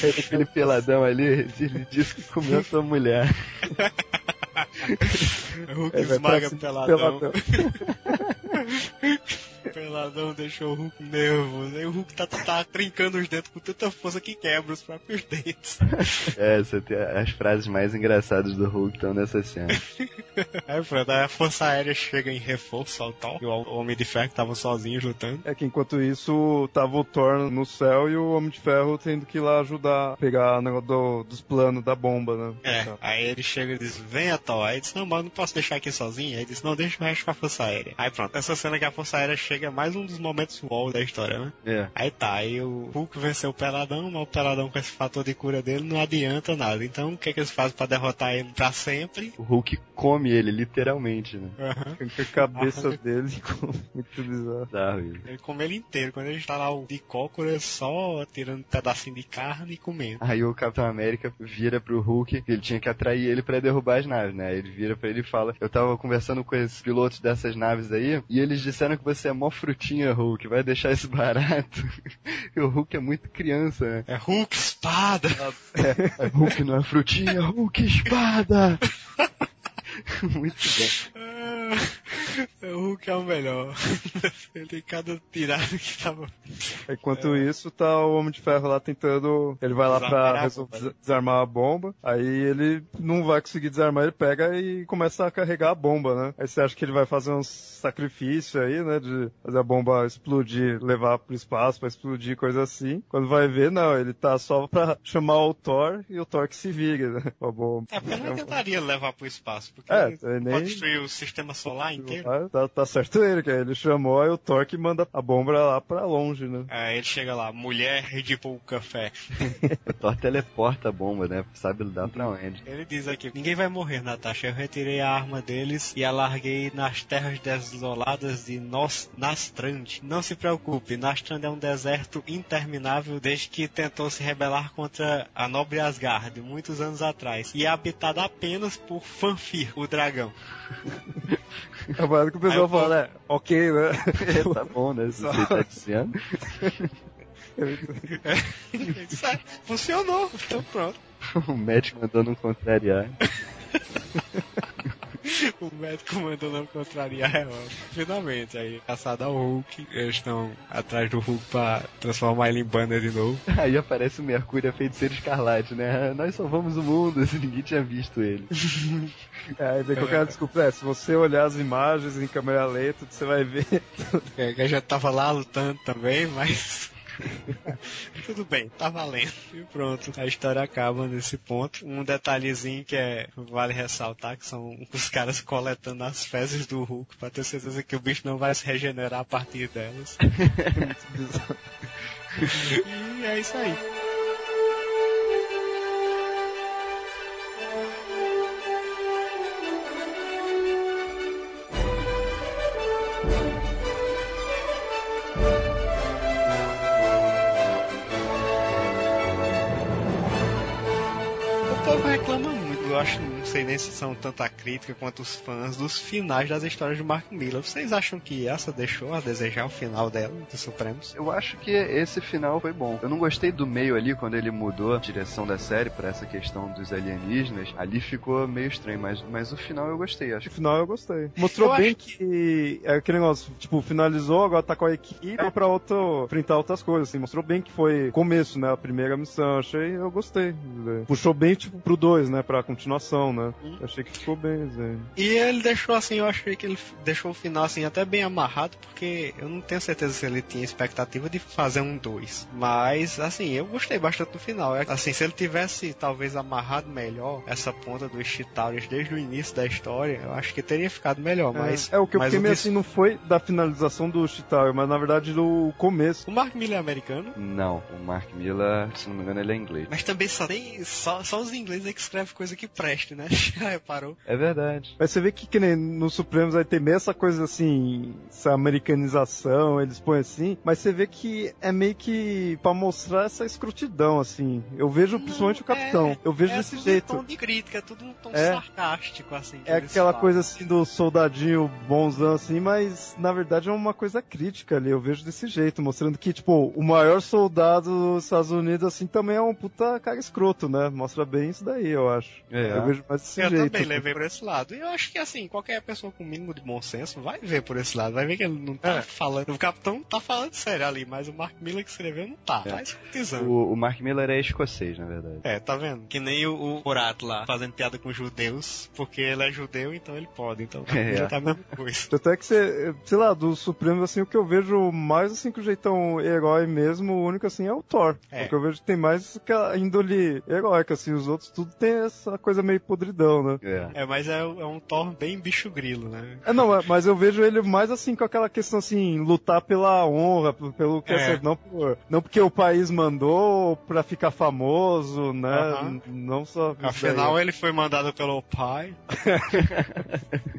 Speaker 3: aquele peladão ali, ele disse que comeu sua mulher. *laughs* *laughs*
Speaker 4: O Hulk
Speaker 5: É,
Speaker 4: esmaga peladão.
Speaker 5: peladão. *laughs*
Speaker 4: Peladão deixou o Hulk nervoso. Aí o Hulk tá, tá trincando os dentes com tanta força que quebra os próprios dentes.
Speaker 3: É, você tem as frases mais engraçadas do Hulk estão nessa cena. *laughs*
Speaker 4: Aí a Força Aérea chega em reforço ao tal. E o Homem de Ferro que tava sozinho lutando.
Speaker 5: É que enquanto isso, tava o Thor no céu e o Homem de Ferro tendo que ir lá ajudar a pegar o negócio do- dos planos da bomba, né?
Speaker 4: É, aí ele chega e diz, venha Thor. Aí diz, não, mas não posso deixar aqui sozinho. Aí diz, não, deixa o resto com a Força Aérea. Aí pronto, essa cena que a Força Aérea chega é mais um dos momentos wall da história, né?
Speaker 3: É.
Speaker 4: Aí tá, aí o Hulk venceu o Peladão, mas o Peladão com esse fator de cura dele não adianta nada. Então o que, que eles fazem pra derrotar ele pra sempre?
Speaker 3: O Hulk come ele, literalmente, né?
Speaker 4: Aham.
Speaker 5: Com a cabeça dele, *laughs* ficou muito bizarro.
Speaker 4: Ele come ele inteiro. Quando ele tá lá o de cócora, só tirando um pedacinho de carne e comendo.
Speaker 3: Aí o Capitão América vira pro Hulk, ele tinha que atrair ele pra derrubar as naves, né? Ele vira pra ele e fala: Eu tava conversando com esses pilotos dessas naves aí, e eles disseram que você é mó frutinha, Hulk, vai deixar isso *laughs* barato. e o Hulk é muito criança, né?
Speaker 4: É Hulk espada!
Speaker 3: É, Hulk não é frutinha, Hulk espada! *laughs* *laughs* muito bom.
Speaker 4: Ah, o Hulk é o melhor. *laughs* ele tem cada tirada que tava.
Speaker 5: Enquanto isso, tá o Homem de Ferro lá tentando. Ele vai lá
Speaker 4: Desarmar
Speaker 5: pra resolver-
Speaker 4: bomba.
Speaker 5: desarmar a bomba. Aí ele não vai conseguir desarmar, ele pega e começa a carregar a bomba, né? Aí você acha que ele vai fazer um sacrifício aí, né? De fazer a bomba explodir, levar pro espaço pra explodir, coisa assim. Quando vai ver, não, ele tá só pra chamar o Thor e o Thor que se vire, né? *laughs* Com a bomba.
Speaker 4: É, porque eu não tentaria levar pro espaço, porque
Speaker 5: É,
Speaker 4: ele
Speaker 5: é nem-
Speaker 4: pode destruir o sistema solar inteiro.
Speaker 5: Ah, Tá, tá certo ele, que ele chamou, aí o Thor que manda a bomba lá pra longe, né?
Speaker 4: Aí ele chega lá, mulher Red Bull Café.
Speaker 3: O *laughs* Thor teleporta a bomba, né? Sabe lidar pra onde.
Speaker 4: Ele diz aqui, ninguém vai morrer, Natasha. Eu retirei a arma deles e a larguei nas terras desoladas de Nos Nastrand. Não se preocupe, Nastrand é um deserto interminável desde que tentou se rebelar contra a nobre Asgard, muitos anos atrás. E é habitado apenas por Fanfir, o dragão. *laughs*
Speaker 5: É barato que o pessoal fala, é, ok, né? *laughs*
Speaker 3: tá bom, né? Se você tá dizendo. *laughs*
Speaker 4: É, funcionou, então pronto.
Speaker 3: o médico mandando um contrariar. *laughs*
Speaker 4: O médico mandou não contrariar é ótimo. Finalmente, aí, caçado ao Hulk, eles estão atrás do Hulk pra transformar ele em banner de novo. *laughs*
Speaker 3: Aí aparece o Mercúrio, a feiticeiro escarlate, né? Nós salvamos o mundo, se *laughs* ninguém tinha visto ele.
Speaker 5: É, aí vem qualquer desculpa. É, se você olhar as imagens em câmera lenta, você vai ver.
Speaker 4: É, que já tava lá lutando também, mas. *laughs* Tudo bem, tá valendo. E pronto, a história acaba nesse ponto. Um detalhezinho que é vale ressaltar que são os caras coletando as fezes do Hulk pra ter certeza que o bicho não vai se regenerar a partir delas. *laughs* e é isso aí. Muito, eu acho, não sei nem se são tanta crítica quanto os fãs dos finais das histórias de Mark Miller. Vocês acham que essa deixou a desejar o final dela, dos Supremos?
Speaker 3: Eu acho que esse final foi bom. Eu não gostei do meio ali, quando ele mudou a direção da série pra essa questão dos alienígenas. Ali ficou meio estranho, mas, mas o final eu gostei, acho.
Speaker 5: No final eu gostei. Mostrou
Speaker 4: Eu
Speaker 5: bem
Speaker 4: acho
Speaker 5: que... É aquele negócio, tipo, finalizou, agora tá com a equipe pra outro, enfrentar outras coisas, assim. Mostrou bem que foi começo, né? A primeira missão. Achei, eu gostei. Puxou bem, tipo, pro 2, né? Pra continuação, né? Achei que ficou bem, assim.
Speaker 4: E ele deixou assim, eu achei que ele deixou o final assim até bem amarrado, porque eu não tenho certeza se ele tinha expectativa de fazer um 2. Mas assim, eu gostei bastante do final. É, Assim, se ele tivesse talvez amarrado melhor essa ponta dos Chitauris desde o início da história, eu acho que teria ficado melhor. Mas
Speaker 5: é, o que eu fiquei
Speaker 4: o
Speaker 5: meio assim não foi da finalização do Chitauri, mas na verdade do começo.
Speaker 4: O Mark Miller é americano,
Speaker 3: Não, o Mark Miller, se não me engano, ele é inglês.
Speaker 4: mas também só tem só, só os ingleses é que escrevem coisa que preste, né? Já reparou? *laughs*
Speaker 3: É verdade.
Speaker 5: Mas você vê que, que nem nos Supremos aí tem meio essa coisa assim, essa americanização, eles põem assim, mas você vê que é meio que pra mostrar essa escrotidão, assim. Eu vejo principalmente o capitão, eu vejo
Speaker 4: é
Speaker 5: desse
Speaker 4: tudo
Speaker 5: jeito.
Speaker 4: um tom de crítica, é tudo um tom
Speaker 5: É.
Speaker 4: sarcástico, assim.
Speaker 5: É aquela
Speaker 4: falam.
Speaker 5: coisa assim do soldadinho bonzão assim, mas na verdade é uma coisa crítica ali, eu vejo desse jeito, mostrando que, tipo, o maior soldado dos Estados Unidos assim também é um puta cara escroto, né? Mostra bem isso daí, eu acho.
Speaker 3: É.
Speaker 5: Eu vejo mais desse
Speaker 4: Eu
Speaker 5: jeito.
Speaker 4: também levei por esse lado. E eu acho que assim, qualquer pessoa com o mínimo de bom senso vai ver por esse lado. Vai ver que ele não tá falando. O capitão tá falando sério ali, mas o Mark Miller que escreveu não tá.
Speaker 3: É.
Speaker 4: Tá escutizando.
Speaker 3: O, o Mark Miller é escocês, na verdade.
Speaker 4: É, tá vendo? Que nem o, o Borat lá, fazendo piada com judeus, porque ele é judeu, então ele pode. Então *laughs*
Speaker 3: É.
Speaker 4: já tá a mesma coisa.
Speaker 5: Tanto é que você, sei lá, dos Supremos, assim, o que eu vejo mais, assim, que o jeitão herói mesmo, o único, assim, é o Thor.
Speaker 4: É.
Speaker 5: Porque eu vejo que tem mais aquela índole heróica, assim, os outros tudo tem essa coisa meio podridão, né?
Speaker 3: É.
Speaker 4: É, mas é, é um Thor bem bicho grilo, né?
Speaker 5: É, não, mas- mas eu vejo ele mais, assim, com aquela questão, assim, lutar pela honra, pelo que é,
Speaker 4: É.
Speaker 5: não, por, não porque o país mandou pra ficar famoso, né?
Speaker 4: Aham.
Speaker 5: Não só...
Speaker 4: Afinal,
Speaker 5: daí.
Speaker 4: ele foi mandado pelo pai. *laughs*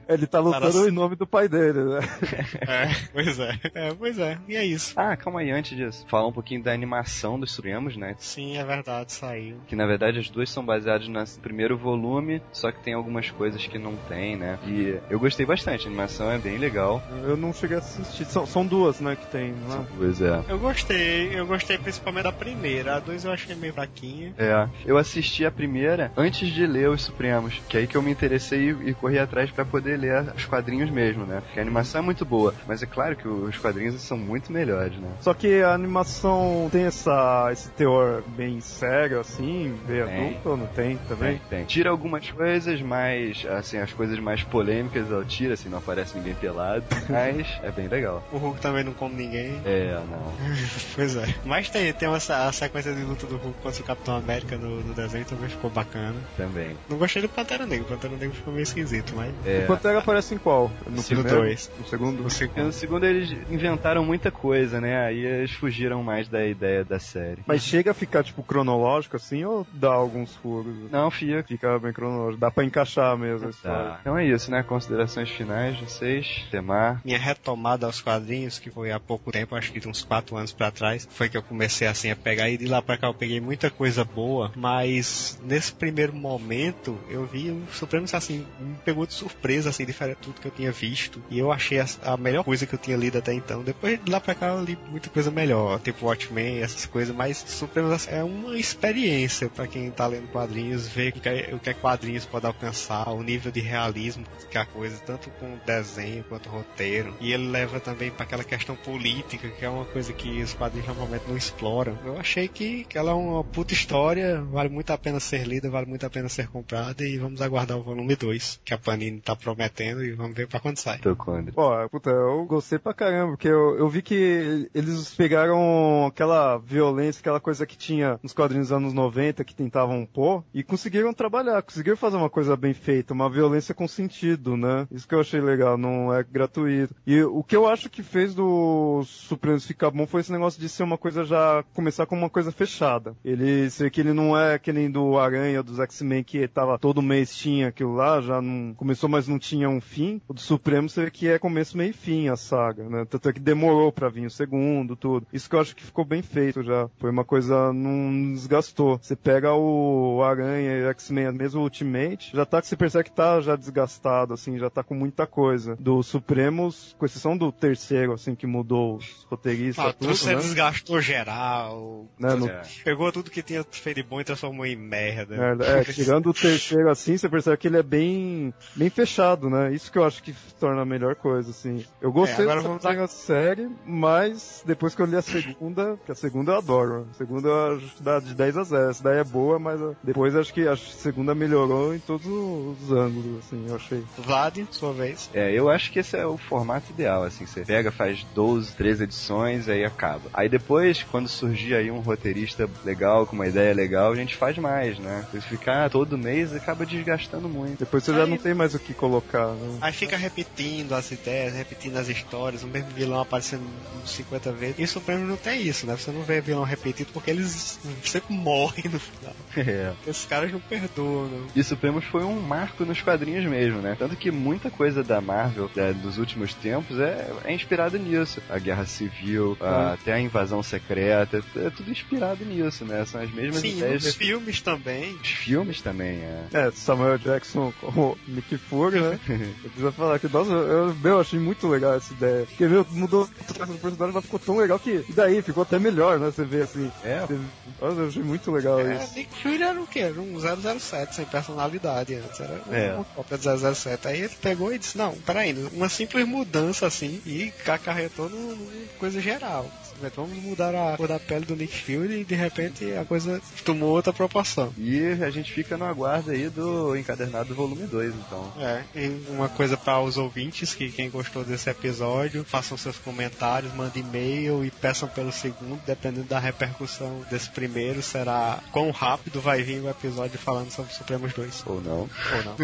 Speaker 5: Ele tá lutando
Speaker 4: Cara,
Speaker 5: em nome do pai dele, né? *laughs*
Speaker 4: É, pois é. É, pois é. E é isso.
Speaker 3: Ah, calma aí, antes disso. Falar um pouquinho da animação dos Supremos, né?
Speaker 4: Sim, é verdade, saiu.
Speaker 3: Que na verdade as duas são baseadas no primeiro volume, só que tem algumas coisas que não tem, né? E eu gostei bastante, a animação é bem legal.
Speaker 5: Eu não cheguei a assistir. São, são duas, né, que tem, né?
Speaker 3: Pois é.
Speaker 4: Eu gostei, eu gostei principalmente da primeira. A dois eu achei meio fraquinha.
Speaker 3: É, eu assisti a primeira antes de ler os Supremos, que é aí que eu me interessei e, e corri atrás pra poder ler os quadrinhos mesmo, né? Porque a animação é muito boa, mas é claro que os quadrinhos são muito melhores, né?
Speaker 5: Só que a animação tem essa, esse teor bem sério, assim, bem adulto, ou não tem também?
Speaker 3: Tem, tem. Tira algumas coisas, mas assim, as coisas mais polêmicas ela tira, assim, não aparece ninguém pelado, *laughs* mas é bem legal.
Speaker 4: O Hulk também não come ninguém.
Speaker 3: É, não. *laughs*
Speaker 4: pois é. Mas tem, tem uma, a sequência de luta do Hulk contra o Capitão América no, no desenho também ficou bacana.
Speaker 3: Também.
Speaker 4: Não gostei do Pantera Negra, o Pantera Negra ficou meio esquisito, mas.
Speaker 3: É.
Speaker 5: O Pantera aparece em qual? No
Speaker 3: Segundo
Speaker 5: primeiro?
Speaker 4: dois.
Speaker 5: No segundo?
Speaker 3: Porque no segundo eles inventaram muita coisa, né? Aí eles fugiram mais da ideia da série.
Speaker 5: Mas chega a ficar, tipo, cronológico, assim, ou dá alguns furos?
Speaker 3: Não, Fia.
Speaker 5: Fica bem cronológico. Dá pra encaixar mesmo.
Speaker 3: Tá. Então é isso, né? Considerações finais de vocês. Temar.
Speaker 4: Minha retomada aos quadrinhos, que foi há pouco tempo, acho que de uns 4 anos pra trás, foi que eu comecei assim a pegar e de lá pra cá eu peguei muita coisa boa, mas nesse primeiro momento eu vi o Supremo assim, me pegou de surpresa, assim, diferente de tudo que eu tinha visto. E eu achei a, a melhor coisa que eu tinha lido até então. Depois de lá pra cá eu li muita coisa melhor, tipo Watchmen, essas coisas, mas Supremo assim, é uma experiência pra quem tá lendo quadrinhos, ver o que, é, o que é quadrinhos pode alcançar, o nível de realismo que a coisa, tanto com desenho quanto roteiro. E ele leva também pra aquela questão política, que é uma coisa que os quadrinhos normalmente não exploram. Eu achei que, que ela é uma puta história, vale muito a pena ser lida, vale muito a pena ser comprada e vamos aguardar o volume 2, que a Panini tá prometendo e vamos ver pra quando sai.
Speaker 3: Tocondre.
Speaker 5: Pô, puta, eu gostei pra caramba, porque eu, eu vi que eles pegaram aquela violência, aquela coisa que tinha nos quadrinhos dos anos 90, que tentavam pôr, e conseguiram trabalhar, conseguiram fazer uma coisa bem feita, uma violência com sentido, né? Isso que eu achei legal, não é gratuito. E o que eu acho que fez do Supremos ficar bom foi esse negócio de ser uma coisa já, começar com uma coisa fechada. Ele, sei que ele não é que nem do Aranha, dos X-Men, que tava todo mês tinha aquilo lá, já não começou, mas não tinha um fim. O do Supremo vê que é começo, meio e fim a saga, né? Tanto é que demorou pra vir o segundo, tudo. Isso que eu acho que ficou bem feito já. Foi uma coisa, não desgastou. Você pega o Aranha e X-Men, mesmo o Ultimate, já tá que você percebe que tá já desgastado, assim, já tá com muita coisa. Do Supremos, com exceção do terceiro, assim, que mudou os roteiristas,
Speaker 4: Ah,
Speaker 5: tudo,
Speaker 4: você
Speaker 5: né?
Speaker 4: desgastou geral.
Speaker 5: Né, no-
Speaker 3: É.
Speaker 4: Pegou tudo que tinha feito de bom e transformou em merda.
Speaker 5: Merda. É, tirando o terceiro assim, você percebe que ele é bem, bem fechado, né? Isso que eu acho que torna a melhor coisa, assim. Eu gostei
Speaker 4: É, agora
Speaker 5: dessa
Speaker 4: vamos
Speaker 5: série, mas depois que eu li a segunda, que a segunda eu adoro. A segunda eu acho que dá de 10 a 0. Essa daí é boa, mas depois acho que a segunda melhorou em todos os ângulos, assim, eu achei.
Speaker 4: Vlad, sua vez.
Speaker 3: É, eu acho que esse é o formato ideal, assim, você pega, faz 12, 13 edições, aí acaba. Aí depois, quando surgir aí um roteirista legal, com uma ideia legal, a gente faz mais, né? Se ficar todo mês, acaba desgastando muito.
Speaker 5: Depois você já
Speaker 4: Aí-
Speaker 5: não tem mais o que colocar, né?
Speaker 4: Aí fica repetindo as ideias, repetindo as histórias, o mesmo vilão aparecendo 50 vezes. E o Supremo não tem isso, né? Você não vê vilão repetido porque eles sempre morrem no final. *laughs*
Speaker 3: É.
Speaker 4: Esses caras não perdoam, não.
Speaker 3: E Supremos foi um marco nos quadrinhos mesmo, né? Tanto que muita coisa da Marvel da- dos últimos tempos é, é inspirada nisso. A Guerra Civil, a- até a Invasão Secreta, é tudo inspirado nisso, né? São as mesmas
Speaker 4: Sim,
Speaker 3: ideias.
Speaker 4: nos
Speaker 3: de-
Speaker 4: filmes também.
Speaker 3: Os filmes também, é.
Speaker 5: É, Samuel Jackson como Nick Fury, né? *laughs* Eu preciso falar que, nossa, eu, meu, eu achei muito legal essa ideia. Porque, meu, mudou o traço do personagem, mas ficou tão legal que, e daí, ficou até melhor, né? Você vê assim.
Speaker 3: É,
Speaker 5: Você- Nossa, eu achei muito legal
Speaker 4: É,
Speaker 5: isso.
Speaker 4: Nick Fury era o quê? Era um 007 sem personalidade antes. Era
Speaker 3: É.
Speaker 4: uma cópia do 007. Aí ele pegou e disse: Não, peraí, uma simples mudança assim e acarretou numa coisa geral. Vamos mudar a cor da pele do Nick Fury e de repente a coisa tomou outra proporção.
Speaker 3: E a gente fica no aguardo aí do encadernado volume 2, então.
Speaker 4: É, e uma coisa para os ouvintes, que quem gostou desse episódio, façam seus comentários, mandem e-mail e peçam pelo segundo, dependendo da repercussão desse primeiro, será quão rápido vai vir o episódio falando sobre Supremos 2.
Speaker 3: Ou não.
Speaker 4: Ou não.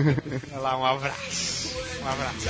Speaker 4: Vai lá, um abraço. Um abraço.